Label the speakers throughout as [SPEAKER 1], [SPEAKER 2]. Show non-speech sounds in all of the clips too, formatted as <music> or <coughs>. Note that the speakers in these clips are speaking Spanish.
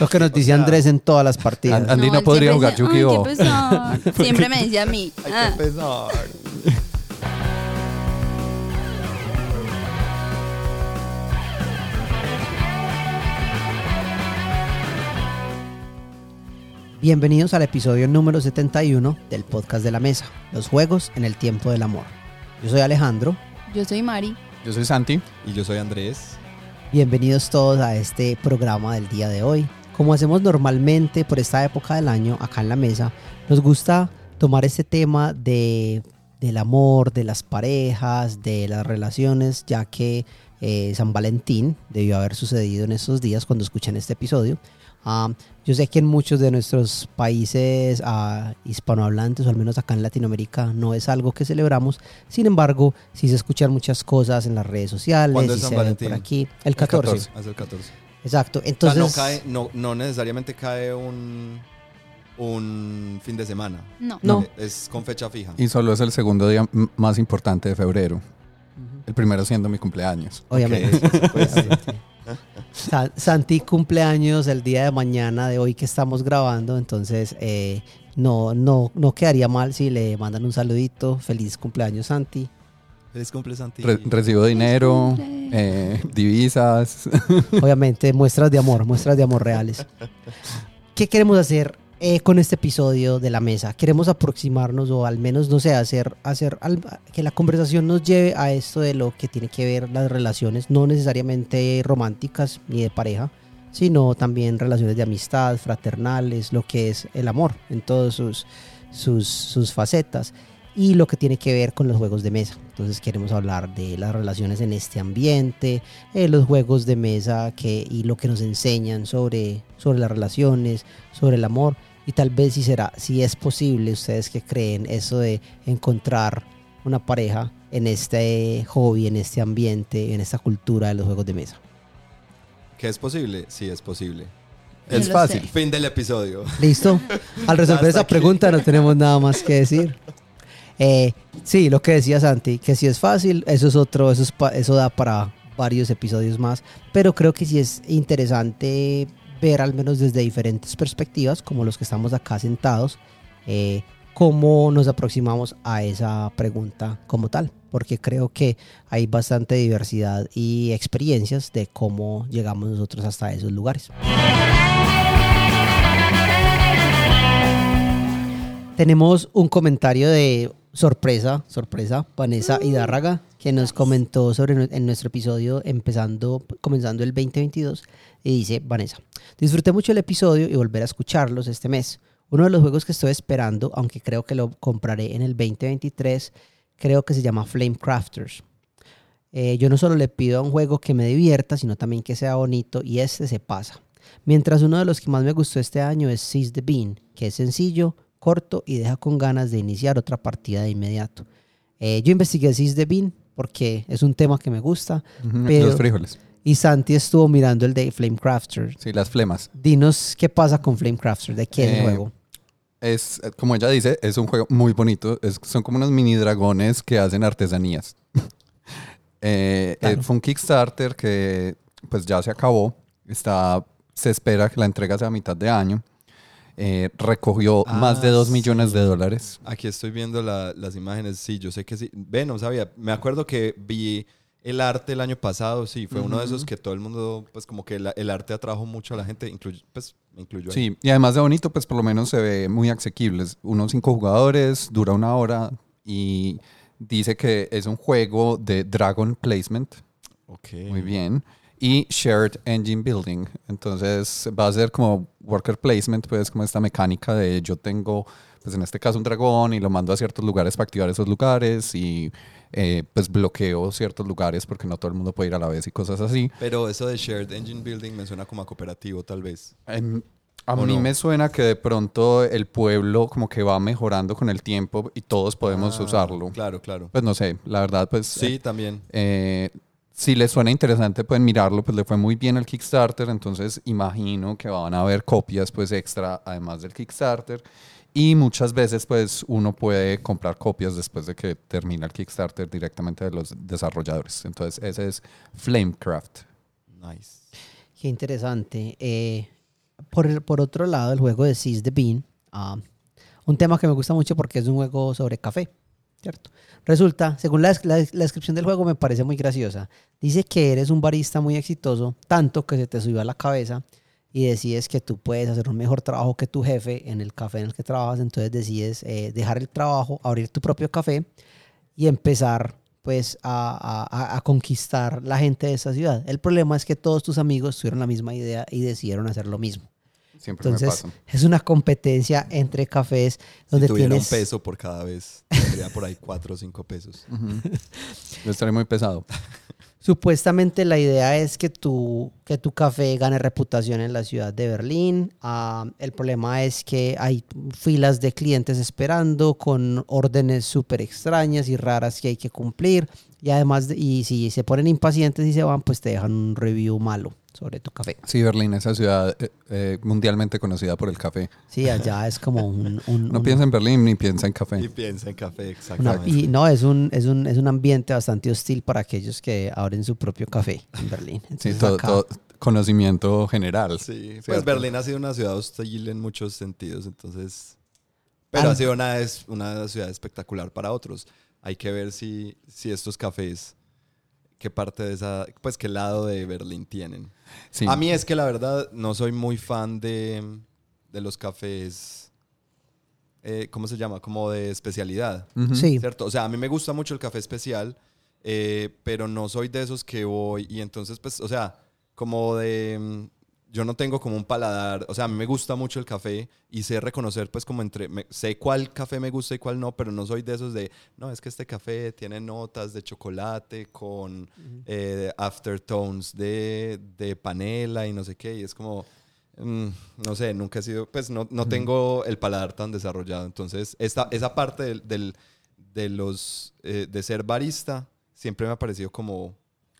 [SPEAKER 1] Lo que nos dice Andrés en todas las partidas.
[SPEAKER 2] An- Andy no, podría jugar
[SPEAKER 3] "Ay,
[SPEAKER 2] Yu-Gi-Oh!
[SPEAKER 3] qué pesar". <laughs> Siempre me dice a mí. "Ah,
[SPEAKER 2] pesar.
[SPEAKER 1] Bienvenidos al episodio número 71 del podcast de la mesa, los juegos en el tiempo del amor. Yo soy Alejandro,
[SPEAKER 3] Yo soy Mari.
[SPEAKER 2] Yo soy Santi.
[SPEAKER 4] Y yo soy Andrés.
[SPEAKER 1] bienvenidos todos a este programa del día de hoy. Como hacemos normalmente por esta época del año acá en la mesa, nos gusta tomar este tema de, del amor, de las parejas, de las relaciones, ya que eh, San Valentín debió haber sucedido en estos días cuando escuchan este episodio. Ah, yo sé que en muchos de nuestros países ah, hispanohablantes, o al menos acá en Latinoamérica, no es algo que celebramos. Sin embargo, sí se escuchan muchas cosas en las redes sociales,
[SPEAKER 4] ¿Cuándo
[SPEAKER 1] y
[SPEAKER 4] es San
[SPEAKER 1] se ve por aquí. El 14.
[SPEAKER 2] 14.
[SPEAKER 4] Hace el 14.
[SPEAKER 1] Exacto.
[SPEAKER 4] O sea,
[SPEAKER 1] Entonces,
[SPEAKER 4] no, cae, no, no necesariamente cae un, un fin de semana.
[SPEAKER 3] No.
[SPEAKER 1] No.
[SPEAKER 4] Es con fecha fija.
[SPEAKER 2] Y solo es el segundo día más importante de febrero. El primero siendo mi cumpleaños.
[SPEAKER 1] obviamente.
[SPEAKER 4] Pues, <laughs>
[SPEAKER 1] Sa- Santi cumpleaños el día de mañana de hoy que estamos grabando, entonces eh, no, no, no quedaría mal si le mandan un saludito. Feliz cumpleaños, Santi.
[SPEAKER 4] Feliz cumple, Santi.
[SPEAKER 2] Re- recibo dinero,
[SPEAKER 3] cumple.
[SPEAKER 2] eh, <laughs> divisas. <laughs>
[SPEAKER 1] Obviamente, muestras de amor, muestras de amor reales. ¿Qué queremos hacer eh, con este episodio de la mesa? Queremos aproximarnos o al menos, no sé, hacer, hacer al- que la conversación nos lleve a esto de lo que tiene que ver las relaciones, no necesariamente románticas ni de pareja, sino también relaciones de amistad, fraternales, lo que es el amor en todas sus, sus, sus facetas y lo que tiene que ver con los juegos de mesa. Entonces queremos hablar de las relaciones en este ambiente, eh, los juegos de mesa que, y lo que nos enseñan sobre, sobre las relaciones, sobre el amor y tal vez si será, si es posible, ustedes que creen eso de encontrar una pareja en este hobby, en este ambiente, en esta cultura de los juegos de mesa.
[SPEAKER 4] ¿Que es posible? Sí, es posible.
[SPEAKER 3] Yo
[SPEAKER 2] es fácil.
[SPEAKER 3] sé.
[SPEAKER 4] Fin del episodio.
[SPEAKER 1] ¿Listo? <laughs> Al resolver esa
[SPEAKER 4] aquí.
[SPEAKER 1] pregunta no tenemos nada más que decir. <laughs> Eh, sí, lo que decía Santi, que si es fácil, eso es otro, eso, es pa- eso da para varios episodios más, pero creo que sí es interesante ver al menos desde diferentes perspectivas, como los que estamos acá sentados, eh, cómo nos aproximamos a esa pregunta como tal, porque creo que hay bastante diversidad y experiencias de cómo llegamos nosotros hasta esos lugares. Tenemos un comentario de sorpresa, sorpresa, Vanessa Hidárraga, que nos comentó sobre en nuestro episodio empezando, comenzando el 2022, y dice, Vanessa, disfruté mucho el episodio y volver a escucharlos este mes. Uno de los juegos que estoy esperando, aunque creo que lo compraré en el 2023, creo que se llama Flame Crafters. Eh, yo no solo le pido a un juego que me divierta, sino también que sea bonito y este se pasa. Mientras uno de los que más me gustó este año es Seize the Bean, que es sencillo, corto y deja con ganas de iniciar otra partida de inmediato. Eh, yo investigué Seize the Bean porque es un tema que me gusta Pero-
[SPEAKER 2] Los frijoles.
[SPEAKER 1] y Santi estuvo mirando el de Flame Crafter.
[SPEAKER 2] Sí, las flemas.
[SPEAKER 1] Dinos qué pasa con Flame Crafter, de qué es el
[SPEAKER 2] Eh,
[SPEAKER 1] juego.
[SPEAKER 2] Es, eh, como ella dice, es un juego muy bonito. Es- son como unos mini dragones que hacen artesanías. <laughs> Eh,
[SPEAKER 1] Claro.
[SPEAKER 2] fue un Kickstarter que pues ya se acabó. Está, se espera que la entrega sea a mitad de año. Eh, recogió
[SPEAKER 4] Ah,
[SPEAKER 2] más de 2 millones
[SPEAKER 4] sí.
[SPEAKER 2] de dólares.
[SPEAKER 4] Aquí estoy viendo la- las imágenes. Sí, yo sé que sí. Ve, no sabía. Me acuerdo que vi el arte el año pasado. Sí, fue uno de esos que todo el mundo, pues como que la- el arte atrajo mucho a la gente. incluy- pues me incluyo ahí.
[SPEAKER 2] Sí, y además de bonito, pues por lo menos se ve muy asequible. Es Unos cinco jugadores, dura una hora y dice que es un juego de Dragon Placement.
[SPEAKER 4] Ok.
[SPEAKER 2] Muy bien. Y Shared Engine Building. Entonces va a ser como Worker Placement, pues como esta mecánica de yo tengo, pues en este caso un dragón y lo mando a ciertos lugares para activar esos lugares y eh, pues bloqueo ciertos lugares porque no todo el mundo puede ir a la vez y cosas así.
[SPEAKER 4] Pero eso de Shared Engine Building me suena como a cooperativo, tal vez.
[SPEAKER 2] Em, a
[SPEAKER 4] ¿O
[SPEAKER 2] mí
[SPEAKER 4] no?
[SPEAKER 2] me suena que de pronto el pueblo como que va mejorando con el tiempo y todos podemos
[SPEAKER 4] Ah,
[SPEAKER 2] usarlo.
[SPEAKER 4] Claro, claro.
[SPEAKER 2] Pues no sé, la verdad pues...
[SPEAKER 4] Sí,
[SPEAKER 2] eh,
[SPEAKER 4] también.
[SPEAKER 2] eh, si les suena interesante pueden mirarlo, pues le fue muy bien al Kickstarter, entonces imagino que van a haber copias pues extra además del Kickstarter y muchas veces pues uno puede comprar copias después de que termina el Kickstarter directamente de los desarrolladores. Entonces ese es Flamecraft.
[SPEAKER 4] Nice.
[SPEAKER 1] Qué interesante. Eh, por, el- por otro lado, el juego de Seize the Bean, ah, un tema que me gusta mucho porque es un juego sobre café, ¿cierto? Resulta, según la, la- descripción del juego, me parece muy graciosa. Dice que eres un barista muy exitoso, tanto que se te subió a la cabeza y decides que tú puedes hacer un mejor trabajo que tu jefe en el café en el que trabajas. Entonces decides eh, dejar el trabajo, abrir tu propio café y empezar pues a- a conquistar la gente de esa ciudad. El problema es que todos tus amigos tuvieron la misma idea y decidieron hacer lo mismo.
[SPEAKER 2] Siempre me
[SPEAKER 1] Entonces es una competencia entre cafés donde
[SPEAKER 4] si tuviera
[SPEAKER 1] tienes...
[SPEAKER 4] un peso por cada vez, tendría por ahí cuatro o cinco pesos. <laughs>
[SPEAKER 2] Yo estaré muy pesado.
[SPEAKER 1] Supuestamente la idea es que tu, que tu café gane reputación en la ciudad de Berlín. Ah, el problema es que hay filas de clientes esperando con órdenes súper extrañas y raras que hay que cumplir. Y además, de- y si se ponen impacientes y se van, pues te dejan un review malo sobre tu café.
[SPEAKER 2] Sí, Berlín, esa ciudad eh, eh, mundialmente conocida por el café.
[SPEAKER 1] Sí, allá es como un... un- <laughs>
[SPEAKER 2] No
[SPEAKER 1] un-
[SPEAKER 2] piensa en Berlín ni piensa en café.
[SPEAKER 4] Y piensa en café,
[SPEAKER 1] una-
[SPEAKER 4] exactamente.
[SPEAKER 1] y no, es un, es, un, es un ambiente bastante hostil para aquellos que abren su propio café en Berlín.
[SPEAKER 2] Sí,
[SPEAKER 1] Entonces,
[SPEAKER 2] todo,
[SPEAKER 1] acá-
[SPEAKER 2] todo conocimiento general.
[SPEAKER 4] Sí, pues
[SPEAKER 2] ¿cierto?
[SPEAKER 4] Berlín ha sido una ciudad hostil en muchos sentidos, entonces... Pero
[SPEAKER 1] Ah.
[SPEAKER 4] ha sido una, es- una ciudad espectacular para otros. Hay que ver si, si estos cafés, qué parte de esa, pues qué lado de Berlín tienen.
[SPEAKER 2] Sí.
[SPEAKER 4] A mí es que la verdad no soy muy fan de, de los cafés, eh, ¿cómo se llama? Como de especialidad.
[SPEAKER 1] Sí.
[SPEAKER 4] ¿Cierto? O sea, a mí me gusta mucho el café especial, eh, pero no soy de esos que voy y entonces, pues, o sea, como de... Yo no tengo como un paladar, o sea, a mí me gusta mucho el café y sé reconocer, pues, como entre, me- sé cuál café me gusta y cuál no, pero no soy de esos de, no, es que este café tiene notas de chocolate con eh, aftertones de, de panela y no sé qué, y es como, mm, no sé, nunca he sido, pues, no, no tengo el paladar tan desarrollado, entonces, esta, esa parte del, del- de los, eh, de ser barista, siempre me ha parecido como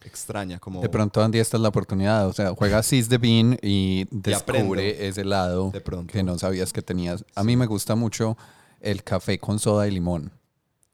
[SPEAKER 4] extraña, como...
[SPEAKER 2] De pronto, Andy, esta es la oportunidad. O sea, juega <laughs> Seize the Bean y descubre ese lado
[SPEAKER 4] De pronto.
[SPEAKER 2] que no sabías que tenías. A mí me gusta mucho el café con soda y limón.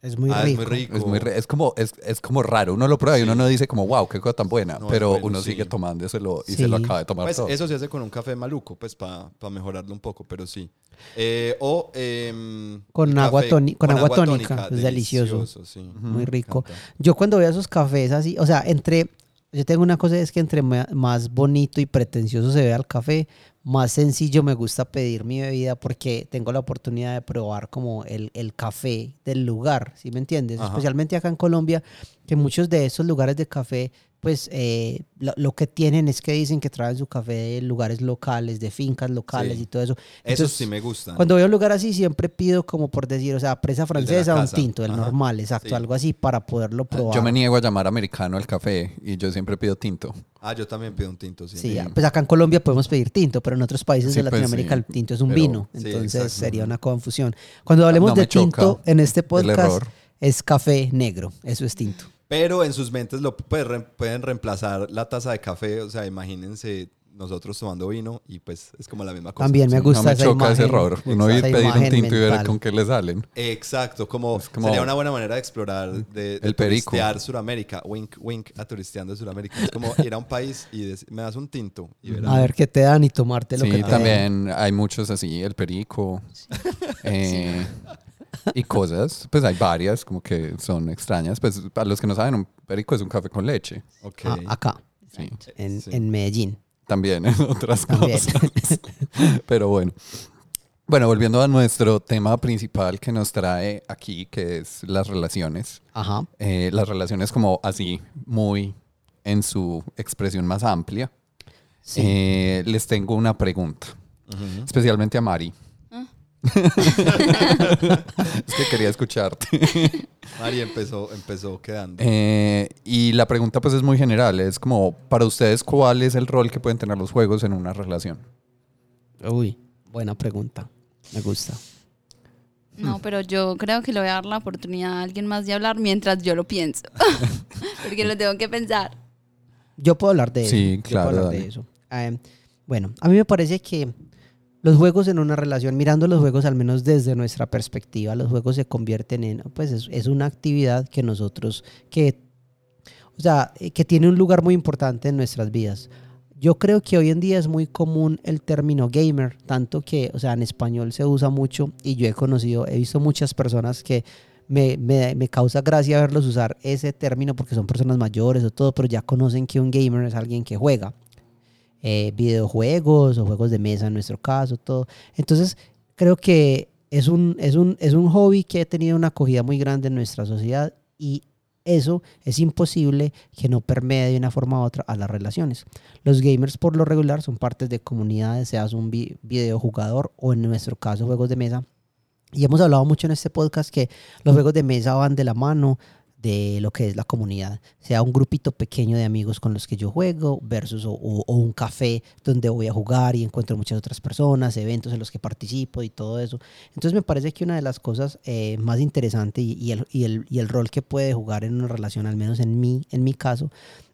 [SPEAKER 1] Es muy
[SPEAKER 4] Ah, es
[SPEAKER 1] rico.
[SPEAKER 4] muy rico.
[SPEAKER 2] Es, muy re- es, como, es, es como raro. Uno lo prueba y uno no dice como, wow, qué cosa tan buena.
[SPEAKER 4] No,
[SPEAKER 2] pero
[SPEAKER 4] bueno,
[SPEAKER 2] uno
[SPEAKER 4] sí.
[SPEAKER 2] sigue tomándoselo y se lo acaba de tomar
[SPEAKER 4] Pues
[SPEAKER 2] todo.
[SPEAKER 4] eso se hace con un café maluco, pues para mejorarlo un poco, pero sí. Eh, o em,
[SPEAKER 1] Con agua toni- con agua tónica, es delicioso.
[SPEAKER 4] sí.
[SPEAKER 1] muy rico. Yo cuando veo esos cafés así, o sea, entre, yo tengo una cosa es que entre más bonito y pretencioso se vea el café, más sencillo me gusta pedir mi bebida porque tengo la oportunidad de probar como el, el café del lugar, ¿sí me entiendes?
[SPEAKER 4] Ajá.
[SPEAKER 1] Especialmente acá en Colombia, que muchos de esos lugares de café, pues eh, lo, lo que tienen es que dicen que traen su café de lugares locales, de fincas locales
[SPEAKER 4] Sí.
[SPEAKER 1] y todo eso. Entonces,
[SPEAKER 4] sí me gustan.
[SPEAKER 1] Cuando voy a un lugar así, siempre pido como por decir, o sea, presa francesa, un tinto, el
[SPEAKER 4] Ajá.
[SPEAKER 1] normal, exacto,
[SPEAKER 4] Sí.
[SPEAKER 1] algo así para poderlo probar.
[SPEAKER 2] Yo me niego a llamar americano al café y yo siempre pido tinto.
[SPEAKER 4] Ah, yo también pido un tinto, sí.
[SPEAKER 1] Sí, pues acá en Colombia podemos pedir tinto, pero en otros países
[SPEAKER 2] Sí,
[SPEAKER 1] de
[SPEAKER 2] pues,
[SPEAKER 1] Latinoamérica
[SPEAKER 2] sí.
[SPEAKER 1] el tinto es un
[SPEAKER 2] Pero-
[SPEAKER 1] vino.
[SPEAKER 4] Sí,
[SPEAKER 1] Entonces
[SPEAKER 4] exacto.
[SPEAKER 1] sería una confusión. Cuando hablemos
[SPEAKER 2] No
[SPEAKER 1] de
[SPEAKER 2] choca
[SPEAKER 1] tinto en este
[SPEAKER 2] el
[SPEAKER 1] podcast, es café negro. Eso es tinto.
[SPEAKER 4] Pero en sus mentes lo pueden, re- pueden reemplazar la taza de café. O sea, imagínense nosotros tomando vino y pues es como la misma cosa.
[SPEAKER 1] También me
[SPEAKER 4] Sí.
[SPEAKER 1] gusta
[SPEAKER 2] no me
[SPEAKER 1] esa
[SPEAKER 2] choca ese
[SPEAKER 1] imagen.
[SPEAKER 2] error. Uno ir pedir un tinto y ver con qué le salen.
[SPEAKER 4] Exacto, como, sería una buena manera de explorar, de, de
[SPEAKER 2] El perico.
[SPEAKER 4] turistear Suramérica. Wink, wink a turisteando Suramérica. Es como ir a un país y dec- me das un tinto y verás.
[SPEAKER 1] A ver qué te dan y tomarte lo
[SPEAKER 2] Sí,
[SPEAKER 1] que te
[SPEAKER 2] también hay muchos así, el perico eh, <laughs> y cosas. Pues hay varias como que son extrañas. Pues para los que no saben, un perico es un café con leche.
[SPEAKER 1] Ah, acá,
[SPEAKER 2] Sí,
[SPEAKER 1] en,
[SPEAKER 4] Sí.
[SPEAKER 1] en Medellín.
[SPEAKER 2] también en otras
[SPEAKER 1] También.
[SPEAKER 2] cosas. <laughs> Pero bueno. Bueno, volviendo a nuestro tema principal que nos trae aquí, que es las relaciones.
[SPEAKER 1] Ajá.
[SPEAKER 2] Eh, las relaciones como así, muy en su expresión más amplia.
[SPEAKER 1] Sí.
[SPEAKER 2] Eh, les tengo una pregunta, especialmente a Mari.
[SPEAKER 3] Ah. <laughs>
[SPEAKER 2] es que quería escucharte.
[SPEAKER 4] Mari empezó, empezó quedando.
[SPEAKER 2] Eh, y la pregunta pues es muy general, es como, para ustedes, ¿cuál es el rol que pueden tener los juegos en una relación?
[SPEAKER 1] Uy, buena pregunta. Me gusta.
[SPEAKER 3] No, pero yo creo que le voy a dar la oportunidad a alguien más de hablar mientras yo lo pienso. <laughs> Porque lo tengo que pensar.
[SPEAKER 1] Yo puedo hablar de eso.
[SPEAKER 2] Sí,
[SPEAKER 1] Yo
[SPEAKER 2] claro,
[SPEAKER 1] puedo hablar de eso. Eh, bueno, a mí me parece que los juegos en una relación, mirando los juegos al menos desde nuestra perspectiva, los juegos se convierten en, pues es, es una actividad que nosotros, que, o sea, eh, que tiene un lugar muy importante en nuestras vidas. yo creo que hoy en día es muy común el término gamer, tanto que, o sea, en español se usa mucho y yo he conocido, he visto muchas personas que me, me, me causa gracia verlos usar ese término porque son personas mayores o todo, pero ya conocen que un gamer es alguien que juega eh, videojuegos o juegos de mesa en nuestro caso, todo. Entonces, creo que es un, es, un, es un hobby que ha tenido una acogida muy grande en nuestra sociedad y eso es imposible que no permee de una forma u otra a las relaciones. Los gamers por lo regular son partes de comunidades, seas un vi- videojugador o en nuestro caso juegos de mesa. Y hemos hablado mucho en este podcast que los juegos de mesa van de la mano de lo que es la comunidad, sea un grupito pequeño de amigos con los que yo juego versus o, un café donde voy a jugar y encuentro muchas otras personas, eventos en los que participo y todo eso. Entonces me parece que una de las cosas eh, más interesantes y, el, y, el, y el rol que puede jugar en una relación, al menos en mí, en mi caso,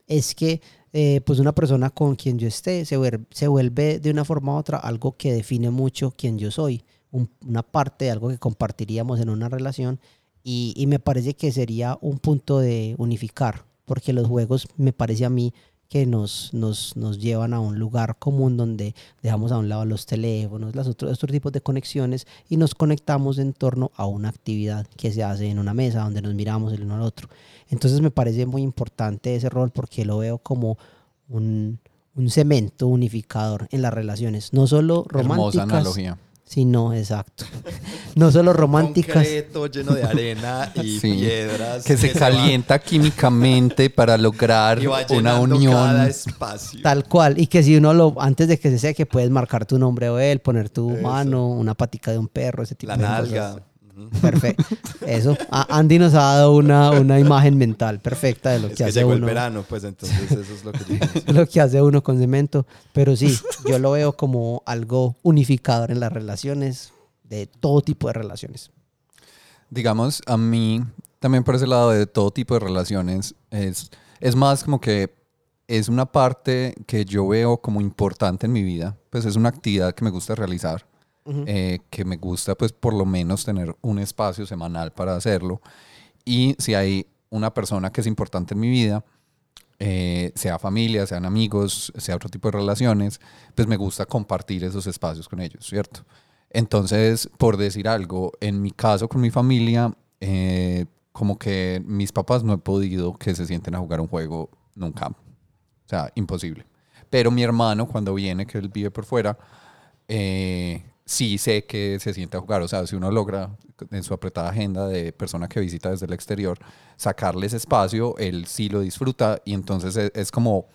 [SPEAKER 1] es que eh, pues una persona con quien yo esté se vuelve, se vuelve de una forma u otra algo que define mucho quién yo soy, un- una parte de algo que compartiríamos en una relación y, y me parece que sería un punto de unificar, porque los juegos me parece a mí que nos, nos, nos llevan a un lugar común donde dejamos a un lado los teléfonos, las otros, otros tipos de conexiones y nos conectamos en torno a una actividad que se hace en una mesa donde nos miramos el uno al otro. Entonces me parece muy importante ese rol porque lo veo como un, un cemento unificador en las relaciones, no solo
[SPEAKER 2] Hermosa
[SPEAKER 1] románticas,
[SPEAKER 2] analogía.
[SPEAKER 1] sino exacto, <laughs> no solo románticas.
[SPEAKER 4] Concreto, lleno de arena y
[SPEAKER 2] Sí.
[SPEAKER 4] piedras.
[SPEAKER 2] Que se calienta químicamente para lograr <laughs>
[SPEAKER 4] y va
[SPEAKER 2] una unión.
[SPEAKER 4] cada espacio.
[SPEAKER 1] Tal cual. Y que si uno lo, antes de que se seque, puedes marcar tu nombre o él, poner tu
[SPEAKER 4] Eso.
[SPEAKER 1] mano, una patica de un perro, ese tipo
[SPEAKER 4] La
[SPEAKER 1] de
[SPEAKER 4] nalga.
[SPEAKER 1] cosas. Perfecto. Eso. A- Andy nos ha dado una, una imagen mental perfecta de lo
[SPEAKER 4] Es
[SPEAKER 1] que
[SPEAKER 4] que
[SPEAKER 1] hace
[SPEAKER 4] llegó el
[SPEAKER 1] uno.
[SPEAKER 4] verano, pues entonces eso es lo que. <laughs>
[SPEAKER 1] Lo que hace uno con cemento. Pero sí, yo lo veo como algo unificador en las relaciones, de todo tipo de relaciones.
[SPEAKER 2] Digamos, a mí también por ese lado de todo tipo de relaciones es, es más como que es una parte que yo veo como importante en mi vida. Pues es una actividad que me gusta realizar. Eh, que me gusta pues por lo menos tener un espacio semanal para hacerlo. Y si hay una persona que es importante en mi vida, eh, sea familia, sean amigos, sea otro tipo de relaciones, pues me gusta compartir esos espacios con ellos, ¿cierto? Entonces, por decir algo, en mi caso con mi familia, eh, como que mis papás no he podido que se sienten a jugar un juego nunca. O sea, imposible. Pero mi hermano, cuando viene, que él vive por fuera, eh, sí sé que se siente a jugar. O sea, si uno logra en su apretada agenda de persona que visita desde el exterior, sacarle ese espacio, él sí lo disfruta y entonces es, es como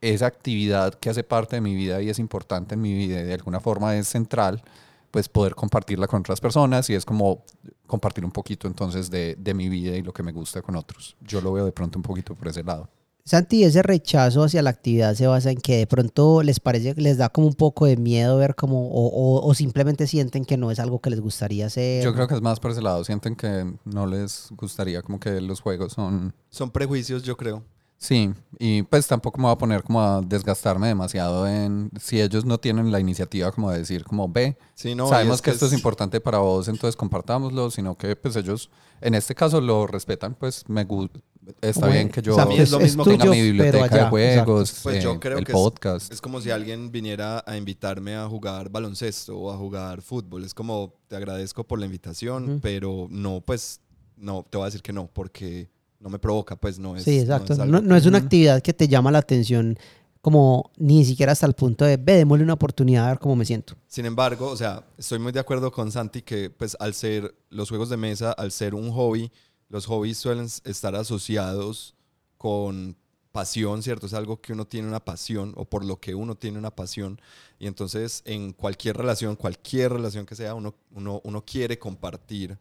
[SPEAKER 2] esa actividad que hace parte de mi vida y es importante en mi vida y de alguna forma es central, pues poder compartirla con otras personas y es como compartir un poquito entonces de mi vida y lo que me gusta con otros. Yo lo veo de pronto un poquito por ese lado.
[SPEAKER 1] Santi, ese rechazo hacia la actividad se basa en que de pronto les parece que les da como un poco de miedo ver como, o, o- o simplemente sienten que no es algo que les gustaría hacer.
[SPEAKER 2] Yo creo que es más por ese lado. Sienten que no les gustaría como que los juegos son...
[SPEAKER 4] Son prejuicios, yo creo.
[SPEAKER 2] Sí, y pues tampoco me voy a poner como a desgastarme demasiado en... Si ellos no tienen la iniciativa como de decir como ve,
[SPEAKER 4] Sí, no,
[SPEAKER 2] sabemos
[SPEAKER 4] es
[SPEAKER 2] que esto es importante para vos, entonces compartámoslo, sino que pues ellos en este caso lo respetan, pues me gusta... Está bien que yo
[SPEAKER 1] exacto,
[SPEAKER 4] es lo mismo que
[SPEAKER 2] tenga
[SPEAKER 1] tuyo,
[SPEAKER 2] mi biblioteca
[SPEAKER 1] allá,
[SPEAKER 2] de juegos,
[SPEAKER 4] Pues yo
[SPEAKER 2] eh,
[SPEAKER 4] creo
[SPEAKER 2] el
[SPEAKER 4] que
[SPEAKER 2] podcast.
[SPEAKER 4] Es como si alguien viniera a invitarme a jugar baloncesto o a jugar fútbol. Es como, te agradezco por la invitación, pero no, pues, no, te voy a decir que no, porque no me provoca, pues no es.
[SPEAKER 1] Sí, exacto.
[SPEAKER 4] es
[SPEAKER 1] No,
[SPEAKER 4] algo
[SPEAKER 1] no es una actividad que te llama la atención como ni siquiera hasta el punto de, ve, démosle una oportunidad a ver cómo me siento.
[SPEAKER 4] Sin embargo, o sea, estoy muy de acuerdo con Santi que, pues, al ser los juegos de mesa, al ser un hobby, los hobbies suelen estar asociados con pasión, ¿cierto? Es algo que uno tiene una pasión o por lo que uno tiene una pasión. Y entonces, en cualquier relación, cualquier relación que sea, uno, uno, uno quiere compartir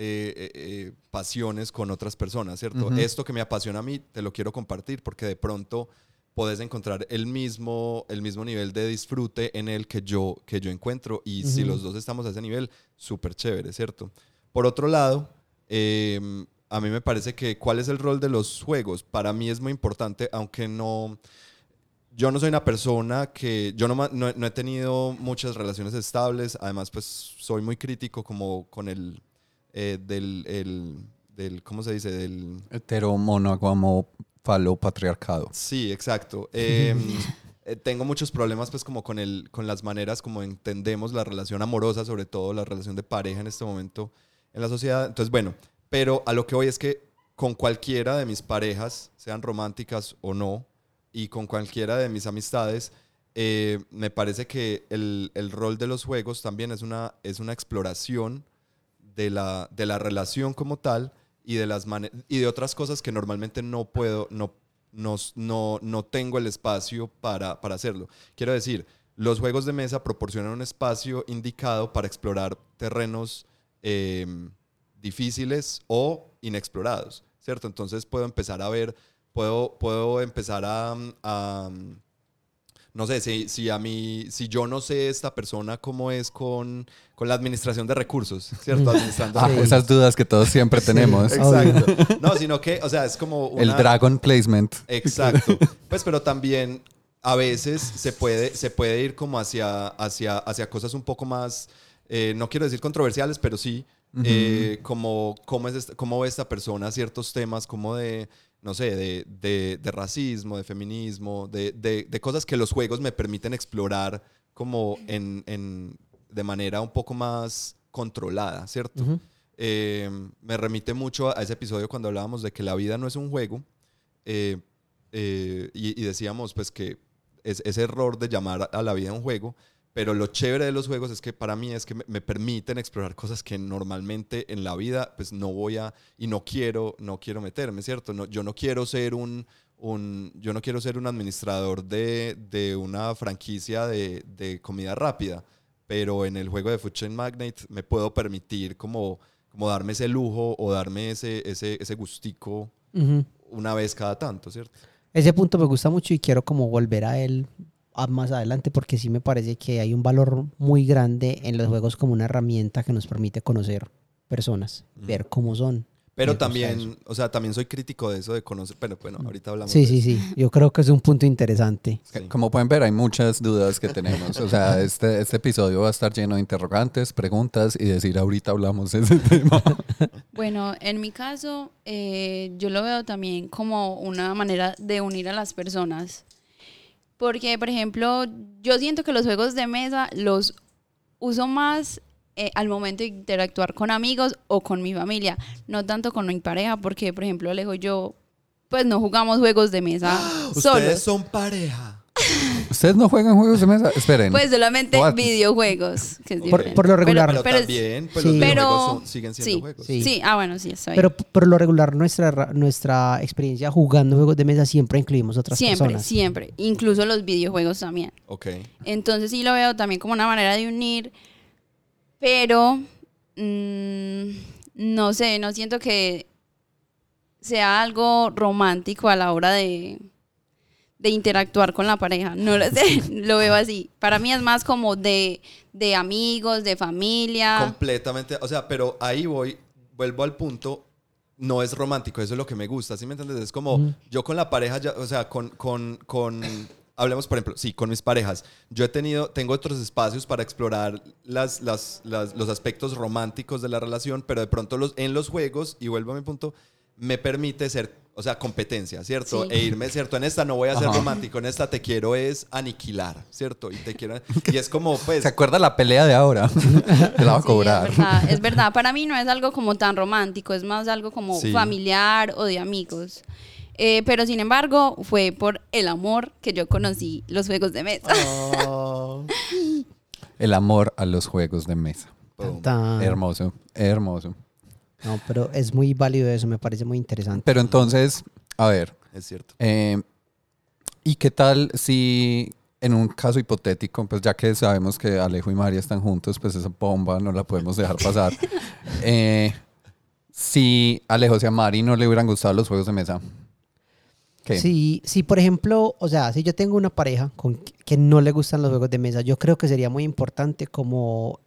[SPEAKER 4] eh, eh, eh, pasiones con otras personas, ¿cierto? Esto que me apasiona a mí, te lo quiero compartir porque de pronto podés encontrar el mismo, el mismo nivel de disfrute en el que yo, que yo encuentro y si los dos estamos a ese nivel, súper chévere, ¿cierto? Por otro lado, eh, a mí me parece que cuál es el rol de los juegos, para mí es muy importante, aunque no... Yo no soy una persona que, yo no, no, he- no he tenido muchas relaciones estables, además pues soy muy crítico como con el, eh, del, el- del, ¿cómo se dice? Del,
[SPEAKER 2] Hetero, monógamo, falo, patriarcado.
[SPEAKER 4] Sí, exacto. Eh, <laughs> eh, tengo muchos problemas pues como con, el, con las maneras como entendemos la relación amorosa, sobre todo la relación de pareja en este momento en la sociedad. Entonces, bueno, pero a lo que voy es que con cualquiera de mis parejas, sean románticas o no, y con cualquiera de mis amistades, eh, me parece que el, el rol de los juegos también es una, es una exploración de la, de la relación como tal y de, las y de otras cosas que normalmente no puedo, no, no, no, no tengo el espacio para, para hacerlo. Quiero decir, los juegos de mesa proporcionan un espacio indicado para explorar terrenos eh, difíciles o inexplorados, ¿cierto? Entonces puedo empezar a ver, puedo, puedo empezar a no sé, si, si a mí, si yo no sé esta persona cómo es con, con la administración de recursos, ¿cierto? Administrando
[SPEAKER 2] Ah. Esas dudas que todos siempre tenemos.
[SPEAKER 4] Exacto. No, sino que, o sea, es como una...
[SPEAKER 2] El Dragon Placement.
[SPEAKER 4] Exacto. Pues, pero también a veces se puede, se puede ir como hacia, hacia, hacia cosas un poco más, eh, no quiero decir controversiales, pero sí, eh, como cómo, es esta- cómo ve esta persona ciertos temas como de, no sé, de, de- de racismo, de feminismo, de, de- cosas que los juegos me permiten explorar como en, en- de manera un poco más controlada, ¿cierto? Eh, me remite mucho a ese episodio cuando hablábamos de que la vida no es un juego eh, eh, y, y decíamos pues que es ese error de llamar a la vida un juego, pero lo chévere de los juegos es que para mí es que me, permiten explorar cosas que normalmente en la vida pues no voy a y no quiero no quiero meterme, ¿cierto? No, yo no quiero ser un, un yo no quiero ser un administrador de, de una franquicia de, de comida rápida, pero en el juego de Food Chain Magnate me puedo permitir como, como darme ese lujo o darme ese, ese, ese gustico
[SPEAKER 1] Ujú.
[SPEAKER 4] una vez cada tanto, ¿cierto?
[SPEAKER 1] Ese punto me gusta mucho y quiero como volver a él más adelante porque sí me parece que hay un valor muy grande en los juegos como una herramienta que nos permite conocer personas, ver cómo son.
[SPEAKER 4] Pero también, o sea, también soy crítico de eso de conocer, pero bueno, ahorita hablamos
[SPEAKER 1] Sí,
[SPEAKER 4] de
[SPEAKER 1] sí,
[SPEAKER 4] eso.
[SPEAKER 1] sí. Yo creo que es un punto interesante.
[SPEAKER 4] Sí.
[SPEAKER 2] Como pueden ver, hay muchas dudas que tenemos. O sea, <laughs> este, este episodio va a estar lleno de interrogantes, preguntas y decir, ahorita hablamos de ese <laughs> tema.
[SPEAKER 3] Bueno, en mi caso, eh, yo lo veo también como una manera de unir a las personas. Porque, por ejemplo, yo siento que los juegos de mesa los uso más eh, al momento de interactuar con amigos o con mi familia, no tanto con mi pareja, porque, por ejemplo, Alejo y yo, pues no jugamos juegos de mesa <gasps>
[SPEAKER 4] Ustedes
[SPEAKER 3] solos.
[SPEAKER 4] son pareja.
[SPEAKER 2] ¿Ustedes no juegan juegos de mesa? Esperen.
[SPEAKER 3] Pues solamente
[SPEAKER 2] What?
[SPEAKER 3] videojuegos. Que es
[SPEAKER 1] Por- lo regular.
[SPEAKER 4] Pero,
[SPEAKER 3] pero
[SPEAKER 4] también, pues
[SPEAKER 1] Sí.
[SPEAKER 4] los
[SPEAKER 3] Pero-
[SPEAKER 4] videojuegos son- siguen siendo
[SPEAKER 3] sí,
[SPEAKER 4] juegos.
[SPEAKER 1] Sí.
[SPEAKER 3] Sí, ah, bueno, sí, está bien.
[SPEAKER 1] Pero por lo regular nuestra, ra- nuestra experiencia jugando juegos de mesa siempre incluimos otras
[SPEAKER 3] siempre,
[SPEAKER 1] personas.
[SPEAKER 3] siempre. Incluso los videojuegos también.
[SPEAKER 4] Ok.
[SPEAKER 3] Entonces sí lo veo también como una manera de unir, pero mm, no sé, no siento que sea algo romántico a la hora de, de interactuar con la pareja. No lo sé, <laughs> lo veo así. Para mí es más como de, de amigos, de familia.
[SPEAKER 4] Completamente, o sea, pero ahí voy, vuelvo al punto, no es romántico, eso es lo que me gusta, ¿sí me entiendes? Es como
[SPEAKER 1] Ujú.
[SPEAKER 4] yo con la pareja, ya, o sea, con, con, con, <coughs> hablemos por ejemplo, sí, con mis parejas, yo he tenido, tengo otros espacios para explorar las, las, las- los aspectos románticos de la relación, pero de pronto los, en los juegos, y vuelvo a mi punto, me permite ser, o sea, competencia, ¿cierto?
[SPEAKER 3] Sí.
[SPEAKER 4] E irme, ¿cierto? En esta no voy a ser
[SPEAKER 2] Ajá.
[SPEAKER 4] romántico, en esta te quiero es aniquilar, ¿cierto? Y te quiero, y es como, pues,
[SPEAKER 2] ¿Se acuerda la pelea de ahora? <laughs> Te la va a
[SPEAKER 3] Sí,
[SPEAKER 2] cobrar.
[SPEAKER 3] es verdad, es verdad. Para mí no es algo como tan romántico, es más algo como
[SPEAKER 4] Sí.
[SPEAKER 3] familiar o de amigos. Eh, pero sin embargo, fue por el amor que yo conocí los juegos de mesa.
[SPEAKER 4] Oh.
[SPEAKER 2] El amor a los juegos de mesa.
[SPEAKER 4] Boom.
[SPEAKER 1] Tan-
[SPEAKER 2] Hermoso, hermoso.
[SPEAKER 1] No, pero es muy válido eso, me parece muy interesante.
[SPEAKER 2] Pero entonces, a ver,
[SPEAKER 4] Es cierto.
[SPEAKER 2] eh, ¿y qué tal si en un caso hipotético, pues ya que sabemos que Alejo y María están juntos, pues esa bomba no la podemos dejar pasar. <laughs> Eh, si Alejo y a Mari no le hubieran gustado los juegos de mesa, ¿qué?
[SPEAKER 1] Si, si, por ejemplo, o sea, si yo tengo una pareja con que- que no le gustan los juegos de mesa, yo creo que sería muy importante como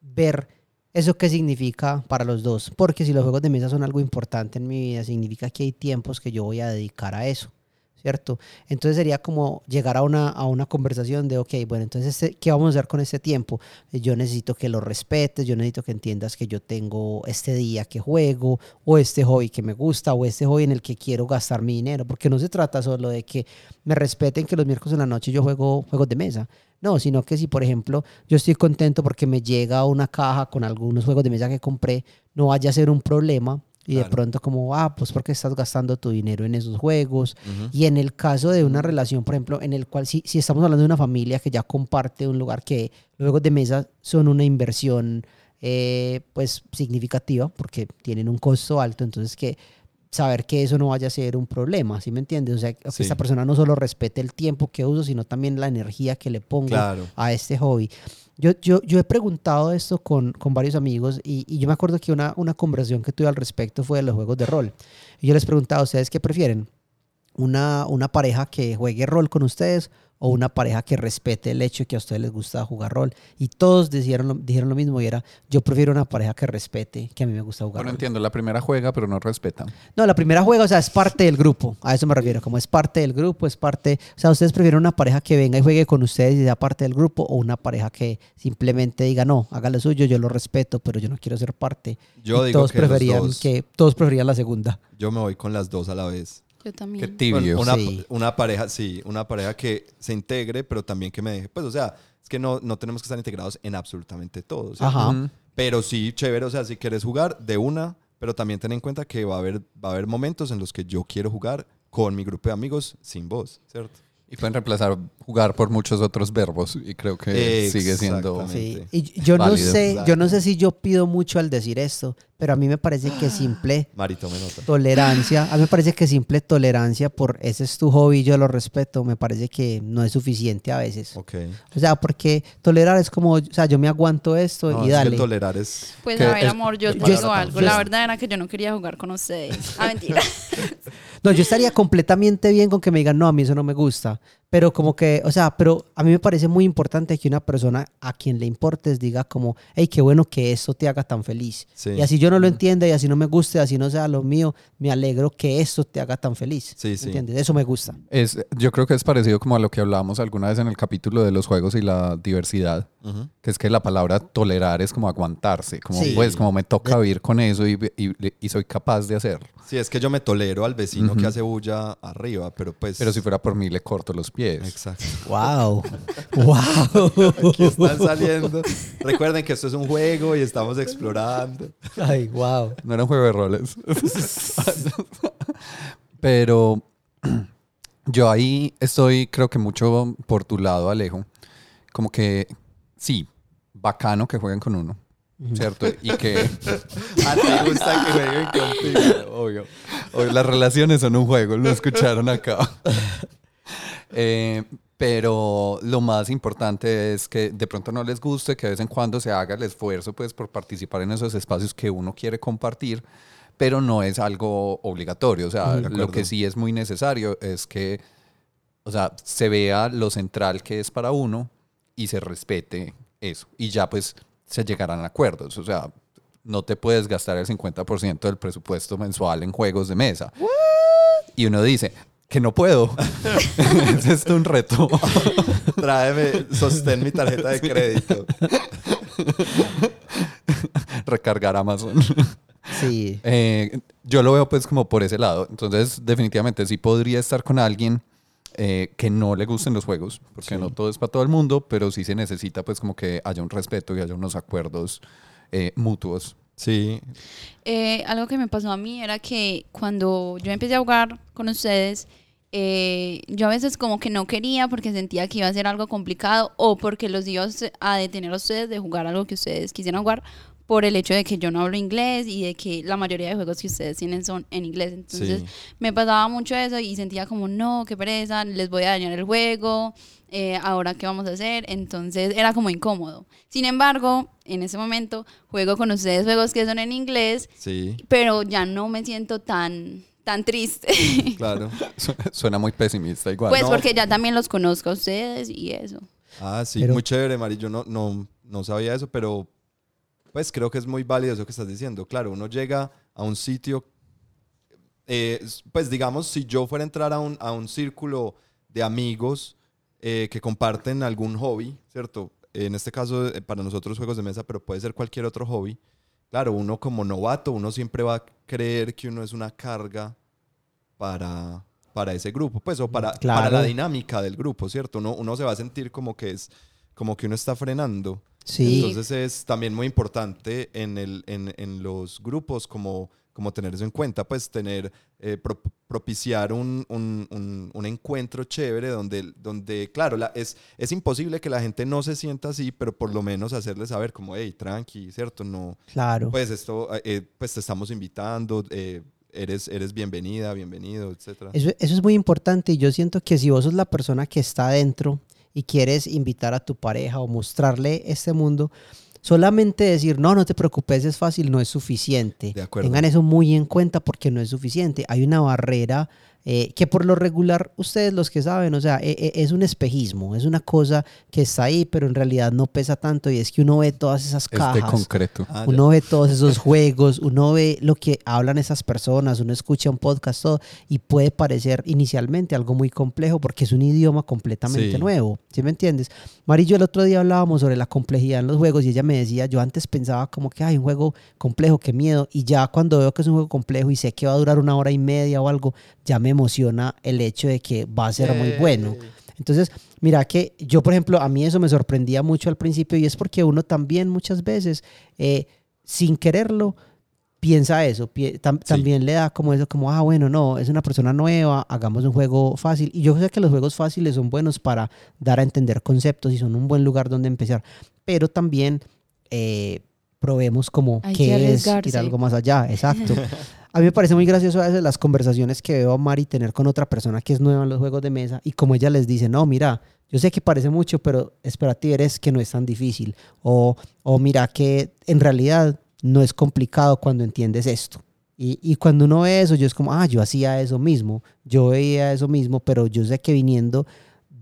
[SPEAKER 1] ver eso qué significa para los dos. Porque si los juegos de mesa son algo importante en mi vida, significa que hay tiempos que yo voy a dedicar a eso. ¿cierto? Entonces sería como llegar a una, a una conversación de, ok, bueno, entonces, este- ¿qué vamos a hacer con este tiempo? Eh, Yo necesito que lo respetes, yo necesito que entiendas que yo tengo este día que juego, o este hobby que me gusta, o este hobby en el que quiero gastar mi dinero, porque no se trata solo de que me respeten que los miércoles en la noche yo juego juegos de mesa. No, sino que si, por ejemplo, yo estoy contento porque me llega una caja con algunos juegos de mesa que compré, no vaya a ser un problema. Y de pronto como, ah, pues porque estás gastando tu dinero en esos juegos. Y en el caso de una relación, por ejemplo, en el cual si, si estamos hablando de una familia que ya comparte un lugar que los juegos de mesa son una inversión eh, pues significativa porque tienen un costo alto, entonces que saber que eso no vaya a ser un problema, ¿sí me entiendes? O sea, que
[SPEAKER 4] Sí.
[SPEAKER 1] esta persona no solo respete el tiempo que uso, sino también la energía que le pongo
[SPEAKER 4] Claro.
[SPEAKER 1] a este hobby. Yo, yo, yo he preguntado esto con, con varios amigos y, y yo me acuerdo que una, una conversación que tuve al respecto fue de los juegos de rol. Y yo les preguntaba, ¿ustedes qué prefieren? Una, una pareja que juegue rol con ustedes o una pareja que respete el hecho de que a ustedes les gusta jugar rol. Y todos dijeron lo, dijeron lo mismo y era, yo prefiero una pareja que respete que a mí me gusta jugar
[SPEAKER 2] Bueno,
[SPEAKER 1] rol.
[SPEAKER 2] entiendo, la primera juega, pero no respeta.
[SPEAKER 1] No, la primera juega, o sea, es parte del grupo. A eso me refiero. Como es parte del grupo, es parte. O sea, ustedes prefieren una pareja que venga y juegue con ustedes y sea parte del grupo, o una pareja que simplemente diga, no, haga lo suyo, yo lo respeto, pero yo no quiero ser parte.
[SPEAKER 4] Yo
[SPEAKER 1] Y
[SPEAKER 4] digo
[SPEAKER 1] todos
[SPEAKER 4] que los
[SPEAKER 1] preferían
[SPEAKER 4] dos.
[SPEAKER 1] que todos preferían la segunda.
[SPEAKER 4] Yo me voy con las dos a la vez.
[SPEAKER 3] Yo
[SPEAKER 2] Qué
[SPEAKER 3] también.
[SPEAKER 2] tibio.
[SPEAKER 4] Una,
[SPEAKER 1] Sí.
[SPEAKER 4] una pareja, sí, una pareja que se integre, pero también que me deje. Pues, o sea, es que no, no tenemos que estar integrados en absolutamente todo.
[SPEAKER 1] Ajá.
[SPEAKER 4] Pero sí, chévere, o sea, si quieres jugar de una, pero también ten en cuenta que va a haber, va a haber momentos en los que yo quiero jugar con mi grupo de amigos sin vos, ¿cierto?
[SPEAKER 2] Y pueden reemplazar jugar por muchos otros verbos y creo que sigue siendo...
[SPEAKER 1] Sí. Y yo no sé, yo no sé si yo pido mucho al decir esto, pero a mí me parece que simple
[SPEAKER 4] Marito me nota.
[SPEAKER 1] tolerancia, a mí me parece que simple tolerancia por ese es tu hobby, yo lo respeto, me parece que no es suficiente a veces.
[SPEAKER 4] Ok.
[SPEAKER 1] O sea, porque tolerar es como, o sea, yo me aguanto esto
[SPEAKER 4] No,
[SPEAKER 1] y
[SPEAKER 4] es que
[SPEAKER 1] dale.
[SPEAKER 4] tolerar es...
[SPEAKER 3] Pues
[SPEAKER 2] Que
[SPEAKER 3] a ver,
[SPEAKER 2] es-
[SPEAKER 3] amor, yo te digo algo. La verdad era que yo no quería jugar con ustedes. Ah, mentira. <laughs>
[SPEAKER 1] No, yo estaría completamente bien con que me digan, no, a mí eso no me gusta. Pero como que, o sea, pero a mí me parece muy importante que una persona a quien le importes diga como, hey, qué bueno que esto te haga tan feliz.
[SPEAKER 4] Sí.
[SPEAKER 1] Y así yo no lo entienda y así no me guste, así no sea lo mío, me alegro que esto te haga tan feliz.
[SPEAKER 4] Sí, sí.
[SPEAKER 1] ¿Entiendes? Eso me gusta.
[SPEAKER 2] Es, yo creo que es parecido como a lo que hablábamos alguna vez en el capítulo de los juegos y la diversidad,
[SPEAKER 4] Ujú.
[SPEAKER 2] que es que la palabra tolerar es como aguantarse, como
[SPEAKER 1] Sí.
[SPEAKER 2] pues como me toca vivir con eso y, y- y soy capaz de hacerlo.
[SPEAKER 4] Sí, es que yo me tolero al vecino que hace bulla arriba, pero pues...
[SPEAKER 2] Pero si fuera por mí le corto los pies.
[SPEAKER 4] Exacto.
[SPEAKER 1] Wow. <laughs> wow.
[SPEAKER 4] Aquí están saliendo. Recuerden que esto es un juego y estamos explorando.
[SPEAKER 1] Ay, wow.
[SPEAKER 2] No era un juego de roles. <laughs> Pero yo ahí estoy, creo que mucho por tu lado, Alejo. Como que sí, bacano que jueguen con uno. ¿Cierto? Y que
[SPEAKER 4] A ti gusta que jueguen contigo. <laughs>
[SPEAKER 2] obvio, obvio, las relaciones son un juego, lo escucharon acá. Eh, pero lo más importante es que de pronto no les guste, que de vez en cuando se haga el esfuerzo pues por participar en esos espacios que uno quiere compartir, pero no es algo obligatorio. O sea, lo que sí es muy necesario es que, o sea, se vea lo central que es para uno y se respete eso. Y ya pues se llegarán a acuerdos. O sea, no te puedes gastar el 50% del presupuesto mensual en juegos de mesa. Y uno dice, que no puedo. <laughs> es esto un reto. <laughs>
[SPEAKER 4] Tráeme, sostén mi tarjeta de crédito.
[SPEAKER 2] Recargar Amazon.
[SPEAKER 1] Sí.
[SPEAKER 2] Eh, yo lo veo pues como por ese lado. Entonces, definitivamente sí podría estar con alguien eh, que no le gusten los juegos, porque
[SPEAKER 4] Sí.
[SPEAKER 2] no todo es para todo el mundo, pero sí se necesita pues como que haya un respeto y haya unos acuerdos eh, mutuos.
[SPEAKER 4] Sí,
[SPEAKER 3] Eh, algo que me pasó a mí era que cuando yo empecé a jugar con ustedes, eh, yo a veces como que no quería porque sentía que iba a ser algo complicado o porque los iba a detener a ustedes de jugar algo que ustedes quisieran jugar por el hecho de que yo no hablo inglés y de que la mayoría de juegos que ustedes tienen son en inglés. Entonces
[SPEAKER 4] sí.
[SPEAKER 3] me pasaba mucho eso y sentía como, no, qué pereza, les voy a dañar el juego, eh, ahora qué vamos a hacer. Entonces era como incómodo. Sin embargo, en ese momento juego con ustedes juegos que son en inglés,
[SPEAKER 4] Sí,
[SPEAKER 3] pero ya no me siento tan, tan triste. <laughs>
[SPEAKER 4] claro.
[SPEAKER 2] Su- Suena muy pesimista igual.
[SPEAKER 3] pues
[SPEAKER 4] no.
[SPEAKER 3] porque ya también los conozco a ustedes y eso.
[SPEAKER 4] Ah, sí,
[SPEAKER 1] Pero-
[SPEAKER 4] muy chévere, Mari. Yo no, no, no sabía eso, pero pues creo que es muy válido eso que estás diciendo. Claro, uno llega a un sitio eh, pues digamos, si yo fuera a entrar a un, a un círculo de amigos eh, que comparten algún hobby, ¿cierto? En este caso, eh, para nosotros juegos de mesa, pero puede ser cualquier otro hobby. Claro, uno como novato, uno siempre va a creer que uno es una carga para, para ese grupo, pues, o para,
[SPEAKER 1] Claro.
[SPEAKER 4] para la dinámica del grupo, ¿cierto? Uno, uno se va a sentir como que es, como que uno está frenando.
[SPEAKER 1] Sí,
[SPEAKER 4] Entonces es también muy importante en, el, en, en los grupos como, como tener eso en cuenta, pues tener, eh, pro- propiciar un, un, un- un encuentro chévere donde, donde claro, la, es, es imposible que la gente no se sienta así, pero por lo menos hacerle saber como, hey, tranqui, ¿cierto? No,
[SPEAKER 1] claro.
[SPEAKER 4] pues esto, eh, pues te estamos invitando, eh, eres, eres bienvenida, bienvenido, etcétera.
[SPEAKER 1] Eso, eso es muy importante y yo siento que si vos sos la persona que está adentro y quieres invitar a tu pareja o mostrarle este mundo, solamente decir, no, no te preocupes, es fácil, no es suficiente.
[SPEAKER 4] De acuerdo.
[SPEAKER 1] Tengan eso muy en cuenta porque no es suficiente. Hay una barrera eh, que por lo regular, ustedes los que saben, o sea, e- e- es un espejismo, es una cosa que está ahí, pero en realidad no pesa tanto y es que uno ve todas esas
[SPEAKER 2] Es de
[SPEAKER 1] cajas.
[SPEAKER 2] concreto.
[SPEAKER 4] Ah.
[SPEAKER 1] Uno ve todos esos <laughs> juegos, uno ve lo que hablan esas personas, uno escucha un podcast, todo, y puede parecer inicialmente algo muy complejo porque es un idioma completamente
[SPEAKER 4] Sí.
[SPEAKER 1] nuevo. ¿Sí me entiendes? Mari y yo el otro día hablábamos sobre la complejidad en los juegos y ella me decía, yo antes pensaba como que hay un juego complejo, qué miedo, y ya cuando veo que es un juego complejo y sé que va a durar una hora y media o algo, ya me emociona el hecho de que va a ser muy bueno. Entonces, mira que yo, por ejemplo, a mí eso me sorprendía mucho al principio y es porque uno también muchas veces, eh, sin quererlo, piensa eso, pi- tam- también le da como eso, como, ah, bueno, no, es una persona nueva, hagamos un juego fácil. Y yo sé que los juegos fáciles son buenos para dar a entender conceptos y son un buen lugar donde empezar, pero también eh, probemos como
[SPEAKER 3] Hay
[SPEAKER 1] qué es ir algo más allá, <laughs> exacto. A mí me parece muy gracioso a veces las conversaciones que veo a Mari tener con otra persona que es nueva en los juegos de mesa y como ella les dice, no, mira, yo sé que parece mucho, pero espérate, eres que no es tan difícil. O, o mira que en realidad no es complicado cuando entiendes esto. Y, y cuando uno ve eso, yo es como, ah, yo hacía eso mismo, yo veía eso mismo, pero yo sé que viniendo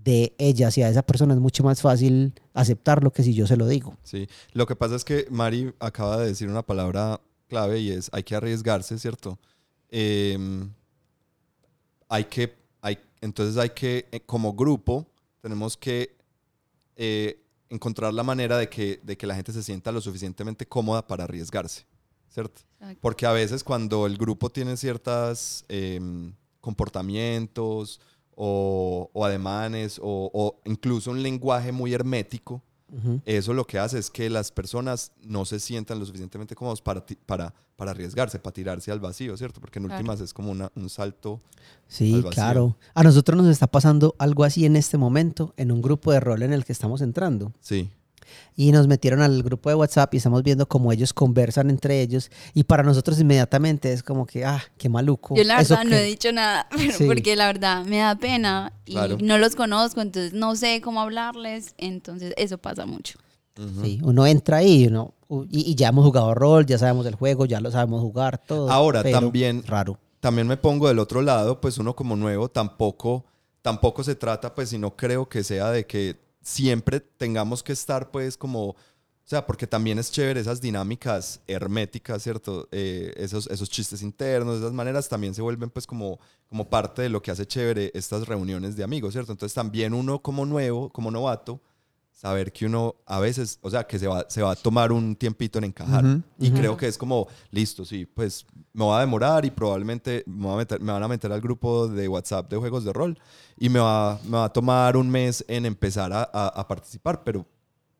[SPEAKER 1] de ella hacia esa persona es mucho más fácil aceptarlo que si yo se lo digo.
[SPEAKER 4] Sí, lo que pasa es que Mari acaba de decir una palabra clave y es hay que arriesgarse, ¿cierto? Em, hay que, hay, entonces hay que, eh, como grupo, tenemos que eh, encontrar la manera de que, de que la gente se sienta lo suficientemente cómoda para arriesgarse, ¿cierto? Porque a veces cuando el grupo tiene ciertos comportamientos o, o ademanes o, o incluso un lenguaje muy hermético, eso lo que hace es que las personas no se sientan lo suficientemente cómodos para, para, para arriesgarse, para tirarse al vacío, ¿cierto? Porque en
[SPEAKER 3] Claro.
[SPEAKER 4] últimas es como una- un salto.
[SPEAKER 1] Sí,
[SPEAKER 4] al vacío.
[SPEAKER 1] claro. A nosotros nos está pasando algo así en este momento en un grupo de rol en el que estamos entrando.
[SPEAKER 4] Sí,
[SPEAKER 1] Y nos metieron al grupo de WhatsApp y estamos viendo cómo ellos conversan entre ellos. Y para nosotros inmediatamente es como que, ah, qué maluco.
[SPEAKER 3] Yo la verdad no
[SPEAKER 1] que-
[SPEAKER 3] he dicho nada, <laughs> pero
[SPEAKER 1] Sí.
[SPEAKER 3] porque la verdad me da pena y
[SPEAKER 4] Claro.
[SPEAKER 3] no los conozco, entonces no sé cómo hablarles, entonces eso pasa mucho.
[SPEAKER 4] Ujú.
[SPEAKER 1] Sí, uno entra ahí uno, y, y ya hemos jugado rol, ya sabemos el juego, ya lo sabemos jugar, todo.
[SPEAKER 4] Ahora,
[SPEAKER 1] pero
[SPEAKER 4] también-
[SPEAKER 1] Raro.
[SPEAKER 4] también me pongo del otro lado, pues uno como nuevo tampoco, tampoco se trata, pues, y no creo que sea de que siempre tengamos que estar, pues, como, o sea, porque también es chévere esas dinámicas herméticas, ¿cierto? Eh, esos, esos chistes internos, esas maneras también se vuelven, pues, como, como parte de lo que hace chévere estas reuniones de amigos, ¿cierto? Entonces también uno como nuevo, como novato, saber que uno a veces, o sea, que se va, se va a tomar un tiempito en encajar.
[SPEAKER 2] Ujú,
[SPEAKER 4] y
[SPEAKER 1] ujú.
[SPEAKER 4] creo que es como, listo, sí, pues me voy a demorar y probablemente me, voy a meter- me van a meter al grupo de WhatsApp de juegos de rol y me va, me va a tomar un mes en empezar a, a- a participar, pero,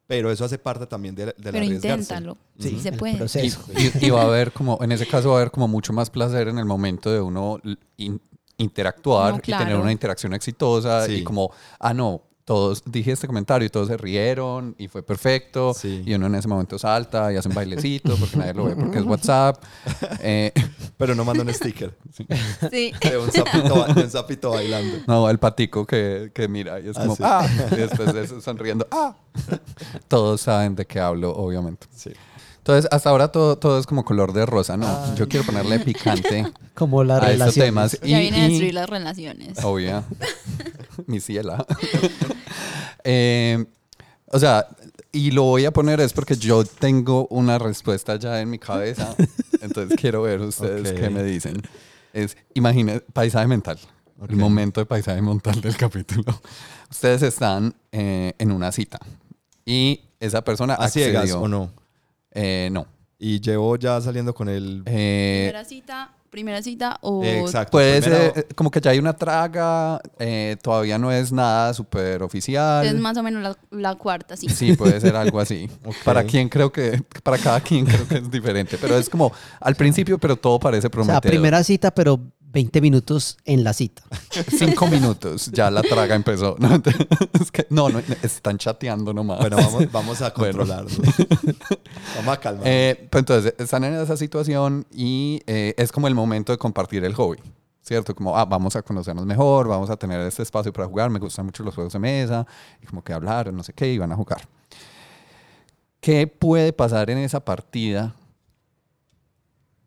[SPEAKER 4] pero eso hace parte también de, de la
[SPEAKER 3] Pero inténtalo,
[SPEAKER 1] Sí,
[SPEAKER 3] si se puede.
[SPEAKER 2] Y, y- y va a haber como, en ese caso va a haber como mucho más placer en el momento de uno in- interactuar
[SPEAKER 3] No,
[SPEAKER 2] y tener
[SPEAKER 3] claro.
[SPEAKER 2] una interacción exitosa
[SPEAKER 4] Sí.
[SPEAKER 2] y como, ah, no, todos dije este comentario y todos se rieron y fue perfecto
[SPEAKER 4] Sí.
[SPEAKER 2] y uno en ese momento salta y hace un bailecito porque nadie lo ve porque es WhatsApp. <laughs> Eh,
[SPEAKER 4] Pero no manda un sticker
[SPEAKER 3] Sí.
[SPEAKER 4] de un sapito, ba- de un sapito bailando.
[SPEAKER 2] no, el patico que, que mira y es
[SPEAKER 4] Ah,
[SPEAKER 2] como,
[SPEAKER 4] sí.
[SPEAKER 2] ah, y después de eso sonriendo, ah. Todos saben de qué hablo, obviamente.
[SPEAKER 4] Sí.
[SPEAKER 2] Entonces, hasta ahora todo, todo es como color de rosa, ¿no? Yo quiero ponerle picante <laughs>
[SPEAKER 1] Como la
[SPEAKER 2] a estos
[SPEAKER 1] relación.
[SPEAKER 2] temas.
[SPEAKER 3] Ya viene a
[SPEAKER 2] y-
[SPEAKER 3] destruir las relaciones.
[SPEAKER 2] Obvio. <laughs> Mi ciela. <laughs> Eh, o sea, y lo voy a poner es porque yo tengo una respuesta ya en mi cabeza. Entonces quiero ver ustedes
[SPEAKER 4] Ok.
[SPEAKER 2] qué me dicen. es, imagina, paisaje mental.
[SPEAKER 4] Ok.
[SPEAKER 2] El momento de paisaje mental del capítulo. Ustedes están eh, en una cita y esa persona
[SPEAKER 4] ¿A ciegas
[SPEAKER 2] accedió.
[SPEAKER 4] o no?
[SPEAKER 2] Eh, no.
[SPEAKER 4] Y llevo ya saliendo con el...
[SPEAKER 2] Eh,
[SPEAKER 3] Primera cita, primera cita o...
[SPEAKER 4] Exacto.
[SPEAKER 2] puede
[SPEAKER 4] primero-
[SPEAKER 2] ser eh, como que ya hay una traga, eh, todavía no es nada súper oficial.
[SPEAKER 3] Es más o menos la, la cuarta, sí.
[SPEAKER 2] Sí, puede ser algo así. <laughs> Para quien creo que, para cada quien creo que es diferente, pero es como al principio, pero todo parece
[SPEAKER 1] O sea,
[SPEAKER 2] prometedor.
[SPEAKER 1] primera cita, pero 20 minutos en la cita. <laughs>
[SPEAKER 2] Cinco minutos, ya la traga empezó. <laughs> No, Es que- no, no, están chateando nomás.
[SPEAKER 4] Bueno, vamos, vamos a <laughs>
[SPEAKER 2] Bueno.
[SPEAKER 4] controlarnos. vamos a calmar.
[SPEAKER 2] Eh, pues entonces, están en esa situación y eh, es como el momento de compartir el hobby. ¿Cierto? Como, ah, vamos a conocernos mejor, vamos a tener este espacio para jugar, me gustan mucho los juegos de mesa, y como que hablar, no sé qué, y van a jugar. ¿Qué puede pasar en esa partida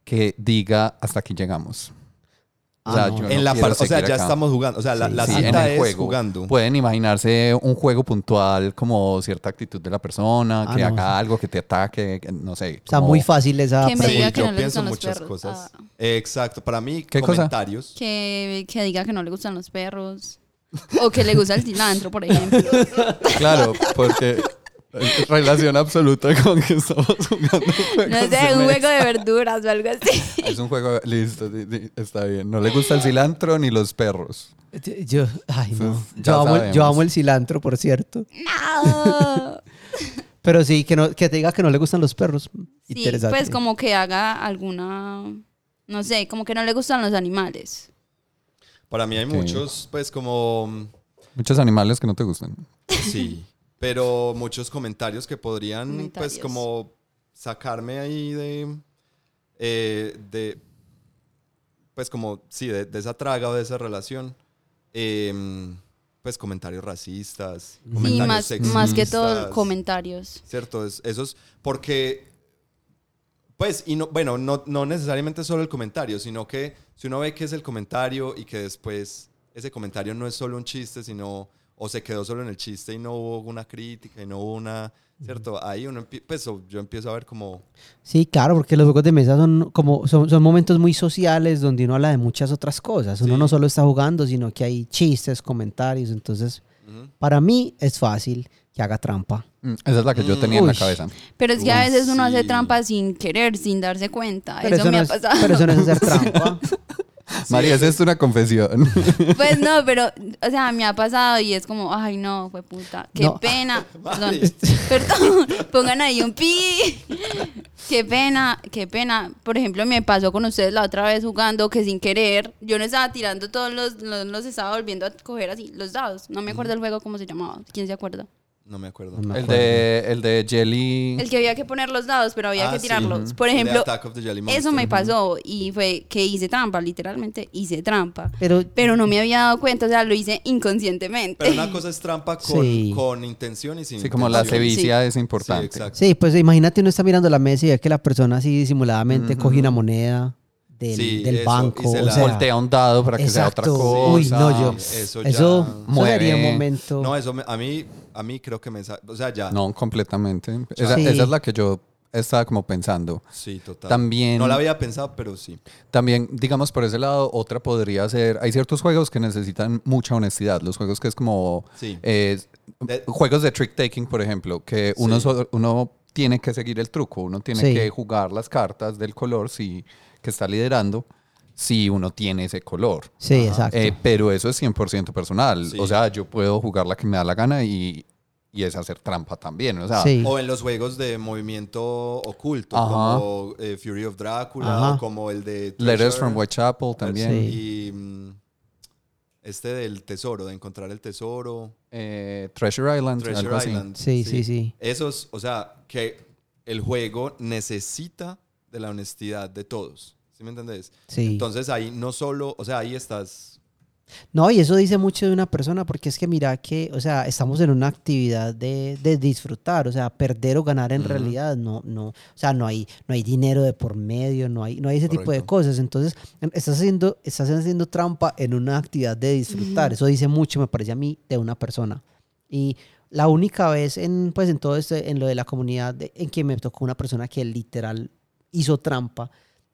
[SPEAKER 2] que diga hasta aquí llegamos? O sea,
[SPEAKER 1] Ah, no.
[SPEAKER 2] yo no
[SPEAKER 4] en la par- o sea, ya
[SPEAKER 2] acá.
[SPEAKER 4] estamos jugando. O sea, la,
[SPEAKER 1] Sí,
[SPEAKER 4] la
[SPEAKER 1] Sí,
[SPEAKER 4] cita
[SPEAKER 2] en el
[SPEAKER 4] es
[SPEAKER 2] juego.
[SPEAKER 4] jugando.
[SPEAKER 2] Pueden imaginarse un juego puntual como cierta actitud de la persona,
[SPEAKER 1] Ah,
[SPEAKER 2] que
[SPEAKER 1] no,
[SPEAKER 2] haga
[SPEAKER 1] sí.
[SPEAKER 2] algo, que te ataque, que- no sé.
[SPEAKER 1] O sea,
[SPEAKER 2] como-
[SPEAKER 1] muy fácil esa
[SPEAKER 3] Que me diga que
[SPEAKER 4] yo
[SPEAKER 3] no le
[SPEAKER 4] pienso
[SPEAKER 3] los
[SPEAKER 4] muchas
[SPEAKER 3] perros.
[SPEAKER 4] cosas.
[SPEAKER 3] Ah.
[SPEAKER 4] Exacto. Para mí,
[SPEAKER 2] ¿Qué cosa?
[SPEAKER 4] comentarios.
[SPEAKER 3] Que, que diga que no le gustan los perros. O que le gusta el cilantro, por ejemplo. <laughs>
[SPEAKER 2] Claro, porque <laughs> relación absoluta con que estamos jugando juegos
[SPEAKER 3] No
[SPEAKER 2] de
[SPEAKER 3] sé, un
[SPEAKER 2] mesa.
[SPEAKER 3] juego de verduras o algo así. <laughs>
[SPEAKER 2] Es un juego, listo, di- di- está bien. No le gusta el cilantro ni los perros.
[SPEAKER 1] Yo, ay, no. Yo amo, el, yo
[SPEAKER 2] sabemos.
[SPEAKER 1] amo el cilantro, por cierto.
[SPEAKER 3] No. <laughs>
[SPEAKER 1] Pero sí, que, no, que te diga que no le gustan los perros.
[SPEAKER 3] Sí,
[SPEAKER 1] Interesante.
[SPEAKER 3] pues como que haga alguna, no sé, como que no le gustan los animales.
[SPEAKER 4] Para mí hay muchos, pues como...
[SPEAKER 2] Muchos animales que no te gustan.
[SPEAKER 4] Sí. Pero muchos comentarios que podrían,
[SPEAKER 3] Comentarios.
[SPEAKER 4] pues como sacarme ahí de... eh, de pues como, sí, de, de esa traga o de esa relación. Em, pues comentarios racistas,
[SPEAKER 3] Sí,
[SPEAKER 4] comentarios
[SPEAKER 3] más, más que todo
[SPEAKER 4] sexistas.
[SPEAKER 3] comentarios.
[SPEAKER 4] ¿Cierto? Es, esos, porque, pues, y no, bueno, no, no necesariamente solo el comentario, sino que si uno ve que es el comentario y que después ese comentario no es solo un chiste, sino, o se quedó solo en el chiste y no hubo una crítica y no hubo una, ¿cierto? Ahí uno, pues, yo empiezo a ver como,
[SPEAKER 1] Sí, claro, porque los juegos de mesa son como son, son momentos muy sociales donde uno habla de muchas otras cosas. Uno
[SPEAKER 4] Sí.
[SPEAKER 1] no solo está jugando, sino que hay chistes, comentarios. Entonces, para mí es fácil que haga trampa.
[SPEAKER 2] Mm, Esa es la que yo tenía en la
[SPEAKER 1] Uy.
[SPEAKER 2] cabeza.
[SPEAKER 3] Pero es que a
[SPEAKER 4] Uy,
[SPEAKER 3] veces uno hace trampa sin querer, sin darse cuenta.
[SPEAKER 1] Pero
[SPEAKER 3] eso,
[SPEAKER 1] eso,
[SPEAKER 3] me
[SPEAKER 1] no
[SPEAKER 3] ha
[SPEAKER 1] es,
[SPEAKER 3] pasado.
[SPEAKER 1] pero eso no es hacer <laughs> trampa.
[SPEAKER 2] María, esa es una confesión. <laughs>
[SPEAKER 3] Pues no, pero, o sea, me ha pasado y es como, ay, no, fue puta. Qué
[SPEAKER 1] No.
[SPEAKER 3] pena. <laughs> Perdón, perdón, <laughs> pongan ahí un pi. Qué pena, qué pena. Por ejemplo, me pasó con ustedes la otra vez jugando que sin querer, yo no estaba tirando todos los, los, los estaba volviendo a coger así, los dados. No me acuerdo el juego cómo se llamaba. ¿Quién se acuerda?
[SPEAKER 4] No me acuerdo.
[SPEAKER 1] No me
[SPEAKER 2] El
[SPEAKER 1] acuerdo.
[SPEAKER 2] de, el de Jelly.
[SPEAKER 3] El que había que poner los dados, pero había
[SPEAKER 4] Ah,
[SPEAKER 3] que
[SPEAKER 4] sí.
[SPEAKER 3] tirarlos. Por
[SPEAKER 4] El de
[SPEAKER 3] ejemplo, eso me pasó y fue que hice trampa, literalmente hice trampa.
[SPEAKER 1] Pero
[SPEAKER 3] Pero no me había dado cuenta, o sea, lo hice inconscientemente.
[SPEAKER 4] Pero una cosa es trampa con,
[SPEAKER 1] Sí.
[SPEAKER 4] con intención y sin
[SPEAKER 2] Sí, como la
[SPEAKER 4] intención.
[SPEAKER 2] sevicia es
[SPEAKER 4] Sí,
[SPEAKER 2] importante.
[SPEAKER 4] exacto.
[SPEAKER 1] sí, pues imagínate uno está mirando la mesa y ve que la persona así disimuladamente coge una moneda del,
[SPEAKER 4] Sí,
[SPEAKER 1] del
[SPEAKER 4] eso,
[SPEAKER 1] banco.
[SPEAKER 4] y se
[SPEAKER 1] o
[SPEAKER 4] la-
[SPEAKER 1] sea,
[SPEAKER 2] Voltea un dado para que sea otra
[SPEAKER 1] exacto.
[SPEAKER 2] cosa.
[SPEAKER 1] Uy, no, yo.
[SPEAKER 4] Eso
[SPEAKER 1] Eso,
[SPEAKER 4] ya-
[SPEAKER 1] eso
[SPEAKER 2] Mueve.
[SPEAKER 1] sería un momento.
[SPEAKER 4] No, eso me- a mí, a mí creo que me... O sea, ya.
[SPEAKER 2] No, completamente. Esa,
[SPEAKER 1] Sí.
[SPEAKER 2] esa es la que yo estaba como pensando.
[SPEAKER 4] Sí, total.
[SPEAKER 2] También-
[SPEAKER 4] No la había pensado, pero sí.
[SPEAKER 2] También, digamos, por ese lado, otra podría ser, hay ciertos juegos que necesitan mucha honestidad. Los juegos que es como
[SPEAKER 4] Sí.
[SPEAKER 2] eh,
[SPEAKER 4] De-
[SPEAKER 2] juegos de trick taking, por ejemplo, que uno,
[SPEAKER 4] Sí.
[SPEAKER 2] so- uno tiene que seguir el truco, uno tiene
[SPEAKER 1] Sí.
[SPEAKER 2] que jugar las cartas del color si, que está liderando si uno tiene ese color.
[SPEAKER 1] Sí, exacto.
[SPEAKER 2] Eh, pero eso es 100% personal.
[SPEAKER 4] Sí.
[SPEAKER 2] O sea, yo puedo jugar la que me da la gana y, y es hacer trampa también. O sea,
[SPEAKER 1] Sí.
[SPEAKER 4] O en los juegos de movimiento oculto,
[SPEAKER 2] Ajá.
[SPEAKER 4] como eh, Fury of Drácula,
[SPEAKER 1] Ajá.
[SPEAKER 4] o como el de...
[SPEAKER 2] Letters from Whitechapel también.
[SPEAKER 1] Sí.
[SPEAKER 4] Y mm, este del tesoro, de encontrar el tesoro.
[SPEAKER 2] Eh, Treasure Island,
[SPEAKER 4] Treasure
[SPEAKER 2] algo así.
[SPEAKER 4] Island.
[SPEAKER 1] Sí, sí, sí.
[SPEAKER 4] Esos, o sea, que el juego necesita de la honestidad de todos. ¿Sí me entendés?
[SPEAKER 1] Sí.
[SPEAKER 4] Entonces ahí no solo, o sea, ahí estás...
[SPEAKER 1] No, y eso dice mucho de una persona porque es que mira que, o sea, estamos en una actividad de, de disfrutar, o sea, perder o ganar en
[SPEAKER 4] Ujú.
[SPEAKER 1] realidad, no, no, o sea, no hay, no hay dinero de por medio, no hay, no hay ese tipo de
[SPEAKER 4] Correcto.
[SPEAKER 1] cosas. Entonces, en- estás haciendo, estás haciendo trampa en una actividad de disfrutar. Eso dice mucho, me parece a mí, de una persona. Y la única vez en, pues, en todo este, en lo de la comunidad, de- en que me tocó una persona que literal hizo trampa,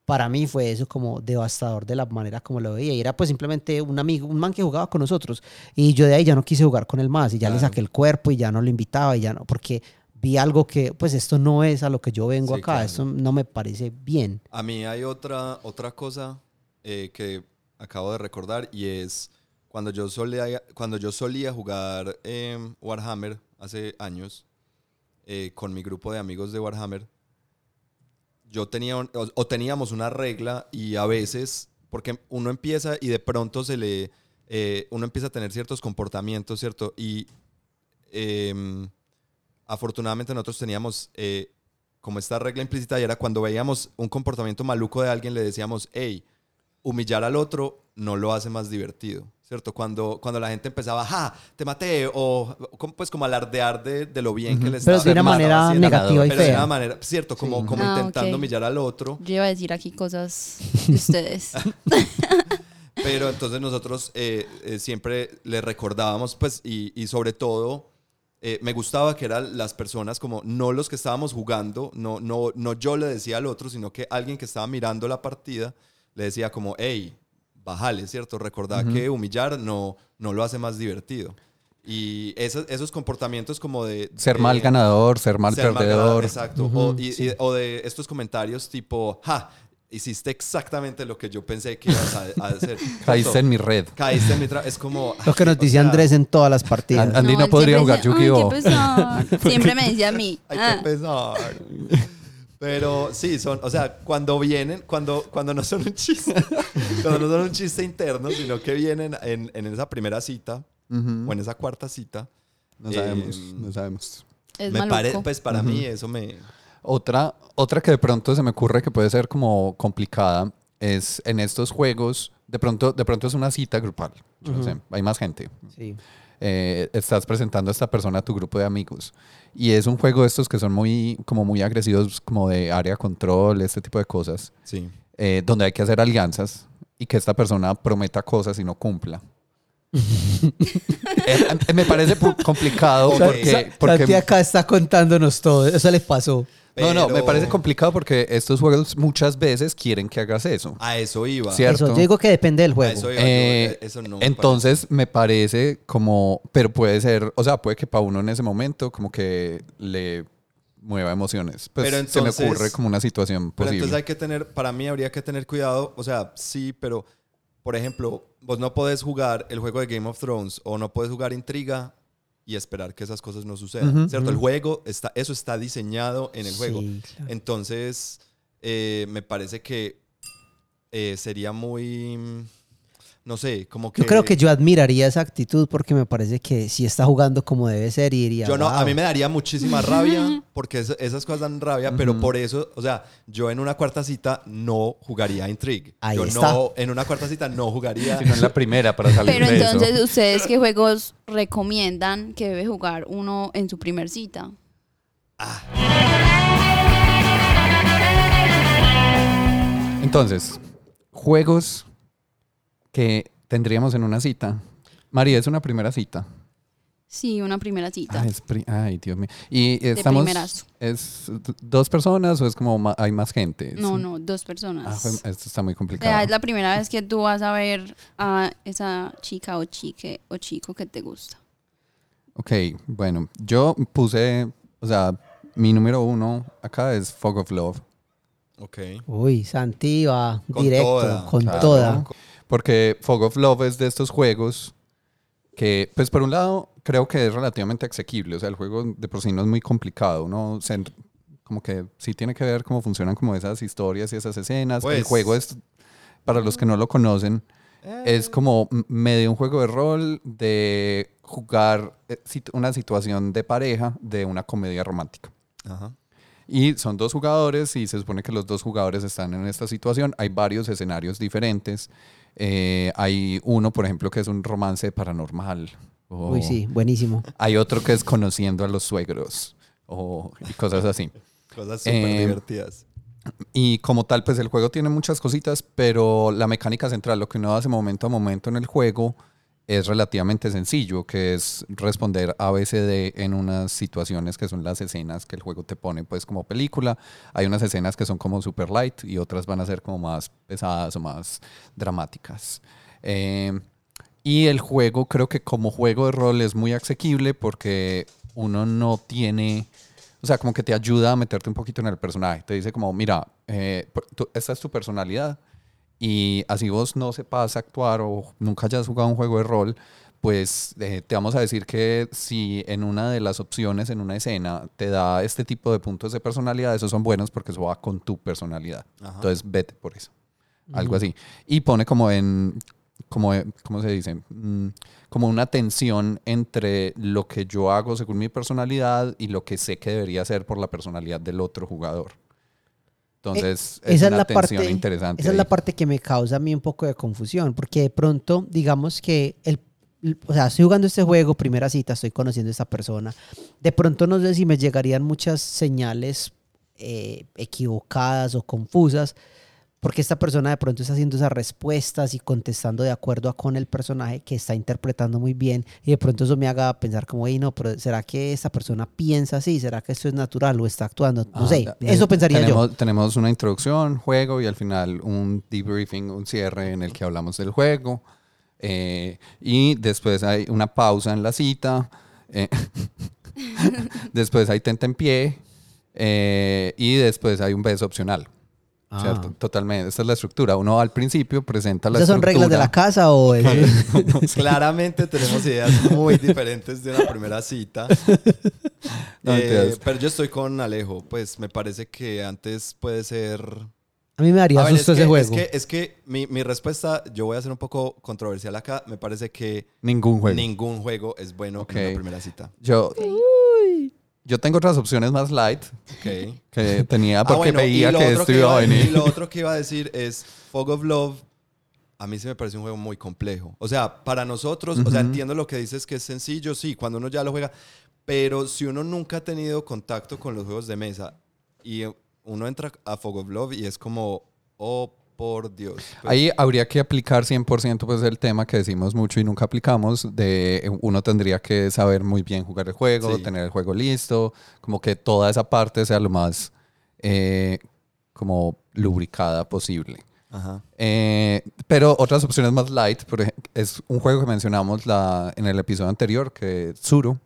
[SPEAKER 1] para mí fue eso como devastador de la manera como lo veía. Y era pues simplemente un amigo, un man que jugaba con nosotros. Y yo de ahí ya no quise jugar con él más. Y ya le saqué el cuerpo y ya no lo invitaba y ya no, porque vi algo que, pues esto no es a lo que yo vengo
[SPEAKER 4] Sí,
[SPEAKER 1] acá.
[SPEAKER 4] claro.
[SPEAKER 1] Esto no me parece bien.
[SPEAKER 4] A mí hay otra, otra cosa eh, que acabo de recordar y es cuando yo solía, cuando yo solía jugar em, Warhammer hace años eh, con mi grupo de amigos de Warhammer, yo tenía o teníamos una regla y a veces, porque uno empieza y de pronto se le, eh, uno empieza a tener ciertos comportamientos, ¿cierto? Y em, afortunadamente nosotros teníamos eh, como esta regla implícita y era cuando veíamos un comportamiento maluco de alguien le decíamos, hey, humillar al otro no lo hace más divertido, ¿cierto? Cuando, cuando la gente empezaba, ja, te maté, o como- pues como alardear de, de lo bien que le
[SPEAKER 1] Pero
[SPEAKER 4] estaba
[SPEAKER 1] de una manera
[SPEAKER 4] haciendo.
[SPEAKER 1] negativa y
[SPEAKER 4] Pero de una manera, cierto, como,
[SPEAKER 1] Sí.
[SPEAKER 4] como
[SPEAKER 3] Ah,
[SPEAKER 4] intentando
[SPEAKER 3] ok.
[SPEAKER 4] humillar al otro.
[SPEAKER 3] Yo iba a decir aquí cosas <laughs> de ustedes. <laughs>
[SPEAKER 4] Pero entonces nosotros eh, eh, siempre le recordábamos, pues, y, y sobre todo, eh, me gustaba que eran las personas como, no los que estábamos jugando, no, no, no yo le decía al otro, sino que alguien que estaba mirando la partida le decía como, hey, bájale, ¿cierto? Recordad que humillar no, no lo hace más divertido. Y esos, esos comportamientos como de...
[SPEAKER 2] Ser
[SPEAKER 4] de-
[SPEAKER 2] mal ganador, ser mal
[SPEAKER 4] ser mal ganador,
[SPEAKER 2] perdedor.
[SPEAKER 4] exacto. o, y- y- o de estos comentarios tipo, ja, hiciste exactamente lo que yo pensé que ibas a, a hacer. <laughs>
[SPEAKER 2] Caíste en mi red.
[SPEAKER 4] Caíste en mi Es como...
[SPEAKER 1] Lo que nos
[SPEAKER 4] o
[SPEAKER 1] dice
[SPEAKER 4] sea,
[SPEAKER 1] Andrés en todas las partidas.
[SPEAKER 2] An- Andy no
[SPEAKER 3] él
[SPEAKER 2] podría jugar
[SPEAKER 3] "Ay,
[SPEAKER 2] Yu-Gi-Oh".
[SPEAKER 3] qué pesar". Siempre me <laughs> decía a mí.
[SPEAKER 4] Hay
[SPEAKER 3] "Ah,
[SPEAKER 4] que pesar. Pero sí, son, o sea, cuando vienen, cuando, cuando no son un chiste, <laughs> cuando no son un chiste interno, sino que vienen en, en esa primera cita
[SPEAKER 2] Ujú.
[SPEAKER 4] o en esa cuarta cita.
[SPEAKER 2] No
[SPEAKER 4] eh,
[SPEAKER 2] sabemos, no sabemos.
[SPEAKER 3] es
[SPEAKER 4] me
[SPEAKER 3] maluco.
[SPEAKER 4] pare- pues para mí eso me...
[SPEAKER 2] Otra, otra que de pronto se me ocurre que puede ser como complicada es en estos juegos, de pronto, de pronto es una cita grupal. Yo no sé, hay más gente.
[SPEAKER 1] Sí.
[SPEAKER 2] Eh, estás presentando a esta persona a tu grupo de amigos. Y es un juego de estos que son muy, como muy agresivos, como de área control, este tipo de cosas,
[SPEAKER 4] Sí.
[SPEAKER 2] eh, donde hay que hacer alianzas y que esta persona prometa cosas y no cumpla. <laughs> Eh, eh, me parece complicado
[SPEAKER 4] Ok.
[SPEAKER 2] porque,
[SPEAKER 1] Santi
[SPEAKER 2] porque
[SPEAKER 1] acá está contándonos todo. Eso le pasó.
[SPEAKER 2] No, no, me
[SPEAKER 4] Pero-
[SPEAKER 2] parece complicado porque estos juegos muchas veces quieren que hagas eso.
[SPEAKER 4] A eso iba.
[SPEAKER 2] Cierto.
[SPEAKER 1] Eso, yo digo que depende del
[SPEAKER 4] A
[SPEAKER 1] juego.
[SPEAKER 4] eso iba.
[SPEAKER 2] Eh,
[SPEAKER 4] yo- eso no me
[SPEAKER 2] Entonces me parece como, pero puede ser, o sea, puede que para uno en ese momento como que le mueva emociones. Pues
[SPEAKER 4] Pero
[SPEAKER 2] se me
[SPEAKER 4] entonces-
[SPEAKER 2] ocurre como una situación
[SPEAKER 4] Pero
[SPEAKER 2] posible.
[SPEAKER 4] entonces hay que tener, para mí habría que tener cuidado, o sea, sí, pero por ejemplo, vos no podés jugar el juego de Game of Thrones o no puedes jugar Intriga y esperar que esas cosas no sucedan, ¿cierto? El juego, está, eso está diseñado en el juego.
[SPEAKER 1] Claro.
[SPEAKER 4] Entonces, eh, me parece que eh, sería muy, no sé, como que...
[SPEAKER 1] Yo creo que yo admiraría esa actitud porque me parece que si está jugando como debe ser y diría.
[SPEAKER 4] Yo no, a mí me daría muchísima rabia <laughs> porque es- esas cosas dan rabia, pero por eso, o sea, yo en una cuarta cita no jugaría Intrigue.
[SPEAKER 1] Ahí
[SPEAKER 4] yo
[SPEAKER 1] está.
[SPEAKER 4] no, en una cuarta cita no jugaría.
[SPEAKER 2] Sino en la primera para salir
[SPEAKER 3] Pero
[SPEAKER 2] de
[SPEAKER 3] entonces,
[SPEAKER 2] eso.
[SPEAKER 3] ¿ustedes qué juegos recomiendan que debe jugar uno en su primer cita?
[SPEAKER 2] Entonces, juegos que tendríamos en una cita. María, es una primera cita.
[SPEAKER 3] Sí, una primera cita.
[SPEAKER 2] Ah, es pri- Ay, Dios mío. ¿Y estamos,
[SPEAKER 3] primerazo.
[SPEAKER 2] es dos personas o es como ma- hay más gente?
[SPEAKER 3] No, no, dos
[SPEAKER 2] Ah,
[SPEAKER 3] personas.
[SPEAKER 2] jue- esto está muy
[SPEAKER 3] O
[SPEAKER 2] complicado.
[SPEAKER 3] sea, es la primera vez que tú vas a ver a esa chica o chique o chico que te gusta.
[SPEAKER 2] Ok, bueno, yo puse, o sea, mi número uno acá es Fog of Love.
[SPEAKER 4] Ok.
[SPEAKER 1] Uy, Santi va
[SPEAKER 4] Con
[SPEAKER 1] directo,
[SPEAKER 4] toda,
[SPEAKER 1] con
[SPEAKER 2] claro.
[SPEAKER 1] toda.
[SPEAKER 2] Porque Fog of Love es de estos juegos que, pues por un lado, creo que es relativamente asequible. O sea, el juego de por sí no es muy complicado. Uno se como que sí tiene que ver cómo funcionan como esas historias y esas escenas. el
[SPEAKER 4] Pues-
[SPEAKER 2] juego es, para los que no lo conocen, es como medio un juego de rol de jugar eh, una situación de pareja de una comedia romántica.
[SPEAKER 4] Ajá.
[SPEAKER 2] Y son dos jugadores y se supone que los dos jugadores están en esta situación. Hay varios escenarios diferentes. Eh, hay uno, por ejemplo, que es un romance paranormal. o
[SPEAKER 1] Uy, sí, buenísimo.
[SPEAKER 2] Hay otro que es conociendo a los suegros o, y cosas así.
[SPEAKER 4] Cosas súper
[SPEAKER 2] Eh,
[SPEAKER 4] divertidas.
[SPEAKER 2] Y como tal, pues el juego tiene muchas cositas, pero la mecánica central, lo que uno hace momento a momento en el juego, es relativamente sencillo, que es responder ABCD en unas situaciones que son las escenas que el juego te pone pues como película. Hay unas escenas que son como super light y otras van a ser como más pesadas o más dramáticas. Eh, y el juego creo que como juego de rol es muy asequible porque uno no tiene, o sea, como que te ayuda a meterte un poquito en el personaje. Te dice como, mira, eh, esta es tu personalidad y así vos no sepas actuar o nunca hayas jugado un juego de rol, pues eh, te vamos a decir que si en una de las opciones, en una escena, te da este tipo de puntos de personalidad, esos son buenos porque eso va con tu personalidad.
[SPEAKER 4] Ajá.
[SPEAKER 2] Entonces vete por eso. Algo así. Y pone como en, como, eh, ¿cómo se dice? Mm, como una tensión entre lo que yo hago según mi personalidad y lo que sé que debería hacer por la personalidad del otro jugador. Entonces, es
[SPEAKER 1] esa
[SPEAKER 2] una
[SPEAKER 1] es la parte,
[SPEAKER 2] interesante.
[SPEAKER 1] Esa es
[SPEAKER 2] ahí.
[SPEAKER 1] la parte que me causa a mí un poco de confusión, porque de pronto, digamos que el, o sea, estoy jugando este juego, primera cita, estoy conociendo a esta persona. De pronto no sé si me llegarían muchas señales eh, equivocadas o confusas, porque esta persona de pronto está haciendo esas respuestas y contestando de acuerdo a con el personaje que está interpretando muy bien y de pronto eso me haga pensar como, hey, no, pero ¿será que esta persona piensa así? ¿Será que esto es natural o está actuando? No
[SPEAKER 2] Ah,
[SPEAKER 1] sé,
[SPEAKER 2] eh,
[SPEAKER 1] eso pensaría yo.
[SPEAKER 2] tenemos, Tenemos una introducción, juego y al final un debriefing, un cierre en el que hablamos del juego. eh, y después hay una pausa en la cita. eh, <laughs> después hay tenta en pie. eh, y después hay un beso opcional.
[SPEAKER 1] Ah.
[SPEAKER 2] ¿cierto? Totalmente. Esta es la estructura. Uno al principio presenta la
[SPEAKER 1] ¿Esas son reglas de la casa o <laughs> es- <laughs>
[SPEAKER 4] Claramente tenemos ideas muy diferentes de una primera cita. <laughs>
[SPEAKER 2] No,
[SPEAKER 4] Eh, pero yo estoy con Alejo. Pues me parece que antes puede ser.
[SPEAKER 1] A mí me daría
[SPEAKER 4] ver,
[SPEAKER 1] susto
[SPEAKER 4] es,
[SPEAKER 1] ese
[SPEAKER 4] que,
[SPEAKER 1] juego.
[SPEAKER 4] es que, es que mi, mi respuesta, yo voy a ser un poco controversial acá. Me parece que
[SPEAKER 2] Ningún juego.
[SPEAKER 4] ningún juego es bueno
[SPEAKER 2] Ok.
[SPEAKER 4] en una primera cita.
[SPEAKER 2] Yo, yo tengo otras opciones más light que tenía
[SPEAKER 4] Ah,
[SPEAKER 2] porque
[SPEAKER 4] bueno, y
[SPEAKER 2] veía que esto iba a venir.
[SPEAKER 4] Y lo otro que iba a decir es Fog of Love. A mí sí me parece un juego muy complejo. O sea, para nosotros, o sea, entiendo lo que dices que es sencillo, sí, cuando uno ya lo juega. Pero si uno nunca ha tenido contacto con los juegos de mesa y uno entra a Fog of Love y es como, oh, por Dios. Pues,
[SPEAKER 2] Ahí habría que aplicar 100% pues el tema que decimos mucho y nunca aplicamos, de eh, uno tendría que saber muy bien jugar el juego,
[SPEAKER 4] Sí.
[SPEAKER 2] tener el juego listo, como que toda esa parte sea lo más eh, como lubricada posible.
[SPEAKER 4] Ajá.
[SPEAKER 2] Eh, pero otras opciones más light, por ej- es un juego que mencionamos la, en el episodio anterior, que es Tsuru.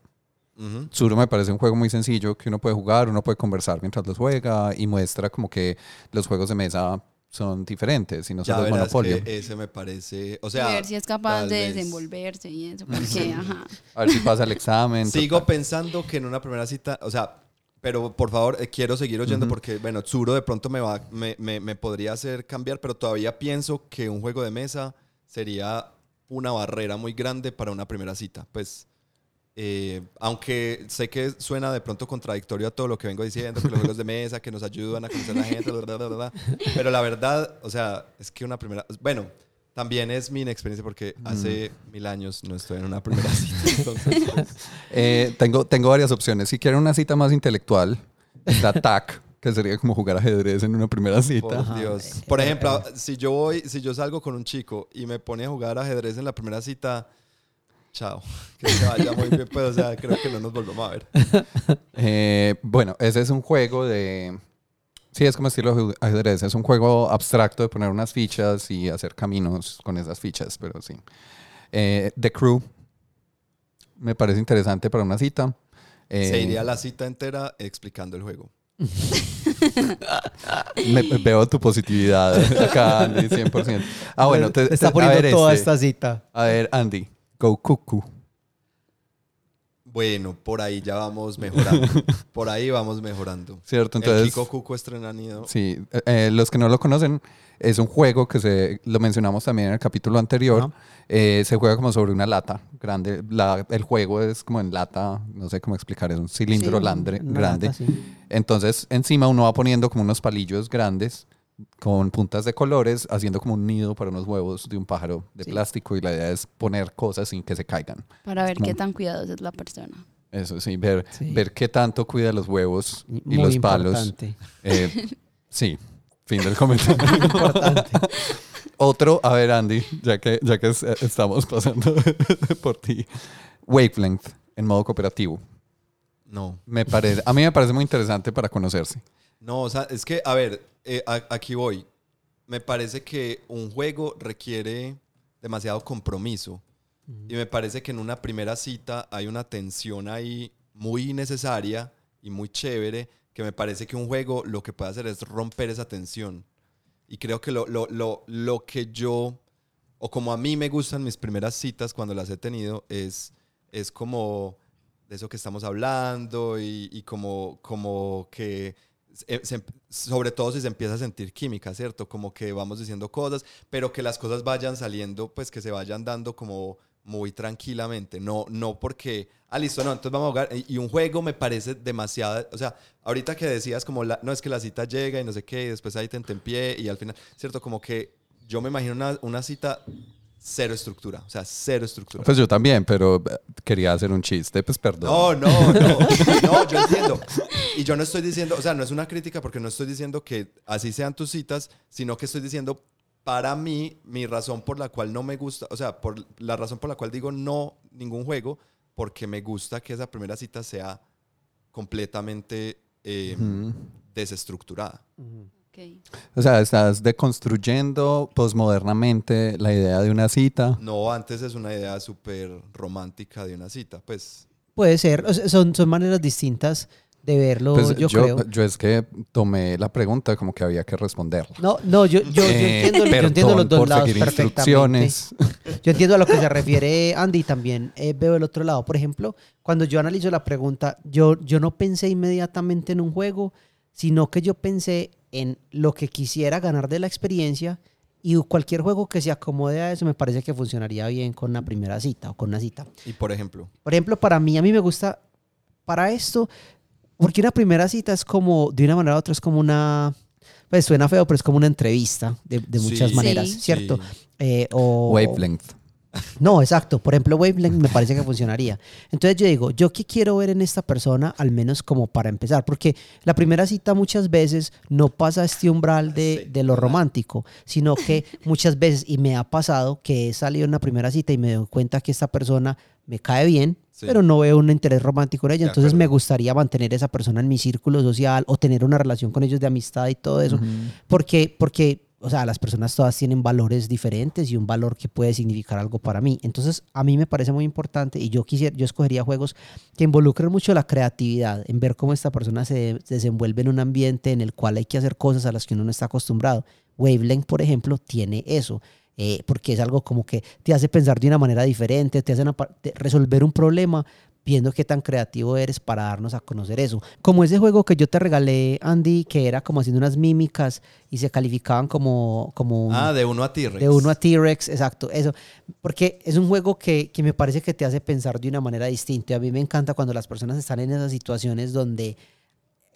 [SPEAKER 4] Ujú.
[SPEAKER 2] Tsuru me parece un juego muy sencillo que uno puede jugar, uno puede conversar mientras los juega y muestra como que los juegos de mesa son diferentes y no solo es
[SPEAKER 4] verás
[SPEAKER 2] monopolio.
[SPEAKER 4] que ese me parece, o sea,
[SPEAKER 3] ver si es capaz de
[SPEAKER 4] vez.
[SPEAKER 3] desenvolverse y eso, porque, <laughs> ajá.
[SPEAKER 2] A ver si pasa el examen.
[SPEAKER 4] Sigo
[SPEAKER 2] total.
[SPEAKER 4] pensando que en una primera cita, o sea, pero por favor, eh, quiero seguir oyendo porque, bueno, Tsuro de pronto me, va, me, me, me podría hacer cambiar, pero todavía pienso que un juego de mesa sería una barrera muy grande para una primera cita. Pues, eh, aunque sé que suena de pronto contradictorio a todo lo que vengo diciendo, que los juegos de mesa, que nos ayudan a conocer a la gente, bla, bla, bla, bla, pero la verdad, o sea, es que una primera, bueno, también es mi inexperiencia porque hace mil años no estoy en una primera cita. <laughs> Entonces, pues,
[SPEAKER 2] Eh, tengo, tengo varias opciones. Si quieren una cita más intelectual, está TAC, que sería como jugar ajedrez en una primera cita.
[SPEAKER 4] Por. Dios. Por ejemplo, si yo voy, si yo salgo con un chico y me pone a jugar ajedrez en la primera cita, chao. <laughs> Que se vaya muy bien, pues, o sea, creo que no nos volvemos a ver. <laughs>
[SPEAKER 2] Eh, bueno, ese es un juego de... Sí, es como estilo ajedrez. Es un juego abstracto de poner unas fichas y hacer caminos con esas fichas, pero sí. Eh, The Crew. Me parece interesante para una cita. Eh,
[SPEAKER 4] Se iría la cita entera explicando el juego.
[SPEAKER 2] me- <laughs> me veo tu positividad acá, Andy, 100%. Ah, bueno, te,
[SPEAKER 1] Te está poniendo
[SPEAKER 2] a ver
[SPEAKER 1] toda
[SPEAKER 2] este.
[SPEAKER 1] esta cita.
[SPEAKER 2] A ver, Andy, Go Cuckoo.
[SPEAKER 4] Bueno, por ahí ya vamos mejorando. <laughs> Por ahí vamos mejorando.
[SPEAKER 2] ¿Cierto?
[SPEAKER 4] el
[SPEAKER 2] Entonces,
[SPEAKER 4] Kiko Cuco estrena nido.
[SPEAKER 2] sí, eh, eh, los que no lo conocen, es un juego que se, lo mencionamos también en el capítulo anterior. Eh, se juega como sobre una lata grande. La- el juego es como en lata, no sé cómo explicar, es un cilindro
[SPEAKER 1] Sí,
[SPEAKER 2] landre- grande.
[SPEAKER 1] lata, sí.
[SPEAKER 2] Entonces, encima uno va poniendo como unos palillos grandes con puntas de colores, haciendo como un nido para unos huevos de un pájaro de
[SPEAKER 1] Sí.
[SPEAKER 2] plástico y la idea es poner cosas sin que se caigan.
[SPEAKER 3] Para ver
[SPEAKER 2] como-
[SPEAKER 3] qué tan cuidadosa es la persona.
[SPEAKER 2] Eso sí, ver,
[SPEAKER 1] Sí.
[SPEAKER 2] ver qué tanto cuida los huevos y
[SPEAKER 1] Muy
[SPEAKER 2] los palos. Eh, <laughs> sí, fin del comentario.
[SPEAKER 1] importante.
[SPEAKER 2] Otro, a ver, Andy, ya que, ya que es- estamos pasando <laughs> por ti. Wavelength en modo cooperativo.
[SPEAKER 4] No.
[SPEAKER 2] Me parece, a mí me parece muy interesante para conocerse.
[SPEAKER 4] No, o sea, es que, a ver, eh, a- aquí voy. Me parece que un juego requiere demasiado compromiso. Y me parece que en una primera cita hay una tensión ahí muy necesaria y muy chévere, que me parece que un juego lo que puede hacer es romper esa tensión. Y creo que lo, lo, lo, lo que yo, o como a mí me gustan mis primeras citas cuando las he tenido, es, es como de eso que estamos hablando y, y como, como que, se- se- sobre todo si se empieza a sentir química, ¿cierto? Como que vamos diciendo cosas, pero que las cosas vayan saliendo, pues que se vayan dando como muy tranquilamente, no, no porque, ah, listo, no, entonces vamos a jugar. Y un juego me parece demasiado, o sea, ahorita que decías como, la- no es que la cita llega y no sé qué, y después ahí te pie y al final, ¿cierto? Como que yo me imagino una, una cita cero estructura, o sea, cero estructura.
[SPEAKER 2] Pues yo también, pero eh, quería hacer un chiste, pues perdón.
[SPEAKER 4] No, no, no, no, yo entiendo. Y yo no estoy diciendo, o sea, no es una crítica porque no estoy diciendo que así sean tus citas, sino que estoy diciendo, para mí, mi razón por la cual no me gusta, o sea, por la razón por la cual digo no ningún juego, porque me gusta que esa primera cita sea completamente eh,
[SPEAKER 2] Ujú.
[SPEAKER 4] desestructurada.
[SPEAKER 3] Ok.
[SPEAKER 2] O sea, estás deconstruyendo posmodernamente la idea de una cita.
[SPEAKER 4] No, antes es una idea súper romántica de una cita, pues.
[SPEAKER 1] Puede ser, o sea, son, son maneras distintas de verlo,
[SPEAKER 2] Pues
[SPEAKER 1] yo,
[SPEAKER 2] yo,
[SPEAKER 1] creo.
[SPEAKER 2] yo es que tomé la pregunta como que había que responderla.
[SPEAKER 1] No, no, yo, yo, yo
[SPEAKER 2] Eh,
[SPEAKER 1] entiendo, yo entiendo los
[SPEAKER 2] perdón
[SPEAKER 1] dos
[SPEAKER 2] por
[SPEAKER 1] lados perfectamente. <laughs> Yo entiendo a lo que se refiere Andy también eh, veo el otro lado. Por ejemplo, cuando yo analizo la pregunta, yo, yo no pensé inmediatamente en un juego, sino que yo pensé en lo que quisiera ganar de la experiencia y cualquier juego que se acomode a eso me parece que funcionaría bien con una primera cita o con una cita.
[SPEAKER 4] Y por ejemplo,
[SPEAKER 1] Por ejemplo, para mí, a mí me gusta, para esto, porque una primera cita es como, de una manera u otra, es como una, pues suena feo, pero es como una entrevista de, de muchas
[SPEAKER 4] Sí.
[SPEAKER 1] maneras,
[SPEAKER 3] Sí.
[SPEAKER 1] ¿cierto?
[SPEAKER 4] sí.
[SPEAKER 1] Eh, o,
[SPEAKER 2] Wavelength.
[SPEAKER 1] No, exacto. Por ejemplo, Wavelength me parece que funcionaría. Entonces yo digo, ¿yo qué quiero ver en esta persona? Al menos como para empezar. Porque la primera cita muchas veces no pasa este umbral de, de lo romántico, sino que muchas veces, y me ha pasado que he salido en una primera cita y me doy cuenta que esta persona me cae bien,
[SPEAKER 4] Sí.
[SPEAKER 1] pero no veo un interés romántico en ella. Entonces me gustaría mantener esa persona en mi círculo social o tener una relación con ellos de amistad y todo eso. Porque, porque, o sea, las personas todas tienen valores diferentes y un valor que puede significar algo para mí. Entonces, a mí me parece muy importante y yo quisiera, yo escogería juegos que involucren mucho la creatividad, en ver cómo esta persona se desenvuelve en un ambiente en el cual hay que hacer cosas a las que uno no está acostumbrado. Wavelength, por ejemplo, tiene eso. eh, porque es algo como que te hace pensar de una manera diferente, te hace una te- resolver un problema viendo qué tan creativo eres para darnos a conocer eso. Como ese juego que yo te regalé, Andy, que era como haciendo unas mímicas y se calificaban como, como un-
[SPEAKER 4] Ah, de uno a T-Rex.
[SPEAKER 1] de uno a T-Rex, exacto, eso. Porque es un juego que, que me parece que te hace pensar de una manera distinta. Y a mí me encanta cuando las personas están en esas situaciones donde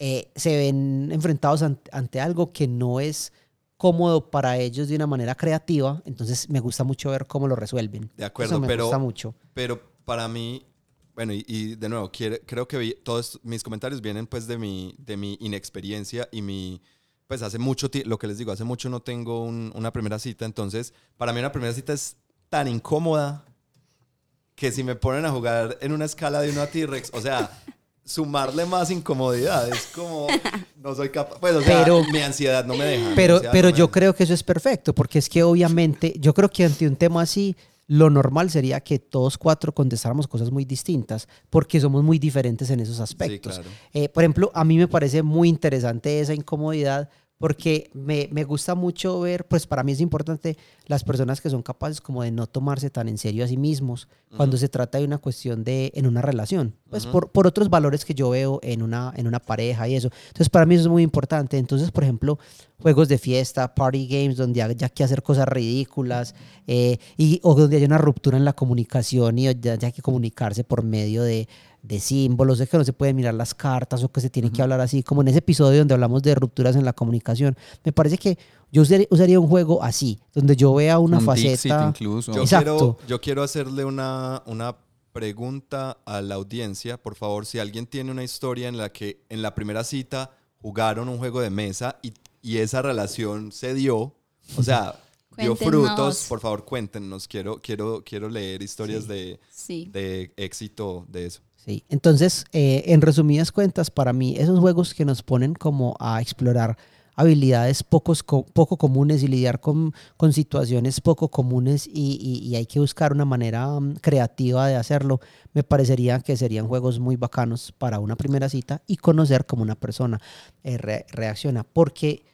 [SPEAKER 1] eh, se ven enfrentados an- ante algo que no es cómodo para ellos de una manera creativa. Entonces me gusta mucho ver cómo lo resuelven.
[SPEAKER 4] De acuerdo,
[SPEAKER 1] Eso me
[SPEAKER 4] pero-
[SPEAKER 1] gusta mucho.
[SPEAKER 4] Pero para mí, bueno, y, y de nuevo, creo que vi- todos mis comentarios vienen pues de mi, de mi inexperiencia y mi, pues hace mucho, lo que les digo, hace mucho no tengo un- una primera cita, entonces para mí una primera cita es tan incómoda que si me ponen a jugar en una escala de uno a T-Rex, o sea, sumarle más incomodidad, es como, no soy capaz, pues o sea,
[SPEAKER 1] Pero-
[SPEAKER 4] mi ansiedad no me deja.
[SPEAKER 1] Pero, pero
[SPEAKER 4] no
[SPEAKER 1] yo
[SPEAKER 4] deja.
[SPEAKER 1] creo que eso es perfecto, porque es que obviamente, yo creo que ante un tema así, lo normal sería que todos cuatro contestáramos cosas muy distintas, porque somos muy diferentes en esos aspectos.
[SPEAKER 4] claro.
[SPEAKER 1] Eh, por ejemplo, a mí me parece muy interesante esa incomodidad, porque me, me gusta mucho ver, pues para mí es importante las personas que son capaces como de no tomarse tan en serio a sí mismos cuando se trata de una cuestión de, en una relación, pues por, por otros valores que yo veo en una, en una pareja y eso. Entonces para mí eso es muy importante. Entonces, por ejemplo, juegos de fiesta, party games, donde haya que hacer cosas ridículas eh, y, o donde haya una ruptura en la comunicación y haya haya que comunicarse por medio de, de símbolos, de que no se pueden mirar las cartas o que se tiene que hablar así, como en ese episodio donde hablamos de rupturas en la comunicación. Me parece que yo usaría, un juego así, donde yo vea una
[SPEAKER 2] Un
[SPEAKER 1] faceta.
[SPEAKER 2] incluso.
[SPEAKER 4] Yo
[SPEAKER 1] Exacto.
[SPEAKER 4] quiero, yo quiero hacerle una, una pregunta a la audiencia. Por favor, si alguien tiene una historia en la que en la primera cita jugaron un juego de mesa y, y esa relación se dio, o sea, <laughs> dio frutos, por favor cuéntenos. Quiero, quiero, quiero leer historias de,
[SPEAKER 3] Sí.
[SPEAKER 4] de éxito de eso.
[SPEAKER 1] Sí, entonces, eh, en resumidas cuentas, para mí, esos juegos que nos ponen como a explorar habilidades pocos co- poco comunes y lidiar con, con situaciones poco comunes y, hay que buscar una manera mm, creativa de hacerlo, me parecería que serían juegos muy bacanos para una primera cita y conocer cómo una persona eh, re- reacciona. Porque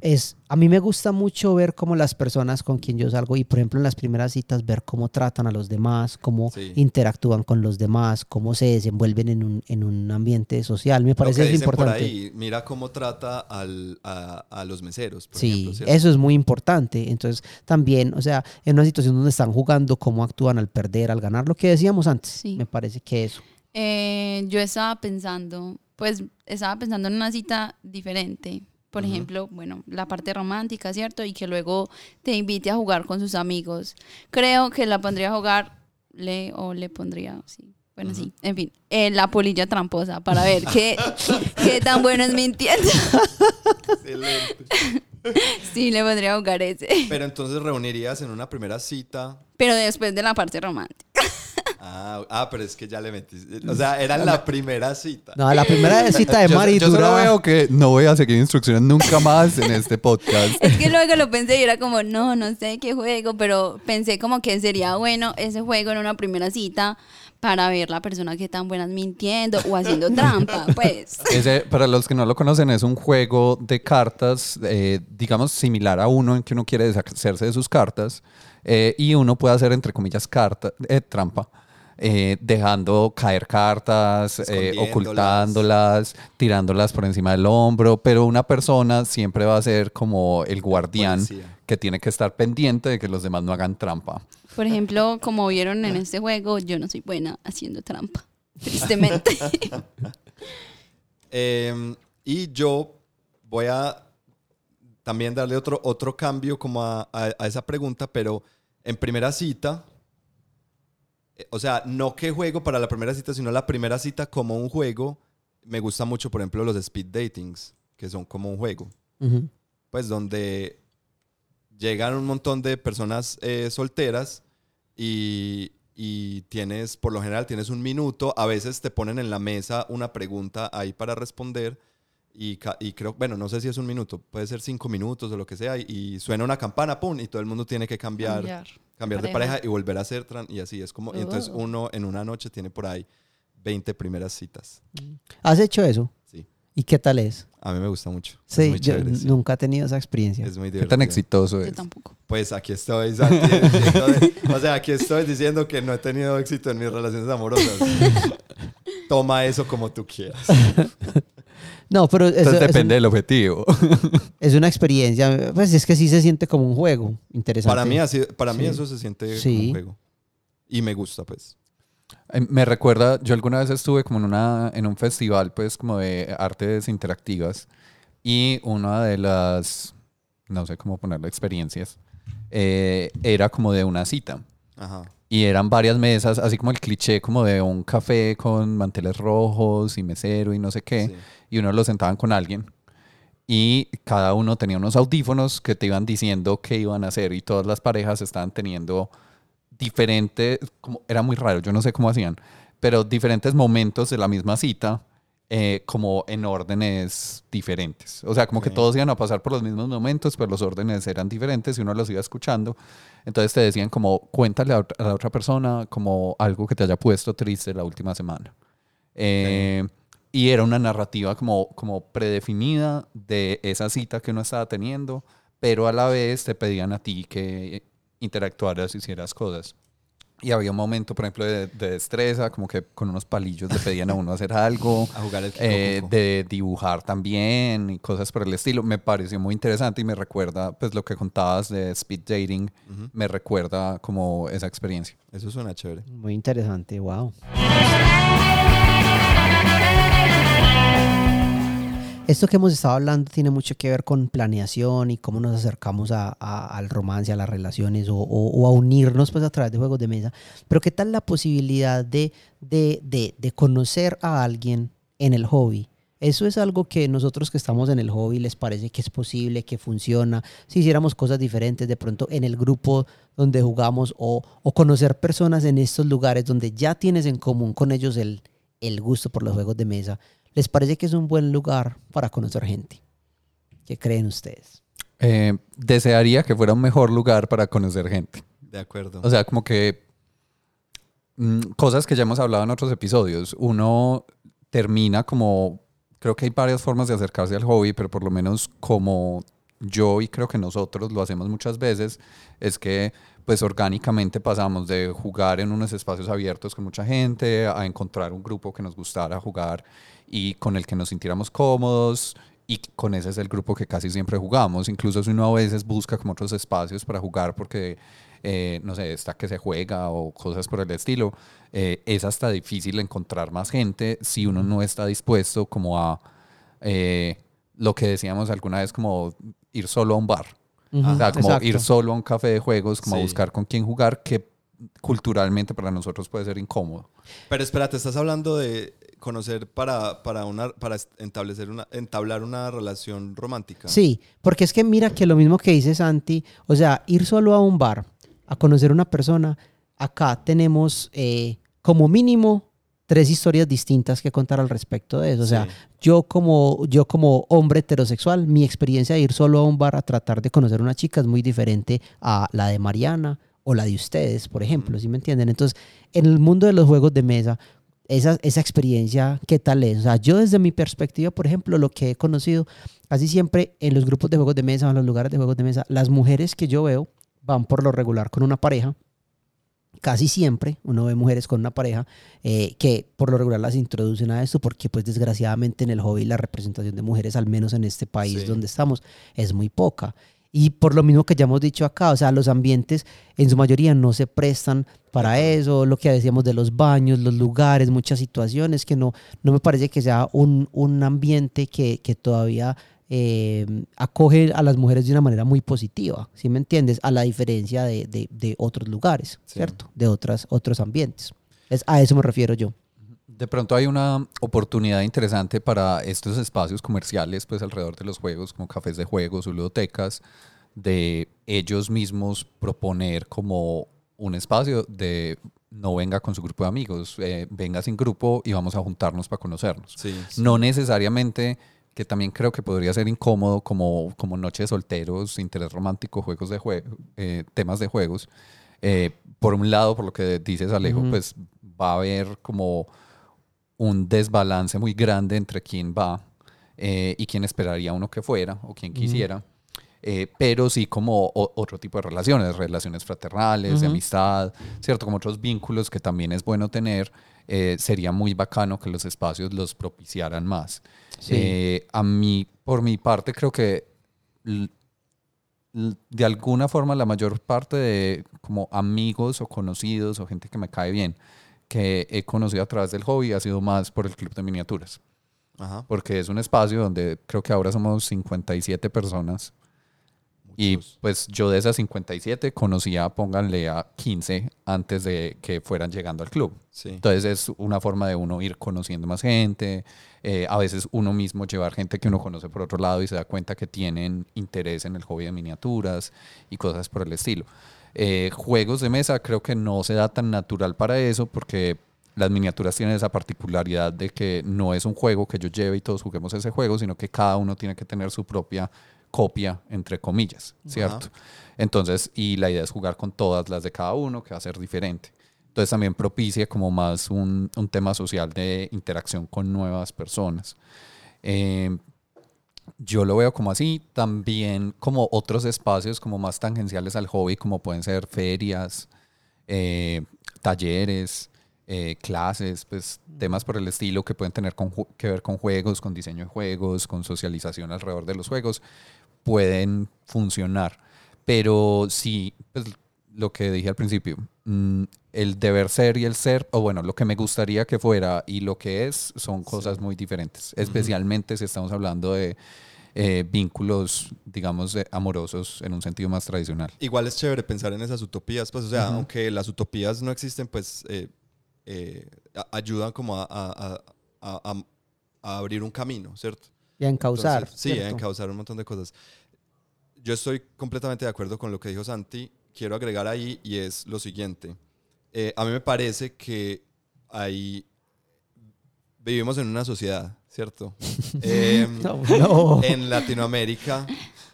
[SPEAKER 1] es, a mí me gusta mucho ver cómo las personas con quien yo salgo y por ejemplo en las primeras citas ver cómo tratan a los demás, cómo
[SPEAKER 4] Sí.
[SPEAKER 1] interactúan con los demás, cómo se desenvuelven en un, en un ambiente social. Me
[SPEAKER 4] Lo
[SPEAKER 1] parece
[SPEAKER 4] que
[SPEAKER 1] eso
[SPEAKER 4] por
[SPEAKER 1] importante.
[SPEAKER 4] ahí, mira cómo trata al- a, a los meseros, por
[SPEAKER 1] Sí, eso es muy importante. Entonces, también, o sea, en una situación donde están jugando, cómo actúan al perder, al ganar, lo que decíamos antes.
[SPEAKER 3] Sí.
[SPEAKER 1] Me parece que eso.
[SPEAKER 3] Eh, yo estaba pensando, pues estaba pensando en una cita diferente. Por ejemplo, bueno, la parte romántica, ¿cierto? Y que luego te invite a jugar con sus amigos. Creo que la pondría a jugar, le o le pondría, sí. Bueno, sí, en fin, eh, la polilla tramposa para ver qué, <laughs> qué tan bueno es mintiendo.
[SPEAKER 4] Excelente.
[SPEAKER 3] Sí, le pondría a jugar ese.
[SPEAKER 4] Pero entonces reunirías en una primera cita.
[SPEAKER 3] Pero después de la parte romántica.
[SPEAKER 4] Ah, ah, pero es que ya le metiste. O sea, era la primera cita.
[SPEAKER 1] No, la primera cita de
[SPEAKER 2] yo,
[SPEAKER 1] Mari
[SPEAKER 2] yo solo
[SPEAKER 1] dura-
[SPEAKER 2] veo que no voy a seguir instrucciones nunca más en este podcast. <laughs>
[SPEAKER 3] Es que luego lo pensé y era como, no, no sé qué juego, pero pensé como que sería bueno ese juego en una primera cita para ver la persona que tan buena es mintiendo o haciendo <laughs> trampa, pues.
[SPEAKER 2] Ese, para los que no lo conocen, es un juego de cartas, eh, digamos, similar a uno en que uno quiere deshacerse de sus cartas eh, y uno puede hacer, entre comillas, carta, eh, trampa. Eh, dejando caer cartas, eh, ocultándolas, tirándolas por encima del hombro, pero una persona siempre va a ser como el guardián
[SPEAKER 4] Policía.
[SPEAKER 2] que tiene que estar pendiente de que los demás no hagan trampa.
[SPEAKER 3] Por ejemplo, como vieron en este juego, yo no soy buena haciendo trampa, <laughs> tristemente.
[SPEAKER 4] Eh, y yo voy a también darle otro, otro cambio como a, a- a esa pregunta, pero en primera cita, o sea, no qué juego para la primera cita, sino la primera cita como un juego. Me gusta mucho, por ejemplo, los speed datings, que son como un juego. Pues donde llegan un montón de personas eh, solteras y, y tienes, por lo general, tienes un minuto, a veces te ponen en la mesa una pregunta ahí para responder y, y creo, bueno, no sé si es un minuto, puede ser cinco minutos o lo que sea y, y suena una campana, ¡pum! y todo el mundo tiene que cambiar, cambiar,
[SPEAKER 3] Cambiar.
[SPEAKER 4] de
[SPEAKER 3] pareja.
[SPEAKER 4] y volver a ser tran- y así es como, y entonces
[SPEAKER 1] Oh.
[SPEAKER 4] uno en una noche tiene por ahí 20 primeras citas.
[SPEAKER 1] ¿Has hecho eso?
[SPEAKER 4] Sí,
[SPEAKER 1] ¿Y qué tal es?
[SPEAKER 4] a mí me gusta mucho. es
[SPEAKER 1] Sí,
[SPEAKER 4] muy
[SPEAKER 1] yo
[SPEAKER 4] chévere, sí.
[SPEAKER 1] nunca he tenido esa experiencia.
[SPEAKER 4] Es muy
[SPEAKER 2] ¿Qué
[SPEAKER 4] divertido.
[SPEAKER 2] tan exitoso
[SPEAKER 3] Yo
[SPEAKER 2] es?
[SPEAKER 3] tampoco.
[SPEAKER 4] Pues aquí estoy, Santi, <laughs> diciendo de- o sea, aquí estoy diciendo que no he tenido éxito en mis relaciones amorosas. <laughs> Toma eso como tú quieras. <laughs>
[SPEAKER 1] No, pero eso-
[SPEAKER 2] Entonces
[SPEAKER 1] es,
[SPEAKER 2] depende del objetivo. <laughs>
[SPEAKER 1] es una experiencia. Pues es que sí se siente como un juego. Interesante.
[SPEAKER 4] Para mí, así, para mí eso se siente como
[SPEAKER 1] Sí.
[SPEAKER 4] un juego. Y me gusta, pues.
[SPEAKER 2] Eh, Me recuerda, yo alguna vez estuve como en, una, en un festival, pues como de artes interactivas y una de las, no sé cómo ponerlo, experiencias, eh, era como de una cita.
[SPEAKER 4] Ajá.
[SPEAKER 2] Y eran varias mesas, así como el cliché como de un café con manteles rojos y mesero y no sé qué.
[SPEAKER 4] Sí.
[SPEAKER 2] Y uno lo sentaban con alguien. Y cada uno tenía unos audífonos que te iban diciendo qué iban a hacer. Y todas las parejas estaban teniendo diferentes, como, era muy raro, yo no sé cómo hacían, pero diferentes momentos de la misma cita, eh, como en órdenes diferentes. O sea, como que
[SPEAKER 4] Ok.
[SPEAKER 2] todos iban a pasar por los mismos momentos, pero los órdenes eran diferentes y uno los iba escuchando. Entonces te decían como, cuéntale a, la otra persona como algo que te haya puesto triste la última semana. Eh, Y era una narrativa como, como predefinida de esa cita que uno estaba teniendo, pero a la vez te pedían a ti que interactuaras, hicieras cosas. Y había un momento, por ejemplo, de, de destreza, como que con unos palillos le pedían a uno hacer algo. <laughs>
[SPEAKER 4] A jugar el
[SPEAKER 2] eh, de dibujar también y cosas por el estilo. Me pareció muy interesante y me recuerda, pues lo que contabas de speed dating, me recuerda como esa experiencia.
[SPEAKER 4] Eso suena chévere.
[SPEAKER 1] Muy interesante, wow. Esto que hemos estado hablando tiene mucho que ver con planeación y cómo nos acercamos a- a- al romance, a las relaciones o, o- o a unirnos pues a través de juegos de mesa. Pero ¿qué tal la posibilidad de, de, de- de conocer a alguien en el hobby? Eso es algo que nosotros que estamos en el hobby les parece que es posible, que funciona. Si hiciéramos cosas diferentes de pronto en el grupo donde jugamos o, o conocer personas en estos lugares donde ya tienes en común con ellos el, el gusto por los juegos de mesa, ¿les parece que es un buen lugar para conocer gente? ¿Qué creen ustedes?
[SPEAKER 2] Eh, desearía que fuera un mejor lugar para conocer gente.
[SPEAKER 4] De acuerdo.
[SPEAKER 2] O sea, como que mm, cosas que ya hemos hablado en otros episodios. Uno termina como, creo que hay varias formas de acercarse al hobby, pero por lo menos como yo y creo que nosotros lo hacemos muchas veces, es que pues orgánicamente pasamos de jugar en unos espacios abiertos con mucha gente a encontrar un grupo que nos gustara jugar y con el que nos sintiéramos cómodos y con ese es el grupo que casi siempre jugamos. Incluso si uno a veces busca como otros espacios para jugar porque, eh, no sé, está que se juega o cosas por el estilo, eh, es hasta difícil encontrar más gente si uno no está dispuesto como a eh, lo que decíamos alguna vez como ir solo a un bar. o sea, como
[SPEAKER 1] Exacto.
[SPEAKER 2] ir solo a un café de juegos, como a
[SPEAKER 4] Sí.
[SPEAKER 2] buscar con quién jugar, que culturalmente para nosotros puede ser incómodo.
[SPEAKER 4] Pero espérate, estás hablando de conocer para, para, una, para establecer una, entablar una relación romántica.
[SPEAKER 1] Sí, porque es que mira que lo mismo que dice Santi, o sea, ir solo a un bar a conocer una persona, acá tenemos eh, como mínimo tres historias distintas que contar al respecto de eso. O sea,
[SPEAKER 4] Sí.
[SPEAKER 1] yo como, yo como hombre heterosexual, mi experiencia de ir solo a un bar a tratar de conocer una chica es muy diferente a la de Mariana o la de ustedes, por ejemplo, ¿sí me entienden? Entonces, en el mundo de los juegos de mesa, esa, esa experiencia, ¿qué tal es? O sea, yo desde mi perspectiva, por ejemplo, lo que he conocido, casi siempre en los grupos de juegos de mesa en los lugares de juegos de mesa, las mujeres que yo veo van por lo regular con una pareja. Casi siempre uno ve mujeres con una pareja eh, que por lo regular las introducen a esto porque pues desgraciadamente en el hobby la representación de mujeres, al menos en este país
[SPEAKER 4] Sí.
[SPEAKER 1] donde estamos, es muy poca. Y por lo mismo que ya hemos dicho acá, o sea, los ambientes en su mayoría no se prestan para eso, lo que decíamos de los baños, los lugares, muchas situaciones que no, no me parece que sea un, un ambiente que, que todavía eh, acoge a las mujeres de una manera muy positiva, ¿sí me entiendes? A la diferencia de, de- de otros lugares,
[SPEAKER 4] Sí.
[SPEAKER 1] ¿cierto? De otras, otros ambientes. Es, a eso me refiero yo.
[SPEAKER 2] De pronto hay una oportunidad interesante para estos espacios comerciales, pues alrededor de los juegos, como cafés de juegos o ludotecas, de ellos mismos proponer como un espacio de no venga con su grupo de amigos, eh, venga sin grupo y vamos a juntarnos para conocernos.
[SPEAKER 4] Sí.
[SPEAKER 2] No necesariamente, que también creo que podría ser incómodo como, como noche de solteros, interés romántico, juegos de juego, temas de juegos. Eh, por un lado, por lo que dices Alejo, pues va a haber como un desbalance muy grande entre quién va eh, y quién esperaría uno que fuera o quién quisiera. Eh, pero sí como o- otro tipo de relaciones, relaciones fraternales, de amistad, ¿cierto? Como otros vínculos que también es bueno tener. eh, sería muy bacano que los espacios los propiciaran más.
[SPEAKER 1] Sí.
[SPEAKER 2] Eh, a mí, por mi parte, creo que de alguna forma la mayor parte de como amigos o conocidos o gente que me cae bien que he conocido a través del hobby ha sido más por el club de miniaturas
[SPEAKER 4] Ajá.
[SPEAKER 2] porque es un espacio donde creo que ahora somos 57 personas y
[SPEAKER 4] Muchos.
[SPEAKER 2] pues yo de esas 57 conocía, pónganle a 15 antes de que fueran llegando al club.
[SPEAKER 4] Sí.
[SPEAKER 2] Entonces es una forma de uno ir conociendo más gente, eh, a veces uno mismo llevar gente que uno conoce por otro lado y se da cuenta que tienen interés en el hobby de miniaturas y cosas por el estilo. Eh, juegos de mesa creo que no se da tan natural para eso porque las miniaturas tienen esa particularidad de que no es un juego que yo lleve y todos juguemos ese juego, sino que cada uno tiene que tener su propia copia, entre comillas, ¿cierto? Entonces, y la idea es jugar con todas las de cada uno, que va a ser diferente. Entonces también propicia como más un, un tema social de interacción con nuevas personas. Eh, yo lo veo como así, también como otros espacios como más tangenciales al hobby, como pueden ser ferias, eh, talleres, eh, clases, pues temas por el estilo que pueden tener con que ver con juegos, con diseño de juegos, con socialización alrededor de los juegos, pueden funcionar. Pero sí, pues lo que dije al principio, mm, el deber ser y el ser, o bueno, lo que me gustaría que fuera y lo que es, son cosas muy diferentes, especialmente si estamos hablando de eh, vínculos, digamos, de- amorosos en un sentido más tradicional.
[SPEAKER 4] Igual es chévere pensar en esas utopías, pues, o sea,
[SPEAKER 2] Ujú.
[SPEAKER 4] aunque las utopías no existen, pues eh, eh, a- ayudan como a, a- a- a- abrir un camino, ¿cierto?
[SPEAKER 1] Y a encauzar.
[SPEAKER 4] Entonces, sí, a encauzar un montón de cosas. Yo estoy completamente de acuerdo con lo que dijo Santi. Quiero agregar ahí y es lo siguiente. Eh, a mí me parece que ahí vivimos en una sociedad, ¿cierto? <laughs>
[SPEAKER 1] No, no.
[SPEAKER 4] en Latinoamérica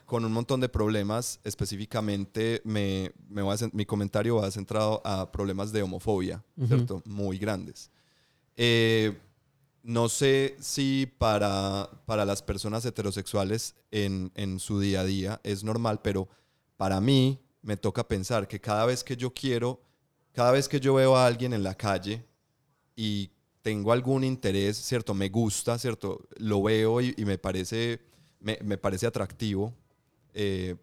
[SPEAKER 4] con un montón de problemas, específicamente me, me a mi comentario va centrado a problemas de homofobia. ¿cierto? Muy grandes. Eh, no sé si para, para las personas heterosexuales en, en su día a día es normal, pero para mí me toca pensar que cada vez que yo quiero, cada vez que yo veo a alguien en la calle y tengo algún interés, ¿cierto? Me gusta, ¿cierto? Lo veo y, y me, parece, me, me parece atractivo, eh,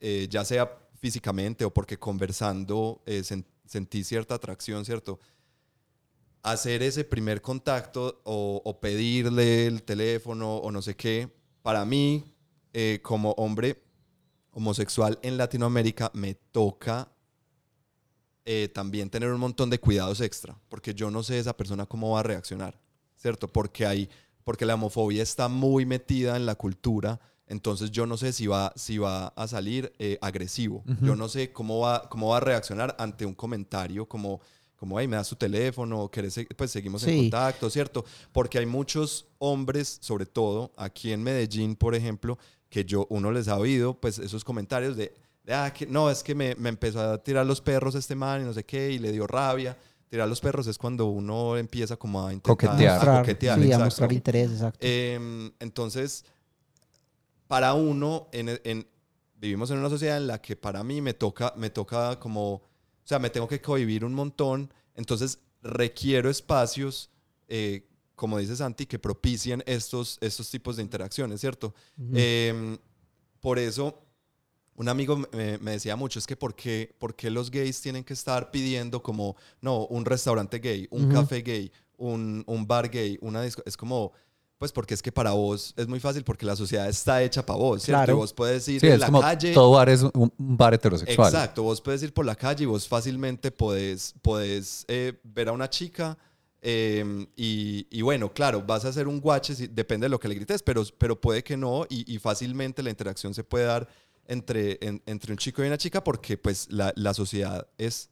[SPEAKER 4] eh, ya sea físicamente o porque conversando eh, sen- sentí cierta atracción, ¿cierto? Hacer ese primer contacto o, pedirle el teléfono o no sé qué, para mí, como hombre homosexual en Latinoamérica, me toca eh, también tener un montón de cuidados extra, porque yo no sé esa persona cómo va a reaccionar, ¿cierto? Porque hay, porque la homofobia está muy metida en la cultura, entonces yo no sé si va, si va a salir eh, agresivo, yo no sé cómo va, cómo va a reaccionar ante un comentario como, como, hey, me das tu teléfono, ¿querés pues seguimos en
[SPEAKER 1] Sí.
[SPEAKER 4] contacto, ¿cierto? Porque hay muchos hombres, sobre todo aquí en Medellín, por ejemplo, que yo, uno les ha oído, pues esos comentarios de, de, ah, que no, es que me, me empezó a tirar los perros este man y no sé qué, y le dio rabia. Tirar los perros es cuando uno empieza como a intentar
[SPEAKER 2] Coquetear.
[SPEAKER 4] a
[SPEAKER 1] Mostrar,
[SPEAKER 4] coquetear,
[SPEAKER 1] sí, a mostrar interés, exacto.
[SPEAKER 4] Em, entonces, para uno, en, en- vivimos en una sociedad en la que para mí me toca, me toca como, o sea, me tengo que convivir un montón, entonces requiero espacios, eh, como dice Santi, que propicien estos, estos tipos de interacciones, ¿cierto?
[SPEAKER 1] Ujú.
[SPEAKER 4] Em, por eso, un amigo me, me decía mucho, es que ¿por qué, por qué los gays tienen que estar pidiendo como, no, un restaurante gay, un
[SPEAKER 1] Ujú.
[SPEAKER 4] café gay, un, un bar gay, una disco? Es como, pues porque es que para vos es muy fácil porque la sociedad está hecha para vos, ¿cierto?
[SPEAKER 1] Claro.
[SPEAKER 4] Y vos puedes ir
[SPEAKER 2] Sí,
[SPEAKER 4] en
[SPEAKER 2] es
[SPEAKER 4] la
[SPEAKER 2] como
[SPEAKER 4] calle.
[SPEAKER 2] todo bar es un, un bar heterosexual.
[SPEAKER 4] Exacto, vos puedes ir por la calle y vos fácilmente podés, podés eh, ver a una chica eh, y, y bueno, claro, vas a hacer un guache, depende de lo que le grites, pero, pero puede que no y, y fácilmente la interacción se puede dar entre, en- entre un chico y una chica porque pues la, la sociedad es,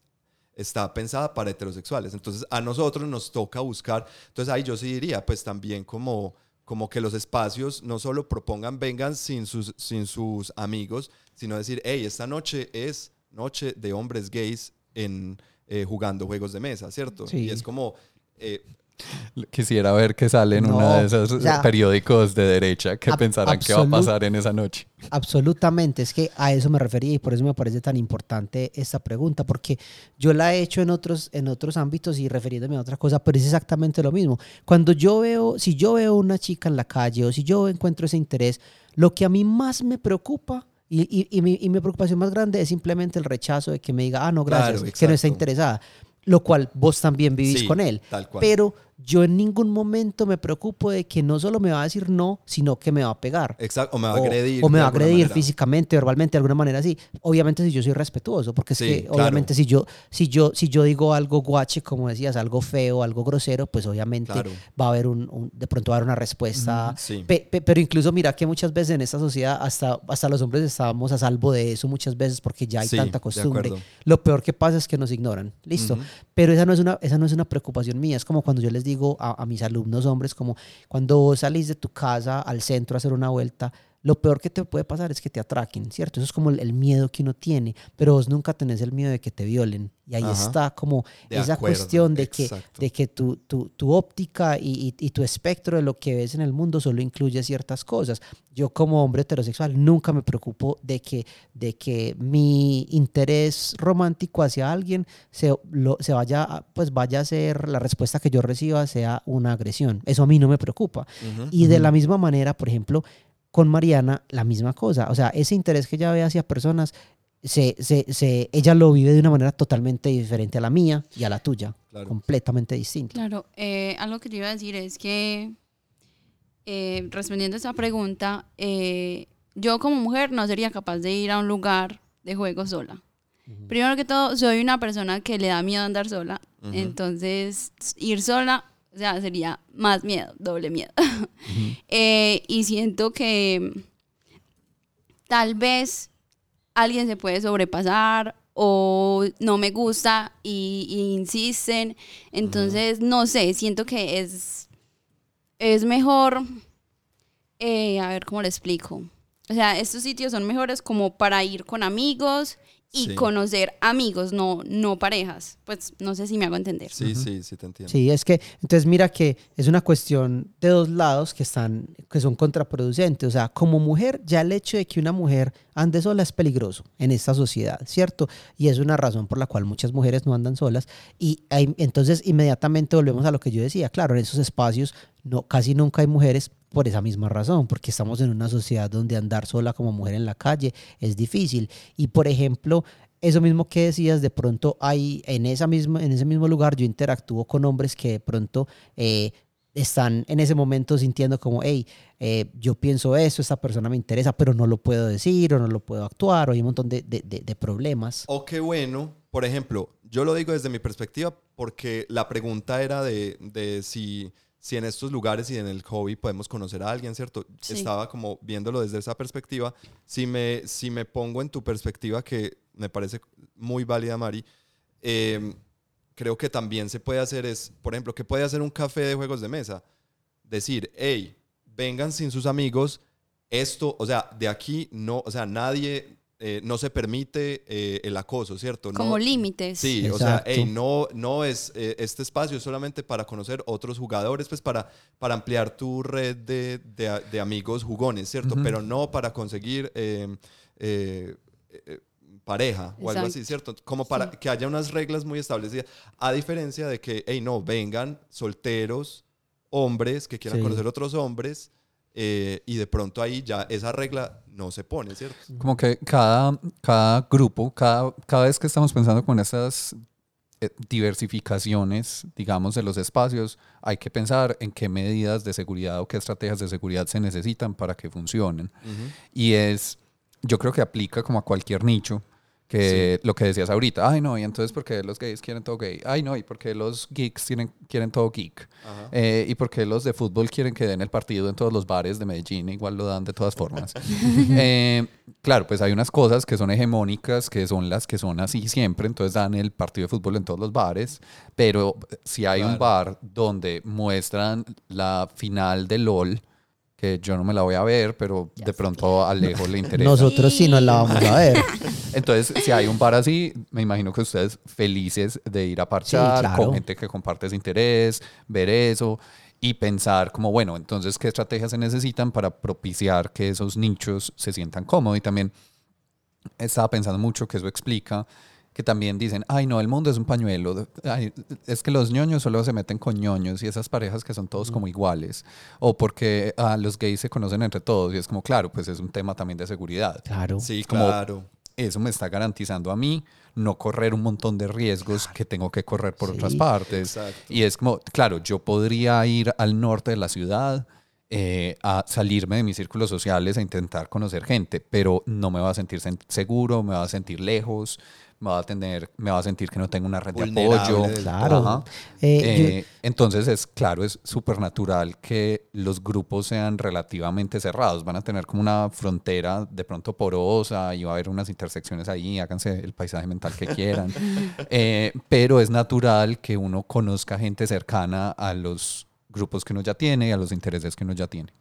[SPEAKER 4] está pensada para heterosexuales. Entonces a nosotros nos toca buscar, entonces ahí yo sí diría pues también como, como que los espacios no solo propongan vengan sin sus, sin sus amigos, sino decir, hey, esta noche es noche de hombres gays en, eh, jugando juegos de mesa, ¿cierto?
[SPEAKER 1] Sí.
[SPEAKER 4] Y es como... eh,
[SPEAKER 2] Quisiera ver que sale en
[SPEAKER 1] No,
[SPEAKER 2] uno de esos
[SPEAKER 1] o sea,
[SPEAKER 2] periódicos de derecha que pensarán que va a pasar en esa noche.
[SPEAKER 1] Absolutamente, es que a eso me refería y por eso me parece tan importante esta pregunta, porque yo la he hecho en otros, en otros ámbitos y refiriéndome a otra cosa, pero es exactamente lo mismo. Cuando yo veo, si yo veo una chica en la calle o si yo encuentro ese interés, lo que a mí más me preocupa y, y- y mi, y mi preocupación más grande es simplemente el rechazo de que me diga, ah, no, gracias,
[SPEAKER 4] Claro,
[SPEAKER 1] que no está interesada, lo cual vos también vivís
[SPEAKER 4] Sí,
[SPEAKER 1] con él.
[SPEAKER 4] tal cual.
[SPEAKER 1] Pero yo en ningún momento me preocupo de que no solo me va a decir no, sino que me va a pegar
[SPEAKER 4] exacto, o me va a agredir.
[SPEAKER 1] O me va a agredir
[SPEAKER 4] manera.
[SPEAKER 1] físicamente, verbalmente, de alguna manera así. Obviamente si yo soy respetuoso, porque es
[SPEAKER 4] Sí,
[SPEAKER 1] que
[SPEAKER 4] claro.
[SPEAKER 1] obviamente si yo, si yo, si yo digo algo guache, como decías, algo feo, algo grosero, pues obviamente
[SPEAKER 4] Claro.
[SPEAKER 1] va a haber un, un- de pronto va a haber una respuesta.
[SPEAKER 4] Sí.
[SPEAKER 1] Pe- pe- pero incluso mira que muchas veces en esta sociedad hasta, hasta los hombres estábamos a salvo de eso muchas veces porque ya hay
[SPEAKER 4] Sí,
[SPEAKER 1] tanta costumbre. Lo peor que pasa es que nos ignoran. Listo. Pero esa no, es una, esa no es una preocupación mía. Es como cuando yo les digo a, mis alumnos hombres, como cuando vos salís de tu casa al centro a hacer una vuelta, lo peor que te puede pasar es que te atraquen, ¿cierto? Eso es como el, el miedo que uno tiene, pero vos nunca tenés el miedo de que te violen. Y ahí
[SPEAKER 4] Ajá.
[SPEAKER 1] está como
[SPEAKER 4] De
[SPEAKER 1] esa
[SPEAKER 4] acuerdo,
[SPEAKER 1] cuestión de que, de que tu, tu, tu óptica y, y- y tu espectro de lo que ves en el mundo solo incluye ciertas cosas. Yo como hombre heterosexual nunca me preocupo de que, de que mi interés romántico hacia alguien se, lo- se vaya, a- pues vaya a ser, la respuesta que yo reciba sea una agresión. Eso a mí no me preocupa. Y de la misma manera, por ejemplo, con Mariana, la misma cosa. O sea, ese interés que ella ve hacia personas, se, se, se- ella lo vive de una manera totalmente diferente a la mía y a la tuya.
[SPEAKER 4] Claro.
[SPEAKER 1] Completamente distinta.
[SPEAKER 3] Claro, eh, algo que te iba a decir es que, eh, respondiendo a esa pregunta, eh, yo como mujer no sería capaz de ir a un lugar de juego sola. Primero que todo, soy una persona que le da miedo andar sola, entonces ir sola O sea, sería más miedo, doble miedo. <laughs> Eh, y siento que tal vez alguien se puede sobrepasar o no me gusta y, y insisten. Entonces, no sé, siento que es, es mejor, eh, a ver cómo le explico. O sea, estos sitios son mejores como para ir con amigos y
[SPEAKER 4] Sí.
[SPEAKER 3] conocer amigos, no, no parejas. Pues no sé si me hago entender.
[SPEAKER 4] Sí, sí, sí te entiendo.
[SPEAKER 1] Sí, es que, entonces mira que es una cuestión de dos lados que están, que son contraproducentes. O sea, como mujer, ya el hecho de que una mujer ande sola es peligroso en esta sociedad, ¿cierto? Y es una razón por la cual muchas mujeres no andan solas. Y hay- entonces inmediatamente volvemos a lo que yo decía. Claro, en esos espacios no, casi nunca hay mujeres por esa misma razón, porque estamos en una sociedad donde andar sola como mujer en la calle es difícil. Y por ejemplo, eso mismo que decías, de pronto hay en, esa misma, en ese mismo lugar yo interactúo con hombres que de pronto eh, están en ese momento sintiendo como, hey, eh, yo pienso eso, esta persona me interesa, pero no lo puedo decir o no lo puedo actuar, o hay un montón de, de- de- problemas.
[SPEAKER 4] O qué bueno, por ejemplo, yo lo digo desde mi perspectiva porque la pregunta era de si, si en estos lugares y en el hobby podemos conocer a alguien, ¿cierto?
[SPEAKER 3] Sí.
[SPEAKER 4] Estaba como viéndolo desde esa perspectiva. Si me, si me pongo en tu perspectiva, que me parece muy válida, Mari, eh, creo que también se puede hacer es, por ejemplo, ¿qué puede hacer un café de juegos de mesa? Decir, hey, vengan sin sus amigos, esto, o sea, de aquí no, o sea, nadie, eh, no se permite eh, el acoso, ¿cierto? No-
[SPEAKER 3] Como límites.
[SPEAKER 4] Sí, o sea, hey, no, no es eh, este espacio es solamente para conocer otros jugadores, pues para, para ampliar tu red de, de- de amigos jugones, ¿cierto? Pero no para conseguir eh, eh, eh, pareja o algo así. ¿cierto? Como para
[SPEAKER 3] Sí.
[SPEAKER 4] que haya unas reglas muy establecidas, a diferencia de que, hey, no, vengan solteros, hombres que quieran
[SPEAKER 1] Sí.
[SPEAKER 4] conocer otros hombres, eh, y de pronto ahí ya esa regla no se pone, ¿cierto?
[SPEAKER 2] Como que cada, cada grupo, cada, cada vez que estamos pensando con estas eh, diversificaciones, digamos, de los espacios, hay que pensar en qué medidas de seguridad o qué estrategias de seguridad se necesitan para que funcionen. Y es, yo creo que aplica como a cualquier nicho, que lo que decías ahorita, ay no, y entonces ¿por qué los gays quieren todo gay? Ay no, y por qué los geeks tienen, quieren todo geek? Eh, y por qué los de fútbol quieren que den el partido en todos los bares de Medellín, igual lo dan de todas formas. <laughs> Eh, claro, pues hay unas cosas que son hegemónicas, que son las que son así siempre, entonces dan el partido de fútbol en todos los bares, pero si hay un bar donde muestran la final de LOL, que yo no me la voy a ver, pero de pronto a Alejo le <laughs> interesa.
[SPEAKER 1] Nosotros sí nos la vamos a ver. <laughs>
[SPEAKER 2] Entonces, si hay un bar así, me imagino que ustedes felices de ir a parchar
[SPEAKER 1] claro.
[SPEAKER 2] con gente que comparte ese interés, ver eso y pensar como, bueno, entonces, ¿qué estrategias se necesitan para propiciar que esos nichos se sientan cómodos? Y también estaba pensando mucho que eso explica que también dicen, ay no, el mundo es un pañuelo, ay, es que los ñoños solo se meten con ñoños y esas parejas que son todos como iguales, o porque ah, los gays se conocen entre todos y es como, claro, pues es un tema también de seguridad.
[SPEAKER 1] Claro.
[SPEAKER 4] Sí,
[SPEAKER 2] Como-
[SPEAKER 4] claro.
[SPEAKER 2] Eso me está garantizando a mí no correr un montón de riesgos que tengo que correr por
[SPEAKER 1] Sí.
[SPEAKER 2] otras partes.
[SPEAKER 4] Exacto.
[SPEAKER 2] Y es como, claro, yo podría ir al norte de la ciudad eh, a salirme de mis círculos sociales a intentar conocer gente, pero no me va a sentir sen- seguro, me va a sentir lejos, me va a tener, me va a sentir que no tengo una red de
[SPEAKER 4] Vulnerable
[SPEAKER 2] apoyo.
[SPEAKER 4] del
[SPEAKER 1] Claro.
[SPEAKER 2] Ajá.
[SPEAKER 1] Eh,
[SPEAKER 2] Eh, entonces es claro, es súper natural que los grupos sean relativamente cerrados. Van a tener como una frontera de pronto porosa y va a haber unas intersecciones ahí, háganse el paisaje mental que quieran. <laughs> Eh, pero es natural que uno conozca gente cercana a los grupos que uno ya tiene y a los intereses que uno ya tiene.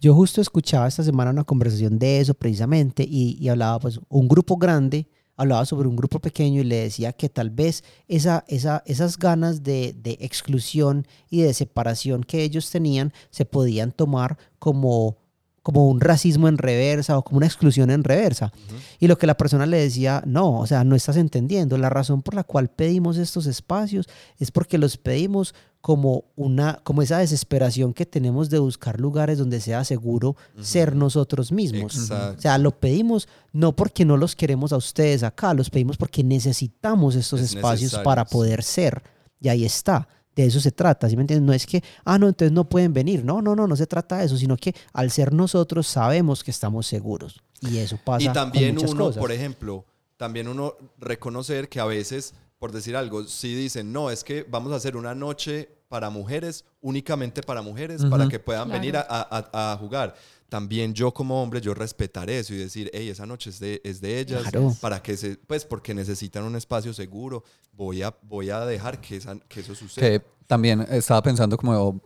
[SPEAKER 1] Yo justo escuchaba esta semana una conversación de eso precisamente y, y hablaba pues un grupo grande, hablaba sobre un grupo pequeño y le decía que tal vez esa, esa, esas ganas de, de exclusión y de separación que ellos tenían se podían tomar como como un racismo en reversa o como una exclusión en reversa. Y lo que la persona le decía, no, o sea, no estás entendiendo. La razón por la cual pedimos estos espacios es porque los pedimos como una, como esa desesperación que tenemos de buscar lugares donde sea seguro ser nosotros mismos.
[SPEAKER 4] Exacto.
[SPEAKER 1] O sea, lo pedimos no porque no los queremos a ustedes acá, los pedimos porque necesitamos estos
[SPEAKER 4] Es
[SPEAKER 1] espacios
[SPEAKER 4] necesario,
[SPEAKER 1] para poder ser. Y ahí está. De eso se trata, ¿sí me entiendes? No es que, ah, no, entonces no pueden venir. No, no, no, no se trata de eso, sino que al ser nosotros sabemos que estamos seguros. Y eso pasa
[SPEAKER 4] Y también uno,
[SPEAKER 1] cosas.
[SPEAKER 4] por ejemplo, también uno reconocer que a veces, por decir algo, si dicen, no, es que vamos a hacer una noche para mujeres, únicamente para mujeres, para que puedan
[SPEAKER 3] Claro.
[SPEAKER 4] venir a, a- a jugar. También yo como hombre, yo respetar eso y decir, hey, esa noche es de, es de ellas,
[SPEAKER 1] Claro.
[SPEAKER 4] para que se, pues porque necesitan un espacio seguro, voy a, voy a dejar que, esa- que eso suceda.
[SPEAKER 2] Que también estaba pensando como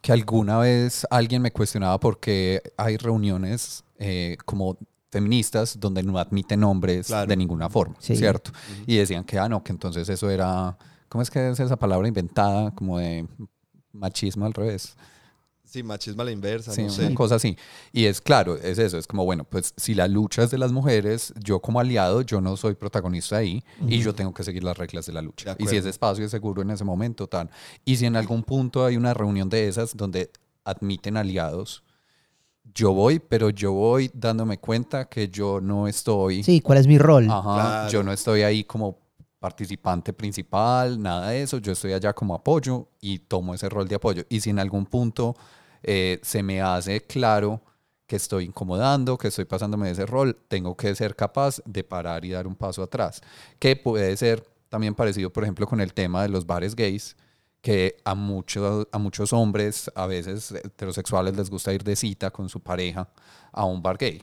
[SPEAKER 2] que alguna vez alguien me cuestionaba por qué hay reuniones eh, como feministas donde no admiten hombres
[SPEAKER 4] Claro.
[SPEAKER 2] de ninguna forma,
[SPEAKER 1] Sí.
[SPEAKER 2] ¿cierto? Y decían que, ah, no, que entonces eso era, ¿cómo es que es esa palabra inventada? Como de machismo al revés.
[SPEAKER 4] Sí, machismo a la inversa,
[SPEAKER 2] Sí,
[SPEAKER 4] no
[SPEAKER 2] una cosa así. Y es claro, es eso, es como, bueno, pues si la lucha es de las mujeres, yo como aliado, yo no soy protagonista ahí y yo tengo que seguir las reglas de la lucha.
[SPEAKER 4] De
[SPEAKER 2] y si ese espacio es seguro en ese momento, tal. Y si en algún punto hay una reunión de esas donde admiten aliados, yo voy, pero yo voy dándome cuenta que yo no estoy...
[SPEAKER 1] Sí, ¿cuál es mi rol?
[SPEAKER 2] Ajá,
[SPEAKER 4] Claro.
[SPEAKER 2] yo no estoy ahí como participante principal, nada de eso, yo estoy allá como apoyo y tomo ese rol de apoyo. Y si en algún punto eh, se me hace claro que estoy incomodando, que estoy pasándome de ese rol, tengo que ser capaz de parar y dar un paso atrás. Que puede ser también parecido, por ejemplo, con el tema de los bares gays, que a, muchos a muchos hombres, a veces heterosexuales, les gusta ir de cita con su pareja a un bar gay.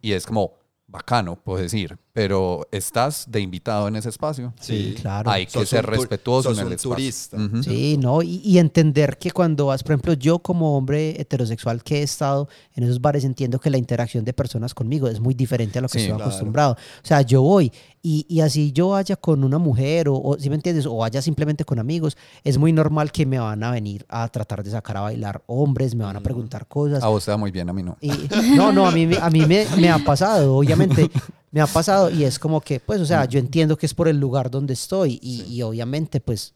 [SPEAKER 2] Y es como bacano, puedo decir, pero estás de invitado en ese espacio.
[SPEAKER 1] Sí,
[SPEAKER 4] Sí.
[SPEAKER 1] claro.
[SPEAKER 2] Hay que
[SPEAKER 4] Sos
[SPEAKER 2] ser
[SPEAKER 4] un tur-
[SPEAKER 2] respetuoso
[SPEAKER 4] sos
[SPEAKER 2] en el
[SPEAKER 4] un
[SPEAKER 2] espacio.
[SPEAKER 4] turista.
[SPEAKER 2] Ujú.
[SPEAKER 1] Sí, no, y, y entender que cuando vas, por ejemplo, yo como hombre heterosexual que he estado en esos bares, entiendo que la interacción de personas conmigo es muy diferente a lo que
[SPEAKER 2] Sí,
[SPEAKER 1] estoy
[SPEAKER 4] claro.
[SPEAKER 1] acostumbrado. O sea, yo voy y, y así yo vaya con una mujer o, o si me entiendes, o vaya simplemente con amigos, es muy normal que me van a venir a tratar de sacar a bailar hombres, me van a preguntar cosas.
[SPEAKER 2] A vos te da muy bien, a mí no.
[SPEAKER 1] Y, no, no, a mí, me- a mí me, me ha pasado, obviamente, <laughs> me ha pasado y es como que, pues, o sea, yo entiendo que es por el lugar donde estoy y, y obviamente, pues,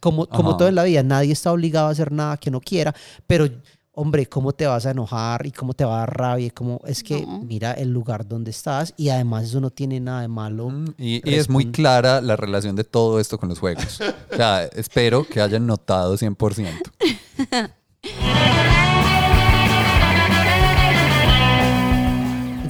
[SPEAKER 1] como, como
[SPEAKER 2] Ajá.
[SPEAKER 1] todo en la vida, nadie está obligado a hacer nada que no quiera, pero, hombre, ¿cómo te vas a enojar y cómo te va a dar rabia? Y cómo, es que
[SPEAKER 3] No.
[SPEAKER 1] mira el lugar donde estás y además eso no tiene nada de malo.
[SPEAKER 2] Mm, Y, y es muy clara la relación de todo esto con los juegos. <laughs> O sea, espero que hayan notado 100%. <laughs>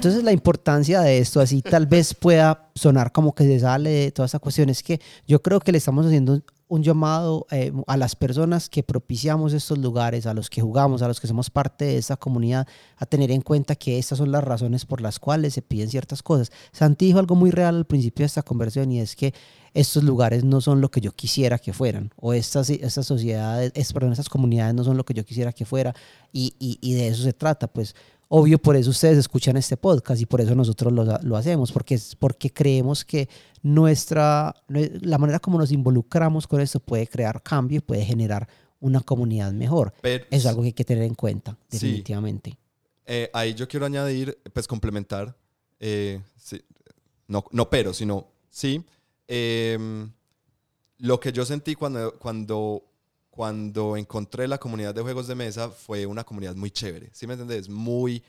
[SPEAKER 1] Entonces la importancia de esto, así tal vez pueda sonar como que se sale de toda esta cuestión, es que yo creo que le estamos haciendo un, llamado eh, a las personas que propiciamos estos lugares, a los que jugamos, a los que somos parte de esta comunidad, a tener en cuenta que estas son las razones por las cuales se piden ciertas cosas. Santi dijo algo muy real al principio de esta conversación y es que estos lugares no son lo que yo quisiera que fueran, o estas, estas sociedades, es, perdón, estas comunidades no son lo que yo quisiera que fuera, y, y, y de eso se trata, pues obvio por eso ustedes escuchan este podcast y por eso nosotros lo, lo hacemos, porque, es, porque creemos que nuestra, la manera como nos involucramos con esto puede crear cambio y puede generar una comunidad mejor.
[SPEAKER 4] Pero-
[SPEAKER 1] Eso es algo que hay que tener en cuenta,
[SPEAKER 4] Sí.
[SPEAKER 1] definitivamente.
[SPEAKER 4] Eh, ahí yo quiero añadir, pues complementar, eh, sí, no, no pero, sino sí, em, lo que yo sentí cuando, cuando, cuando encontré la comunidad de juegos de mesa fue una comunidad muy chévere, ¿sí me entiendes? Muy,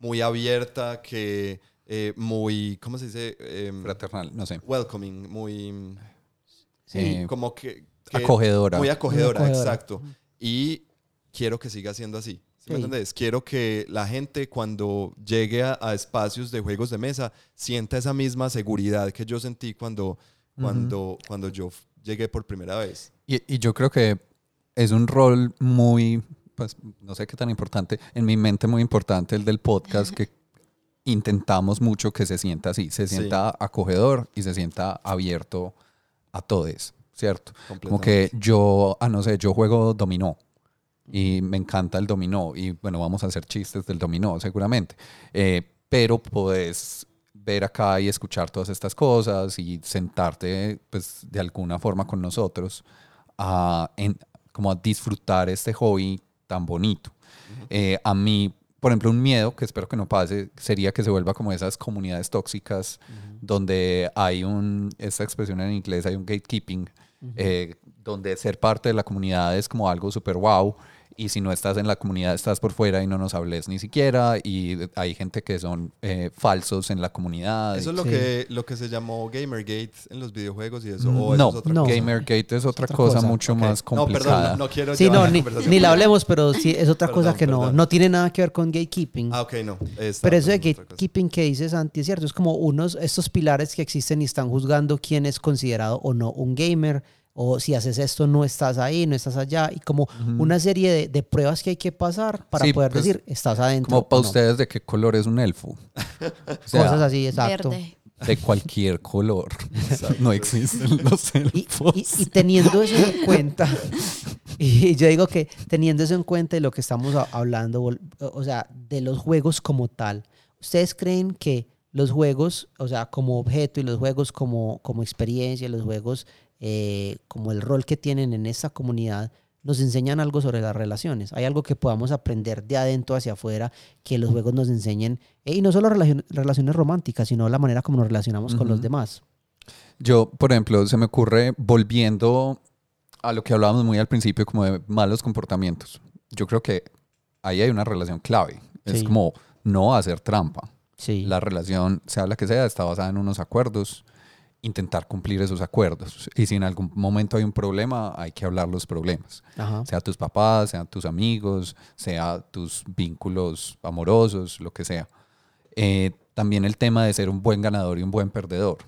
[SPEAKER 4] muy abierta, que eh, muy, ¿cómo se dice? Em,
[SPEAKER 2] Fraternal, no sé.
[SPEAKER 4] welcoming, muy, sí,
[SPEAKER 2] Eh,
[SPEAKER 4] como que, que-
[SPEAKER 2] acogedora.
[SPEAKER 4] muy acogedora,
[SPEAKER 1] Muy acogedora.
[SPEAKER 4] exacto. Y quiero que siga siendo así. ¿Sí me
[SPEAKER 1] Sí.
[SPEAKER 4] entendés? Quiero que la gente cuando llegue a, a espacios de juegos de mesa sienta esa misma seguridad que yo sentí cuando, cuando, cuando yo llegué por primera vez.
[SPEAKER 2] Y, y yo creo que es un rol muy, pues no sé qué tan importante, en mi mente muy importante el del podcast, que intentamos mucho que se sienta así, se
[SPEAKER 4] Sí.
[SPEAKER 2] sienta acogedor y se sienta abierto a todos, ¿cierto? Como que yo, ah, no sé, yo juego dominó y me encanta el dominó y bueno, vamos a hacer chistes del dominó seguramente, Eh, pero puedes ver acá y escuchar todas estas cosas y sentarte pues de alguna forma con nosotros a, en- como a disfrutar este hobby tan bonito. Eh, a mí, por ejemplo, un miedo que espero que no pase sería que se vuelva como esas comunidades tóxicas donde hay un, esta expresión en inglés, hay un gatekeeping, eh, donde ser parte de la comunidad es como algo súper wow. Y si no estás en la comunidad, estás por fuera y no nos hables ni siquiera. Y hay gente que son eh, falsos en la comunidad.
[SPEAKER 4] Eso es lo,
[SPEAKER 1] Sí.
[SPEAKER 4] que, lo que se llamó Gamergate en los videojuegos y eso. o eso
[SPEAKER 2] no,
[SPEAKER 4] es otra
[SPEAKER 1] no.
[SPEAKER 4] cosa?
[SPEAKER 2] Gamergate es otra,
[SPEAKER 1] otra
[SPEAKER 2] cosa,
[SPEAKER 1] cosa.
[SPEAKER 2] mucho más
[SPEAKER 4] No, perdón,
[SPEAKER 2] complicada.
[SPEAKER 4] no, no quiero
[SPEAKER 1] Sí, no, ni, ni la hablemos, pero sí es otra cosa
[SPEAKER 4] Perdón,
[SPEAKER 1] que no,
[SPEAKER 4] perdón.
[SPEAKER 1] no tiene nada que ver con gatekeeping.
[SPEAKER 4] Ah, ok, no. está
[SPEAKER 1] Pero eso de gatekeeping que dice Santi es cierto, es como unos, estos pilares que existen y están juzgando quién es considerado o no un gamer o si haces esto no estás ahí, no estás allá, y como una serie de, de pruebas que hay que pasar para
[SPEAKER 2] Sí,
[SPEAKER 1] poder
[SPEAKER 2] pues,
[SPEAKER 1] decir, estás adentro.
[SPEAKER 2] Como para
[SPEAKER 1] o no".
[SPEAKER 2] ustedes, ¿de qué color es un elfo? <laughs> O sea,
[SPEAKER 1] Cosas así, exacto.
[SPEAKER 3] Verde.
[SPEAKER 2] De cualquier color. <laughs> no existen <laughs> los
[SPEAKER 1] Y,
[SPEAKER 2] elfos.
[SPEAKER 1] y- y teniendo eso en cuenta, y yo digo que teniendo eso en cuenta de lo que estamos hablando, o sea, de los juegos como tal, ¿ustedes creen que los juegos, o sea, como objeto y los juegos como, como experiencia, los juegos eh, como el rol que tienen en esta comunidad, nos enseñan algo sobre las relaciones? ¿Hay algo que podamos aprender de adentro hacia afuera que los juegos nos enseñen? Eh, y no solo relacion- relaciones románticas, sino la manera como nos relacionamos con los demás.
[SPEAKER 2] Yo, por ejemplo, se me ocurre volviendo a lo que hablábamos muy al principio, como de malos comportamientos. Yo creo que ahí hay una relación clave. Es
[SPEAKER 1] Sí.
[SPEAKER 2] como no hacer trampa.
[SPEAKER 1] Sí.
[SPEAKER 2] La relación, sea la que sea, está basada en unos acuerdos, intentar cumplir esos acuerdos. Y si en algún momento hay un problema, hay que hablar los problemas.
[SPEAKER 1] Ajá.
[SPEAKER 2] Sea tus papás, sean tus amigos, sea tus vínculos amorosos, lo que sea. Eh, también el tema de ser un buen ganador y un buen perdedor,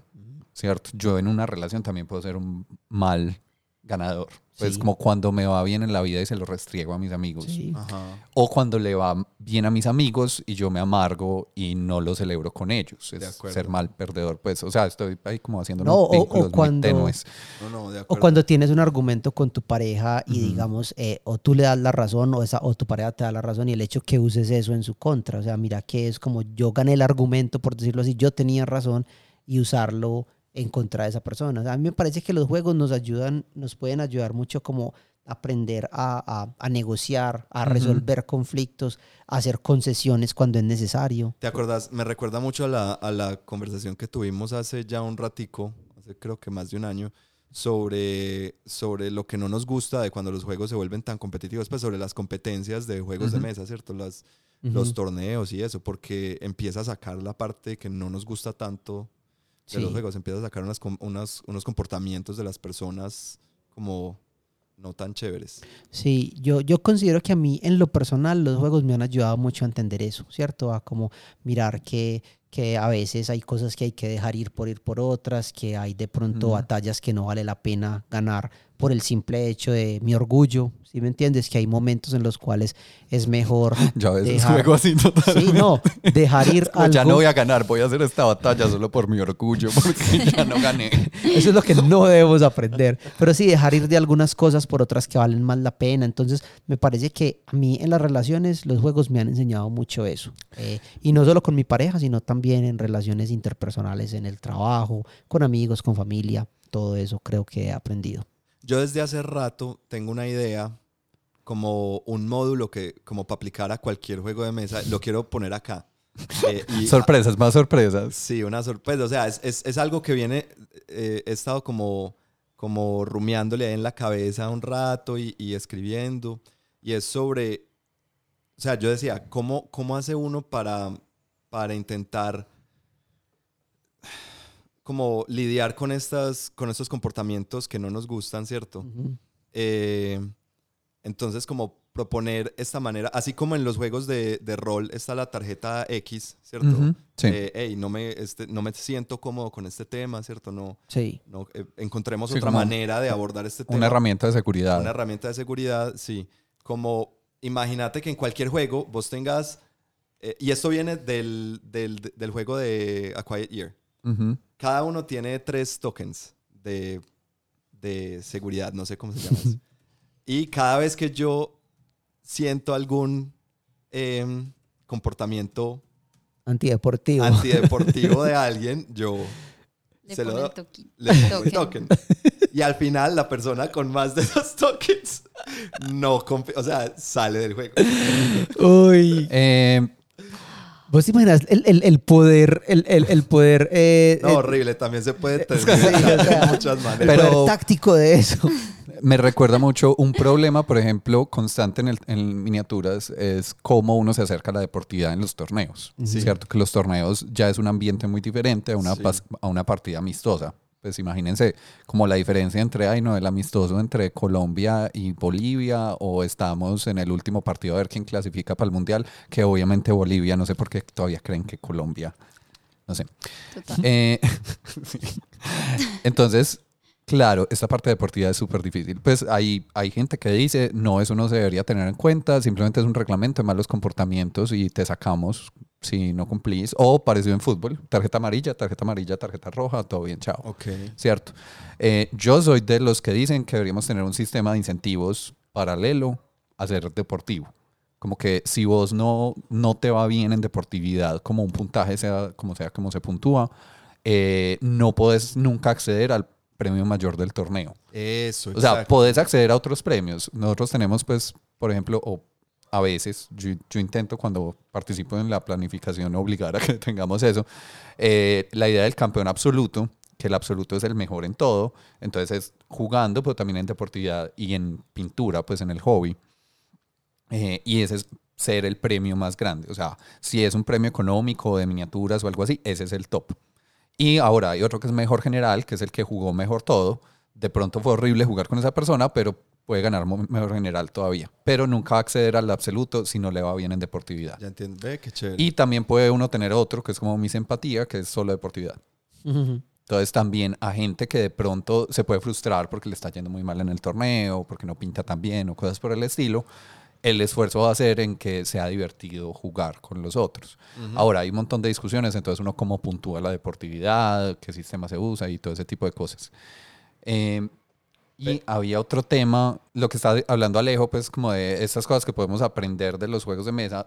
[SPEAKER 2] ¿cierto? Yo en una relación también puedo ser un mal ganador. Pues
[SPEAKER 1] Sí.
[SPEAKER 2] como cuando me va bien en la vida y se lo restriego a mis amigos.
[SPEAKER 1] Sí.
[SPEAKER 4] Ajá.
[SPEAKER 2] O cuando le va bien a mis amigos y yo me amargo y no lo celebro con ellos.
[SPEAKER 4] De
[SPEAKER 2] Es
[SPEAKER 4] acuerdo.
[SPEAKER 2] ser mal perdedor. Pues, o sea, estoy ahí como haciendo
[SPEAKER 1] No,
[SPEAKER 2] unos
[SPEAKER 1] o- o
[SPEAKER 2] muy
[SPEAKER 1] cuando-
[SPEAKER 2] tenues.
[SPEAKER 4] No, no, de
[SPEAKER 1] O cuando tienes un argumento con tu pareja y digamos, eh, o tú le das la razón o, esa, o tu pareja te da la razón y el hecho que uses eso en su contra. O sea, mira que es como yo gané el argumento, por decirlo así, yo tenía razón y usarlo en contra de esa persona. O sea, a mí me parece que los juegos nos ayudan, nos pueden ayudar mucho como aprender a, a- a negociar, a resolver conflictos, a hacer concesiones cuando es necesario.
[SPEAKER 4] ¿Te acuerdas? Me recuerda mucho a la, a la conversación que tuvimos hace ya un ratico, hace creo que más de un año, sobre, sobre lo que no nos gusta de cuando los juegos se vuelven tan competitivos, pues sobre las competencias de juegos de
[SPEAKER 2] Ujú.
[SPEAKER 4] mesa, ¿cierto? Las, Los
[SPEAKER 1] Ujú.
[SPEAKER 4] torneos y eso, porque empieza a sacar la parte que no nos gusta tanto de los juegos, empieza a sacar unas, unas- unos comportamientos de las personas como no tan chéveres.
[SPEAKER 1] Sí, yo, yo considero que a mí en lo personal los juegos me han ayudado mucho a entender eso, ¿cierto? A como mirar que, que a veces hay cosas que hay que dejar ir por ir por otras, que hay de pronto
[SPEAKER 2] Ujú.
[SPEAKER 1] batallas que no vale la pena ganar por el simple hecho de mi orgullo, ¿sí me entiendes? Que hay momentos en los cuales es mejor <laughs>
[SPEAKER 2] Yo a veces
[SPEAKER 1] Dejar-
[SPEAKER 2] juego así totalmente.
[SPEAKER 1] Sí, no, dejar ir <laughs>
[SPEAKER 2] Como ya
[SPEAKER 1] algo.
[SPEAKER 2] no voy a ganar, voy a hacer esta batalla solo por mi orgullo, <laughs> porque ya no gané.
[SPEAKER 1] Eso es lo que no debemos aprender. Pero sí, dejar ir de algunas cosas por otras que valen más la pena. Entonces, me parece que a mí en las relaciones los juegos me han enseñado mucho eso. Eh, y no solo con mi pareja, sino también en relaciones interpersonales, en el trabajo, con amigos, con familia. Todo eso creo que he aprendido.
[SPEAKER 4] Yo desde hace rato tengo una idea como un módulo que como para aplicar a cualquier juego de mesa, lo quiero poner acá. <laughs> Eh, y-
[SPEAKER 2] Sorpresas, más sorpresas.
[SPEAKER 4] Sí, una sorpresa. O sea, es, es- es algo que viene, eh, he estado como, como rumiándole ahí en la cabeza un rato y, y escribiendo. Y es sobre, o sea, yo decía, ¿cómo, cómo hace uno para, para intentar como lidiar con, estas, con estos comportamientos que no nos gustan, ¿cierto? Eh, entonces, como proponer esta manera, así como en los juegos de, de rol está la tarjeta X, ¿cierto?
[SPEAKER 2] Sí.
[SPEAKER 4] Eh, "Ey, no me, este, no me siento cómodo con este tema, ¿cierto? No,
[SPEAKER 1] Sí.
[SPEAKER 4] no eh, encontremos
[SPEAKER 2] Sí,
[SPEAKER 4] otra manera de abordar este tema.
[SPEAKER 2] Una herramienta de seguridad.
[SPEAKER 4] Una herramienta de seguridad, sí. Como, imagínate que en cualquier juego vos tengas, eh, y esto viene del, del, del juego de A Quiet Year.
[SPEAKER 2] Ujú.
[SPEAKER 4] Cada uno tiene tres tokens de, de seguridad, no sé cómo se llama eso. <laughs> Y cada vez que yo siento algún em, comportamiento
[SPEAKER 1] Antideportivo.
[SPEAKER 4] antideportivo de <laughs> alguien, yo
[SPEAKER 3] Le
[SPEAKER 4] se lo doy. le pongo el
[SPEAKER 3] token.
[SPEAKER 4] Y al final la persona con más de esos tokens no, o sea, sale del juego.
[SPEAKER 1] Uy.
[SPEAKER 2] Eh,
[SPEAKER 1] ¿Vos te imaginas el, el- el poder, el, el- el poder, eh,
[SPEAKER 4] No, horrible, también se puede <laughs> tener
[SPEAKER 1] sí, o sea,
[SPEAKER 4] de muchas
[SPEAKER 1] el
[SPEAKER 4] maneras.
[SPEAKER 2] Pero-
[SPEAKER 1] poder táctico de eso?
[SPEAKER 2] me recuerda mucho un problema, por ejemplo, constante en, el- en miniaturas es cómo uno se acerca a la deportividad en los torneos.
[SPEAKER 4] Sí.
[SPEAKER 2] Cierto que los torneos ya es un ambiente muy diferente a una,
[SPEAKER 4] Sí.
[SPEAKER 2] a una partida amistosa. Pues imagínense como la diferencia entre, ay no, el amistoso entre Colombia y Bolivia o estamos en el último partido a ver quién clasifica para el Mundial, que obviamente Bolivia, no sé por qué todavía creen que Colombia, no sé. Eh. <laughs> Entonces, Claro, esta parte deportiva es súper difícil. Pues hay, hay gente que dice, no, eso no se debería tener en cuenta, simplemente es un reglamento de malos comportamientos y te sacamos si no cumplís. O parecido en fútbol, tarjeta amarilla, tarjeta amarilla, tarjeta roja, todo bien, chao.
[SPEAKER 4] Ok.
[SPEAKER 2] ¿Cierto? Eh, yo soy de los que dicen que deberíamos tener un sistema de incentivos paralelo a ser deportivo. Como que si vos no, no te va bien en deportividad, como un puntaje sea como sea como se puntúa, eh, no puedes nunca acceder al premio mayor del torneo.
[SPEAKER 4] Eso,
[SPEAKER 2] O sea, podés acceder a otros premios. Nosotros tenemos, pues, por ejemplo, o a veces, yo, yo intento cuando participo en la planificación obligar a que <laughs> tengamos eso, eh, la idea del campeón absoluto, que el absoluto es el mejor en todo, entonces es jugando, pero también en deportividad y en pintura, pues en el hobby. Eh, y ese es ser el premio más grande. O sea, si es un premio económico de miniaturas o algo así, ese es el top. Y ahora hay otro que es mejor general, que es el que jugó mejor todo. De pronto fue horrible jugar con esa persona, pero puede ganar mejor general todavía. Pero nunca va a acceder al absoluto si no le va bien en deportividad.
[SPEAKER 4] Ya entiendo. Qué chévere.
[SPEAKER 2] Y también puede uno tener otro, que es como mi empatía, que es solo deportividad.
[SPEAKER 1] Ujú.
[SPEAKER 2] Entonces también a gente que de pronto se puede frustrar porque le está yendo muy mal en el torneo, porque no pinta tan bien o cosas por el estilo, el esfuerzo va a ser en que sea divertido jugar con los otros. Ahora hay un montón de discusiones, entonces uno cómo puntúa la deportividad, qué sistema se usa y todo ese tipo de cosas. Eh, y había otro tema, lo que está hablando Alejo, pues como de estas cosas que podemos aprender de los juegos de mesa.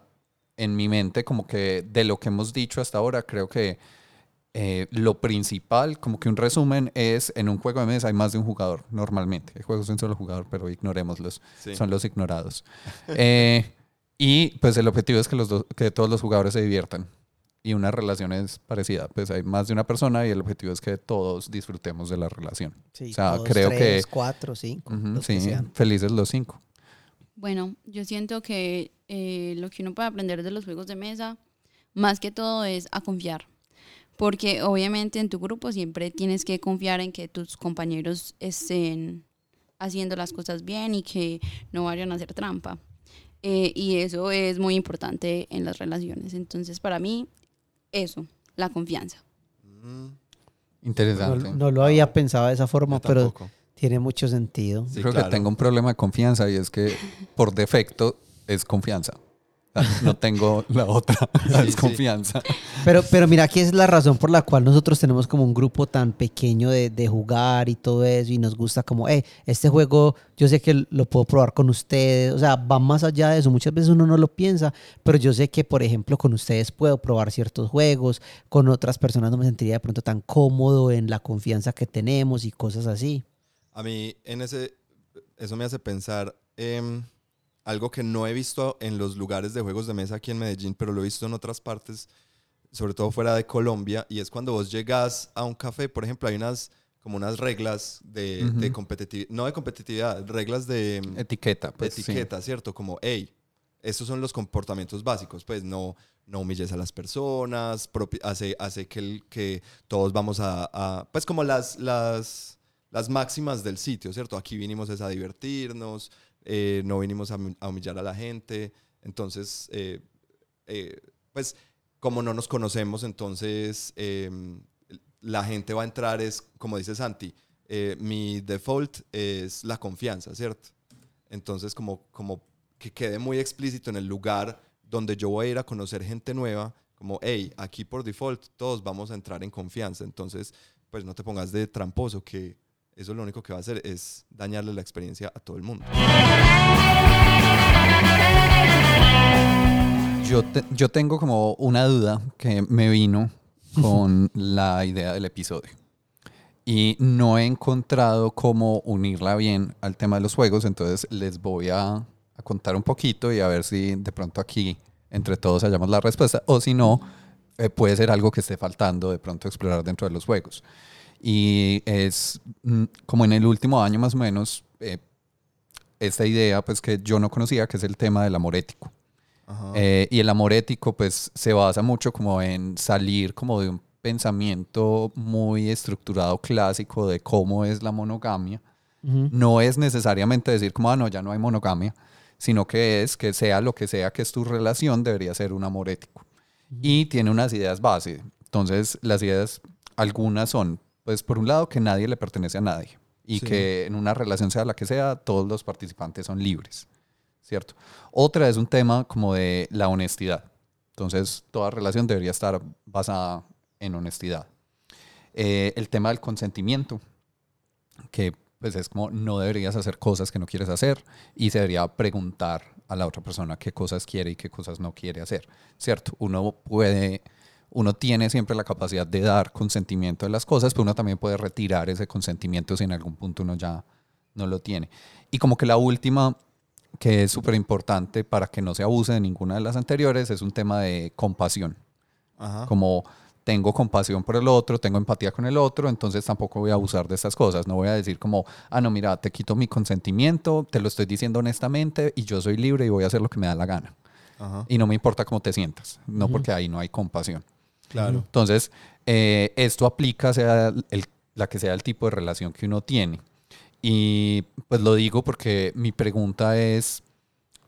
[SPEAKER 2] En mi mente, como que de lo que hemos dicho hasta ahora, creo que eh, lo principal, como que un resumen, es en un juego de mesa hay más de un jugador, normalmente. Hay juegos de un solo jugador, pero ignorémoslos.
[SPEAKER 4] Sí.
[SPEAKER 2] Son los ignorados. <laughs> Eh, y pues el objetivo es que, los dos- que todos los jugadores se diviertan. Y una relación es parecida. Pues hay más de una persona y el objetivo es que todos disfrutemos de la relación.
[SPEAKER 1] Sí,
[SPEAKER 2] O sea,
[SPEAKER 1] dos,
[SPEAKER 2] creo
[SPEAKER 1] tres,
[SPEAKER 2] que-
[SPEAKER 1] cuatro, cinco, los que
[SPEAKER 2] sí,
[SPEAKER 1] sean.
[SPEAKER 2] felices los cinco.
[SPEAKER 3] Bueno, yo siento que eh, lo que uno puede aprender de los juegos de mesa, más que todo, es a confiar. Porque obviamente en tu grupo siempre tienes que confiar en que tus compañeros estén haciendo las cosas bien y que no vayan a hacer trampa. Eh, y eso es muy importante en las relaciones. Entonces, para mí, eso, la confianza.
[SPEAKER 4] Mm,
[SPEAKER 2] Interesante.
[SPEAKER 1] No, no lo había pensado de esa forma, pero tiene mucho sentido.
[SPEAKER 4] Sí,
[SPEAKER 2] Creo
[SPEAKER 4] claro.
[SPEAKER 2] que tengo un problema de confianza y es que por defecto es confianza. <laughs> No tengo la otra, <laughs> la
[SPEAKER 4] Sí, sí.
[SPEAKER 2] desconfianza.
[SPEAKER 1] Pero, pero mira, aquí es la razón por la cual nosotros tenemos como un grupo tan pequeño de, de jugar y todo eso y nos gusta como, eh, este juego yo sé que lo puedo probar con ustedes, o sea, va más allá de eso, muchas veces uno no lo piensa, pero yo sé que, por ejemplo, con ustedes puedo probar ciertos juegos, con otras personas no me sentiría de pronto tan cómodo en la confianza que tenemos y cosas así.
[SPEAKER 4] A mí, en ese, eso me hace pensar em, algo que no he visto en los lugares de juegos de mesa aquí en Medellín, pero lo he visto en otras partes, sobre todo fuera de Colombia, y es cuando vos llegas a un café, por ejemplo, hay unas como unas reglas de,
[SPEAKER 2] Ujú. Etiqueta,
[SPEAKER 4] de
[SPEAKER 2] pues, sí.
[SPEAKER 4] etiqueta, ¿cierto? Como, hey, estos son los comportamientos básicos, pues no, no humilles a las personas, hace, hace que, el- que todos vamos a, a- pues como las, las, las máximas del sitio, ¿cierto? Aquí vinimos es a divertirnos, eh, no vinimos a, hum- a humillar a la gente, entonces, eh, eh, pues como no nos conocemos, entonces em, la gente va a entrar, es como dice Santi, mi default es la confianza, ¿cierto? Entonces, como, como que quede muy explícito en el lugar donde yo voy a ir a conocer gente nueva, como, hey, aquí por default todos vamos a entrar en confianza. Entonces, pues no te pongas de tramposo, que eso lo único que va a hacer es dañarle la experiencia a todo el mundo.
[SPEAKER 2] Yo, te- yo tengo como una duda que me vino con <laughs> la idea del episodio. Y no he encontrado cómo unirla bien al tema de los juegos, entonces les voy a, a contar un poquito y a ver si de pronto aquí entre todos hallamos la respuesta, o si no, eh, puede ser algo que esté faltando de pronto explorar dentro de los juegos. Y es mm, como en el último año más o menos, eh, esta idea pues que yo no conocía, que es el tema del amor ético. Eh, y el amor ético pues se basa mucho como en salir como de un pensamiento muy estructurado clásico de cómo es la monogamia.
[SPEAKER 1] Ujú.
[SPEAKER 2] No es necesariamente decir como, ah, no, ya no hay monogamia, sino que es que sea lo que sea que es tu relación, debería ser un amor ético. Y tiene unas ideas base. Entonces, las ideas, algunas son, pues por un lado, que nadie le pertenece a nadie. y
[SPEAKER 4] Sí.
[SPEAKER 2] que en una relación sea la que sea, todos los participantes son libres, ¿cierto? Otra es un tema como de la honestidad. Entonces, toda relación debería estar basada en honestidad. Eh, el tema del consentimiento, que pues es como no deberías hacer cosas que no quieres hacer y se debería preguntar a la otra persona qué cosas quiere y qué cosas no quiere hacer, ¿cierto? Uno puede, uno tiene siempre la capacidad de dar consentimiento de las cosas, pero uno también puede retirar ese consentimiento si en algún punto uno ya no lo tiene. Y como que la última, que es súper importante para que no se abuse de ninguna de las anteriores, es un tema de compasión
[SPEAKER 4] Ajá.
[SPEAKER 2] como tengo compasión por el otro, tengo empatía con el otro, entonces tampoco voy a abusar de estas cosas. No voy a decir como, ah, no, mira, te quito mi consentimiento, te lo estoy diciendo honestamente y yo soy libre y voy a hacer lo que me da la gana.
[SPEAKER 4] Ajá.
[SPEAKER 2] Y no me importa cómo te sientas, no porque ahí no hay compasión.
[SPEAKER 4] Claro.
[SPEAKER 2] Entonces, eh, esto aplica sea el- la que sea el tipo de relación que uno tiene. Y pues lo digo porque mi pregunta es,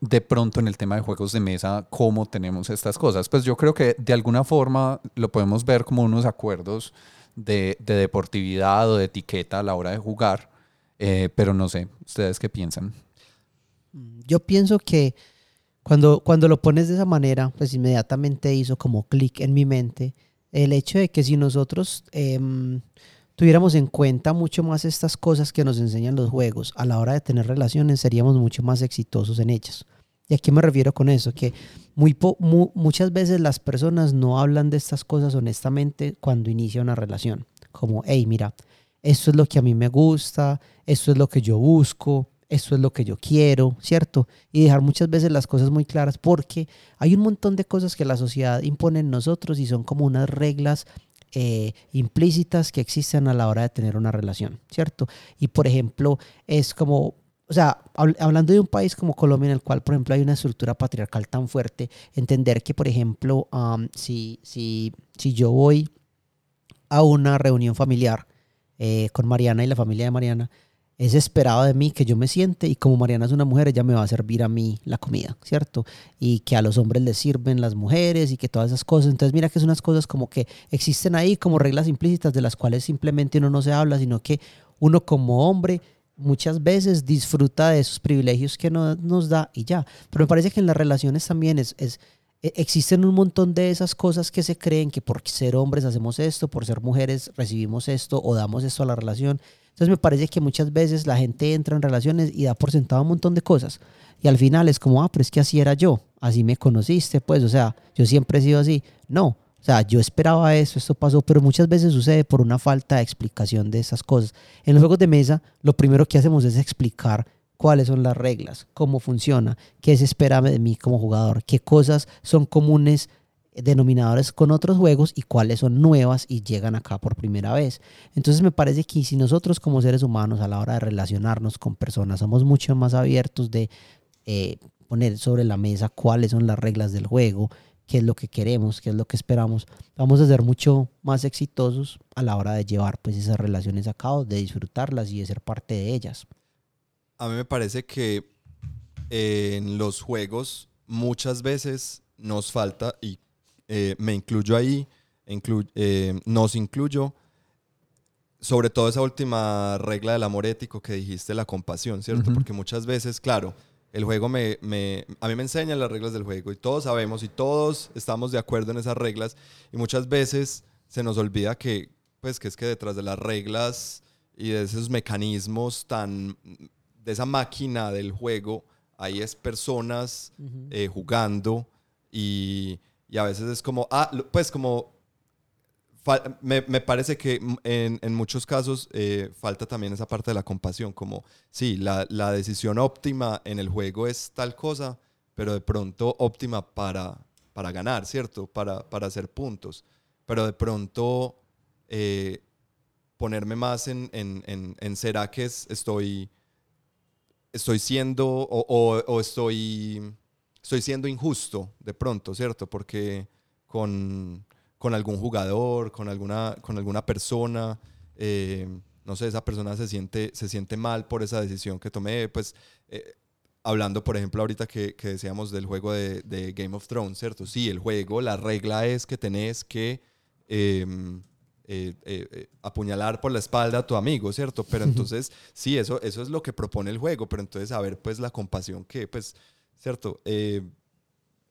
[SPEAKER 2] de pronto en el tema de juegos de mesa, ¿cómo tenemos estas cosas? Pues yo creo que de alguna forma lo podemos ver como unos acuerdos de, de deportividad o de etiqueta a la hora de jugar, eh, pero no sé, ¿ustedes qué piensan?
[SPEAKER 1] Yo pienso que cuando, cuando lo pones de esa manera, pues inmediatamente hizo como clic en mi mente el hecho de que si nosotros em, tuviéramos en cuenta mucho más estas cosas que nos enseñan los juegos a la hora de tener relaciones, seríamos mucho más exitosos en ellas. ¿Y a qué me refiero con eso? Que muy po- mu- muchas veces las personas no hablan de estas cosas honestamente cuando inicia una relación. Como, hey, mira, esto es lo que a mí me gusta, esto es lo que yo busco, esto es lo que yo quiero, ¿cierto? Y dejar muchas veces las cosas muy claras porque hay un montón de cosas que la sociedad impone en nosotros y son como unas reglas eh, implícitas que existen a la hora de tener una relación, ¿cierto? Y por ejemplo, es como, o sea, habl- hablando de un país como Colombia en el cual, por ejemplo, hay una estructura patriarcal tan fuerte, entender que, por ejemplo, am, si, si, si yo voy a una reunión familiar eh, con Mariana y la familia de Mariana, es esperado de mí que yo me siente y como Mariana es una mujer, ella me va a servir a mí la comida, ¿cierto? Y que a los hombres les sirven las mujeres y que todas esas cosas. Entonces mira que son unas cosas como que existen ahí como reglas implícitas de las cuales simplemente uno no se habla, sino que uno como hombre muchas veces disfruta de esos privilegios que no- nos da y ya. Pero me parece que en las relaciones también es, es e- existen un montón de esas cosas que se creen que por ser hombres hacemos esto, por ser mujeres recibimos esto o damos esto a la relación. Entonces me parece que muchas veces la gente entra en relaciones y da por sentado un montón de cosas. Y al final es como, ah, pero es que así era yo, así me conociste, pues, o sea, yo siempre he sido así. No, o sea, yo esperaba eso, esto pasó, pero muchas veces sucede por una falta de explicación de esas cosas. En los juegos de mesa, lo primero que hacemos es explicar cuáles son las reglas, cómo funciona, qué se espera de mí como jugador, qué cosas son comunes denominadores con otros juegos y cuáles son nuevas y llegan acá por primera vez. Entonces me parece que si nosotros como seres humanos a la hora de relacionarnos con personas somos mucho más abiertos de eh, poner sobre la mesa cuáles son las reglas del juego, qué es lo que queremos, qué es lo que esperamos, vamos a ser mucho más exitosos a la hora de llevar pues esas relaciones a cabo, de disfrutarlas y de ser parte de ellas.
[SPEAKER 4] A mí me parece que en los juegos muchas veces nos falta, y eh, me incluyo ahí, inclu- eh, nos incluyo, sobre todo esa última regla del amor ético que dijiste, la compasión, ¿cierto? Porque muchas veces, claro, el juego me, me- a mí me enseña las reglas del juego y todos sabemos y todos estamos de acuerdo en esas reglas y muchas veces se nos olvida que, pues, que es que detrás de las reglas y de esos mecanismos tan, de esa máquina del juego, hay es personas eh, jugando y, y a veces es como, ah, pues como, me, me parece que en, en muchos casos eh, falta también esa parte de la compasión, como, sí, la, la decisión óptima en el juego es tal cosa, pero de pronto óptima para, para ganar, ¿cierto? Para, para hacer puntos, pero de pronto eh, ponerme más en, en, en, en será que es- estoy, estoy siendo o, o- o estoy, estoy siendo injusto de pronto, ¿cierto? Porque con, con algún jugador, con alguna, con alguna persona, eh, no sé, esa persona se siente, se siente mal por esa decisión que tomé, pues eh, hablando, por ejemplo, ahorita que, que decíamos del juego de, de Game of Thrones, ¿cierto? Sí, el juego, la regla es que tenés que... em, eh, eh, eh, apuñalar por la espalda a tu amigo, ¿cierto? Pero entonces, sí, eso, eso es lo que propone el juego, pero entonces a ver, pues la compasión que, pues, ¿cierto? Eh,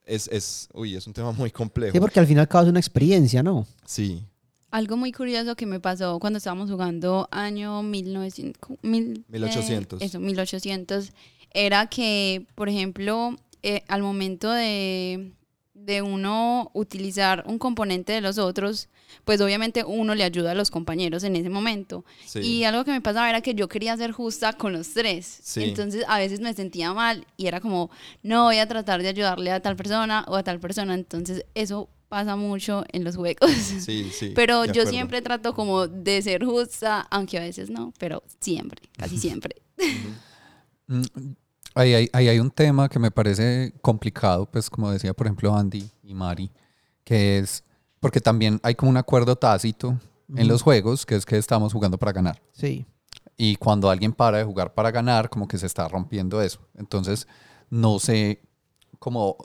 [SPEAKER 4] es, es, uy, es un tema muy complejo.
[SPEAKER 1] Sí, porque al final cabo es una experiencia, ¿no?
[SPEAKER 4] Sí,
[SPEAKER 3] Algo muy curioso que me pasó cuando estábamos jugando año 1900, mil-
[SPEAKER 4] 1800.
[SPEAKER 3] eh, eso, 1800, era que, por ejemplo, eh, al momento de, de uno utilizar un componente de los otros, pues obviamente uno le ayuda a los compañeros en ese momento.
[SPEAKER 4] sí.
[SPEAKER 3] Y algo que me pasaba era que yo quería ser justa con los tres.
[SPEAKER 4] Sí.
[SPEAKER 3] Entonces a veces me sentía mal y era como, no voy a tratar de ayudarle a tal persona o a tal persona. Entonces eso pasa mucho en los juegos.
[SPEAKER 4] Sí, sí. <laughs>
[SPEAKER 3] Pero yo
[SPEAKER 4] acuerdo.
[SPEAKER 3] siempre trato como de ser justa, aunque a veces no, pero siempre, casi siempre.
[SPEAKER 2] Mm, Ahí hay, ahí hay un tema que me parece complicado, pues como decía por ejemplo Andy y Mari, que es porque también hay como un acuerdo tácito en los juegos, que es que estamos jugando para ganar.
[SPEAKER 1] Sí.
[SPEAKER 2] Y cuando alguien para de jugar para ganar, como que se está rompiendo eso. Entonces, no sé, como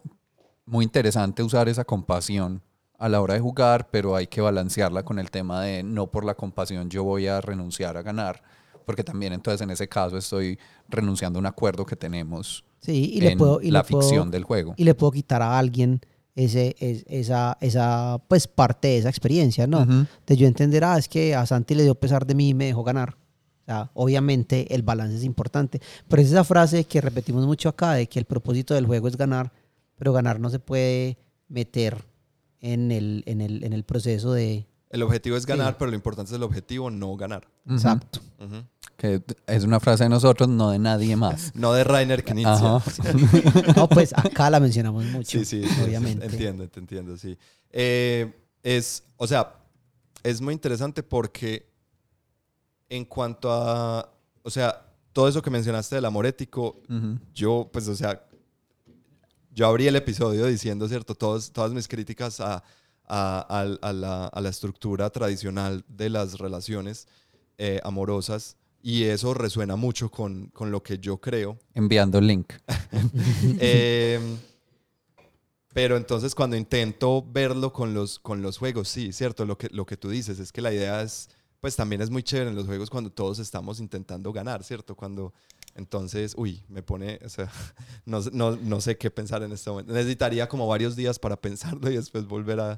[SPEAKER 2] muy interesante usar esa compasión a la hora de jugar, pero hay que balancearla con el tema de no por la compasión yo voy a renunciar a ganar, porque también entonces en ese caso estoy renunciando a un acuerdo que tenemos
[SPEAKER 1] Sí, y le
[SPEAKER 2] en
[SPEAKER 1] puedo, y
[SPEAKER 2] la
[SPEAKER 1] le puedo-
[SPEAKER 2] ficción del juego.
[SPEAKER 1] y le puedo quitar a alguien ese, es- esa, esa, pues parte de esa experiencia, ¿no?
[SPEAKER 2] Ujú.
[SPEAKER 1] De yo entender, ah, es que a Santi le dio pesar de mí y me dejó ganar. O sea, obviamente el balance es importante. Pero es esa frase que repetimos mucho acá de que el propósito del juego es ganar, pero ganar no se puede meter en el, en el, en el proceso de...
[SPEAKER 4] El objetivo es ganar,
[SPEAKER 1] Sí.
[SPEAKER 4] pero lo importante es el objetivo, no ganar.
[SPEAKER 1] Exacto.
[SPEAKER 2] Que es una frase de nosotros, no de nadie más. <laughs>
[SPEAKER 4] No de Rainer Knizia.
[SPEAKER 2] Ajá. <laughs>
[SPEAKER 1] No, pues acá la mencionamos mucho,
[SPEAKER 4] Sí, sí, sí,
[SPEAKER 1] obviamente.
[SPEAKER 4] Entiendo, te entiendo, sí. Eh, es, o sea, es muy interesante porque en cuanto a, o sea, todo eso que mencionaste del amor ético, yo, pues, o sea, yo abrí el episodio diciendo, ¿cierto? Todos, todas mis críticas a, a- al- a la, a la estructura tradicional de las relaciones eh, amorosas y eso resuena mucho con, con lo que yo creo.
[SPEAKER 2] Enviando link. <laughs>
[SPEAKER 4] Eh, pero entonces cuando intento verlo con los, con los juegos, sí, cierto, lo que, lo que tú dices es que la idea es, pues también es muy chévere en los juegos cuando todos estamos intentando ganar, ¿cierto? Cuando entonces, uy, me pone, o sea, <laughs> no, sé- no, no sé qué pensar en este momento. Necesitaría como varios días para pensarlo y después volver a,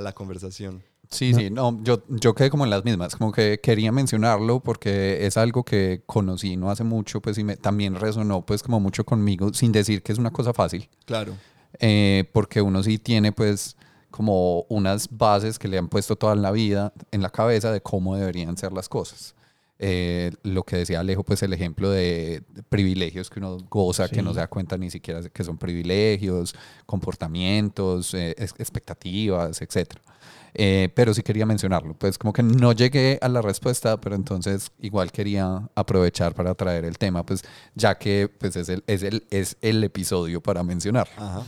[SPEAKER 4] la conversación.
[SPEAKER 2] Sí,
[SPEAKER 1] No.
[SPEAKER 2] sí, no, yo, yo quedé como en las mismas, como que quería mencionarlo porque es algo que conocí no hace mucho, pues y me, también resonó pues como mucho conmigo, sin decir que es una cosa fácil,
[SPEAKER 4] Claro.
[SPEAKER 2] eh, porque uno sí tiene pues como unas bases que le han puesto toda la vida en la cabeza de cómo deberían ser las cosas. Eh, lo que decía Alejo, pues el ejemplo de, de privilegios que uno goza, que no se da cuenta ni siquiera que son privilegios, comportamientos, eh, ex- expectativas, etcétera. Eh, pero sí quería mencionarlo, pues como que no llegué a la respuesta, pero entonces igual quería aprovechar para traer el tema, pues ya que pues es el, es el, es el episodio para mencionarlo.
[SPEAKER 4] Ajá.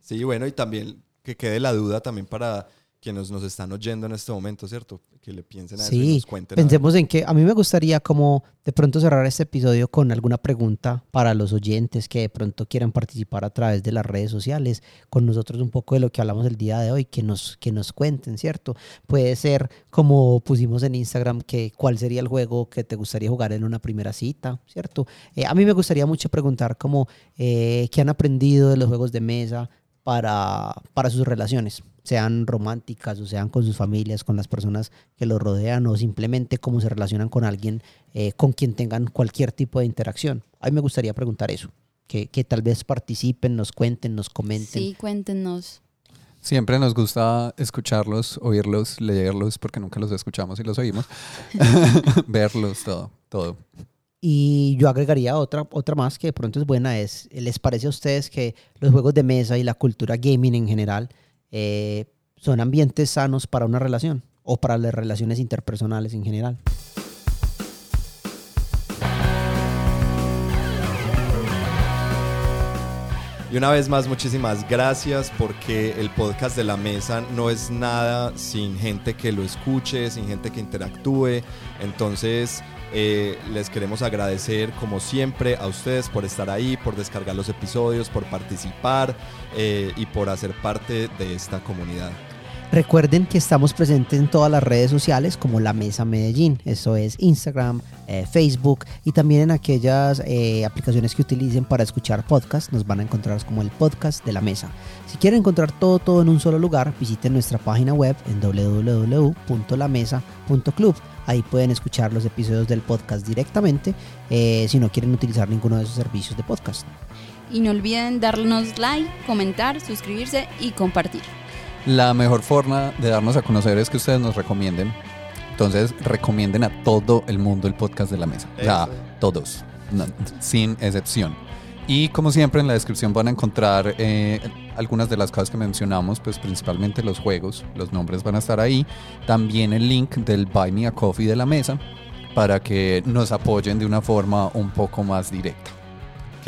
[SPEAKER 4] Sí, bueno, y también que quede la duda también para quienes nos están oyendo en este momento, ¿cierto? Que le piensen a eso y
[SPEAKER 1] Sí,
[SPEAKER 4] nos cuenten.
[SPEAKER 1] pensemos en que a mí me gustaría como de pronto cerrar este episodio con alguna pregunta para los oyentes que de pronto quieran participar a través de las redes sociales con nosotros un poco de lo que hablamos el día de hoy, que nos, que nos cuenten, ¿cierto? Puede ser como pusimos en Instagram que cuál sería el juego que te gustaría jugar en una primera cita, ¿cierto? Eh, a mí me gustaría mucho preguntar como eh, qué han aprendido de los juegos de mesa para, para sus relaciones, sean románticas o sean con sus familias, con las personas que los rodean o simplemente cómo se relacionan con alguien eh, con quien tengan cualquier tipo de interacción. A mí me gustaría preguntar eso, que, que tal vez participen, nos cuenten, nos comenten.
[SPEAKER 3] Sí, cuéntenos.
[SPEAKER 2] Siempre nos gusta escucharlos, oírlos, leerlos, porque nunca los escuchamos y los oímos. <laughs> <laughs> Verlos, todo, todo.
[SPEAKER 1] Y yo agregaría otra, otra más que de pronto es buena, es, ¿les parece a ustedes que los juegos de mesa y la cultura gaming en general eh, son ambientes sanos para una relación o para las relaciones interpersonales en general?
[SPEAKER 4] Y una vez más, muchísimas gracias porque el podcast de la mesa no es nada sin gente que lo escuche, sin gente que interactúe. Entonces, eh, les queremos agradecer como siempre a ustedes por estar ahí, por descargar los episodios, por participar eh, y por hacer parte de esta comunidad.
[SPEAKER 1] Recuerden que estamos presentes en todas las redes sociales como La Mesa Medellín. Eso es Instagram, eh, Facebook y también en aquellas eh, aplicaciones que utilicen para escuchar podcast. Nos van a encontrar como el podcast de La Mesa. Si quieren encontrar todo, todo en un solo lugar, visiten nuestra página web en www.lamesa.club. Ahí pueden escuchar los episodios del podcast directamente eh, si no quieren utilizar ninguno de esos servicios de podcast.
[SPEAKER 3] Y no olviden darnos like, comentar, suscribirse y compartir.
[SPEAKER 2] La mejor forma de darnos a conocer es que ustedes nos recomienden. Entonces, recomienden a todo el mundo el podcast de la mesa. O sea, todos, no, sin excepción. Y como siempre, en la descripción van a encontrar eh, algunas de las cosas que mencionamos, pues principalmente los juegos, los nombres van a estar ahí. También el link del Buy Me a Coffee de la mesa para que nos apoyen de una forma un poco más directa.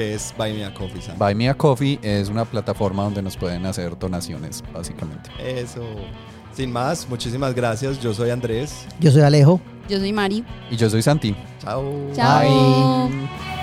[SPEAKER 4] Que es Buy Me a Coffee, Sam.
[SPEAKER 2] Buy Me a Coffee es una plataforma donde nos pueden hacer donaciones, básicamente.
[SPEAKER 4] Eso. Sin más, muchísimas gracias. Yo soy Andrés.
[SPEAKER 1] Yo soy Alejo.
[SPEAKER 3] Yo soy Mari.
[SPEAKER 2] Y yo soy Santi.
[SPEAKER 4] Chao.
[SPEAKER 3] Chao.
[SPEAKER 1] Bye.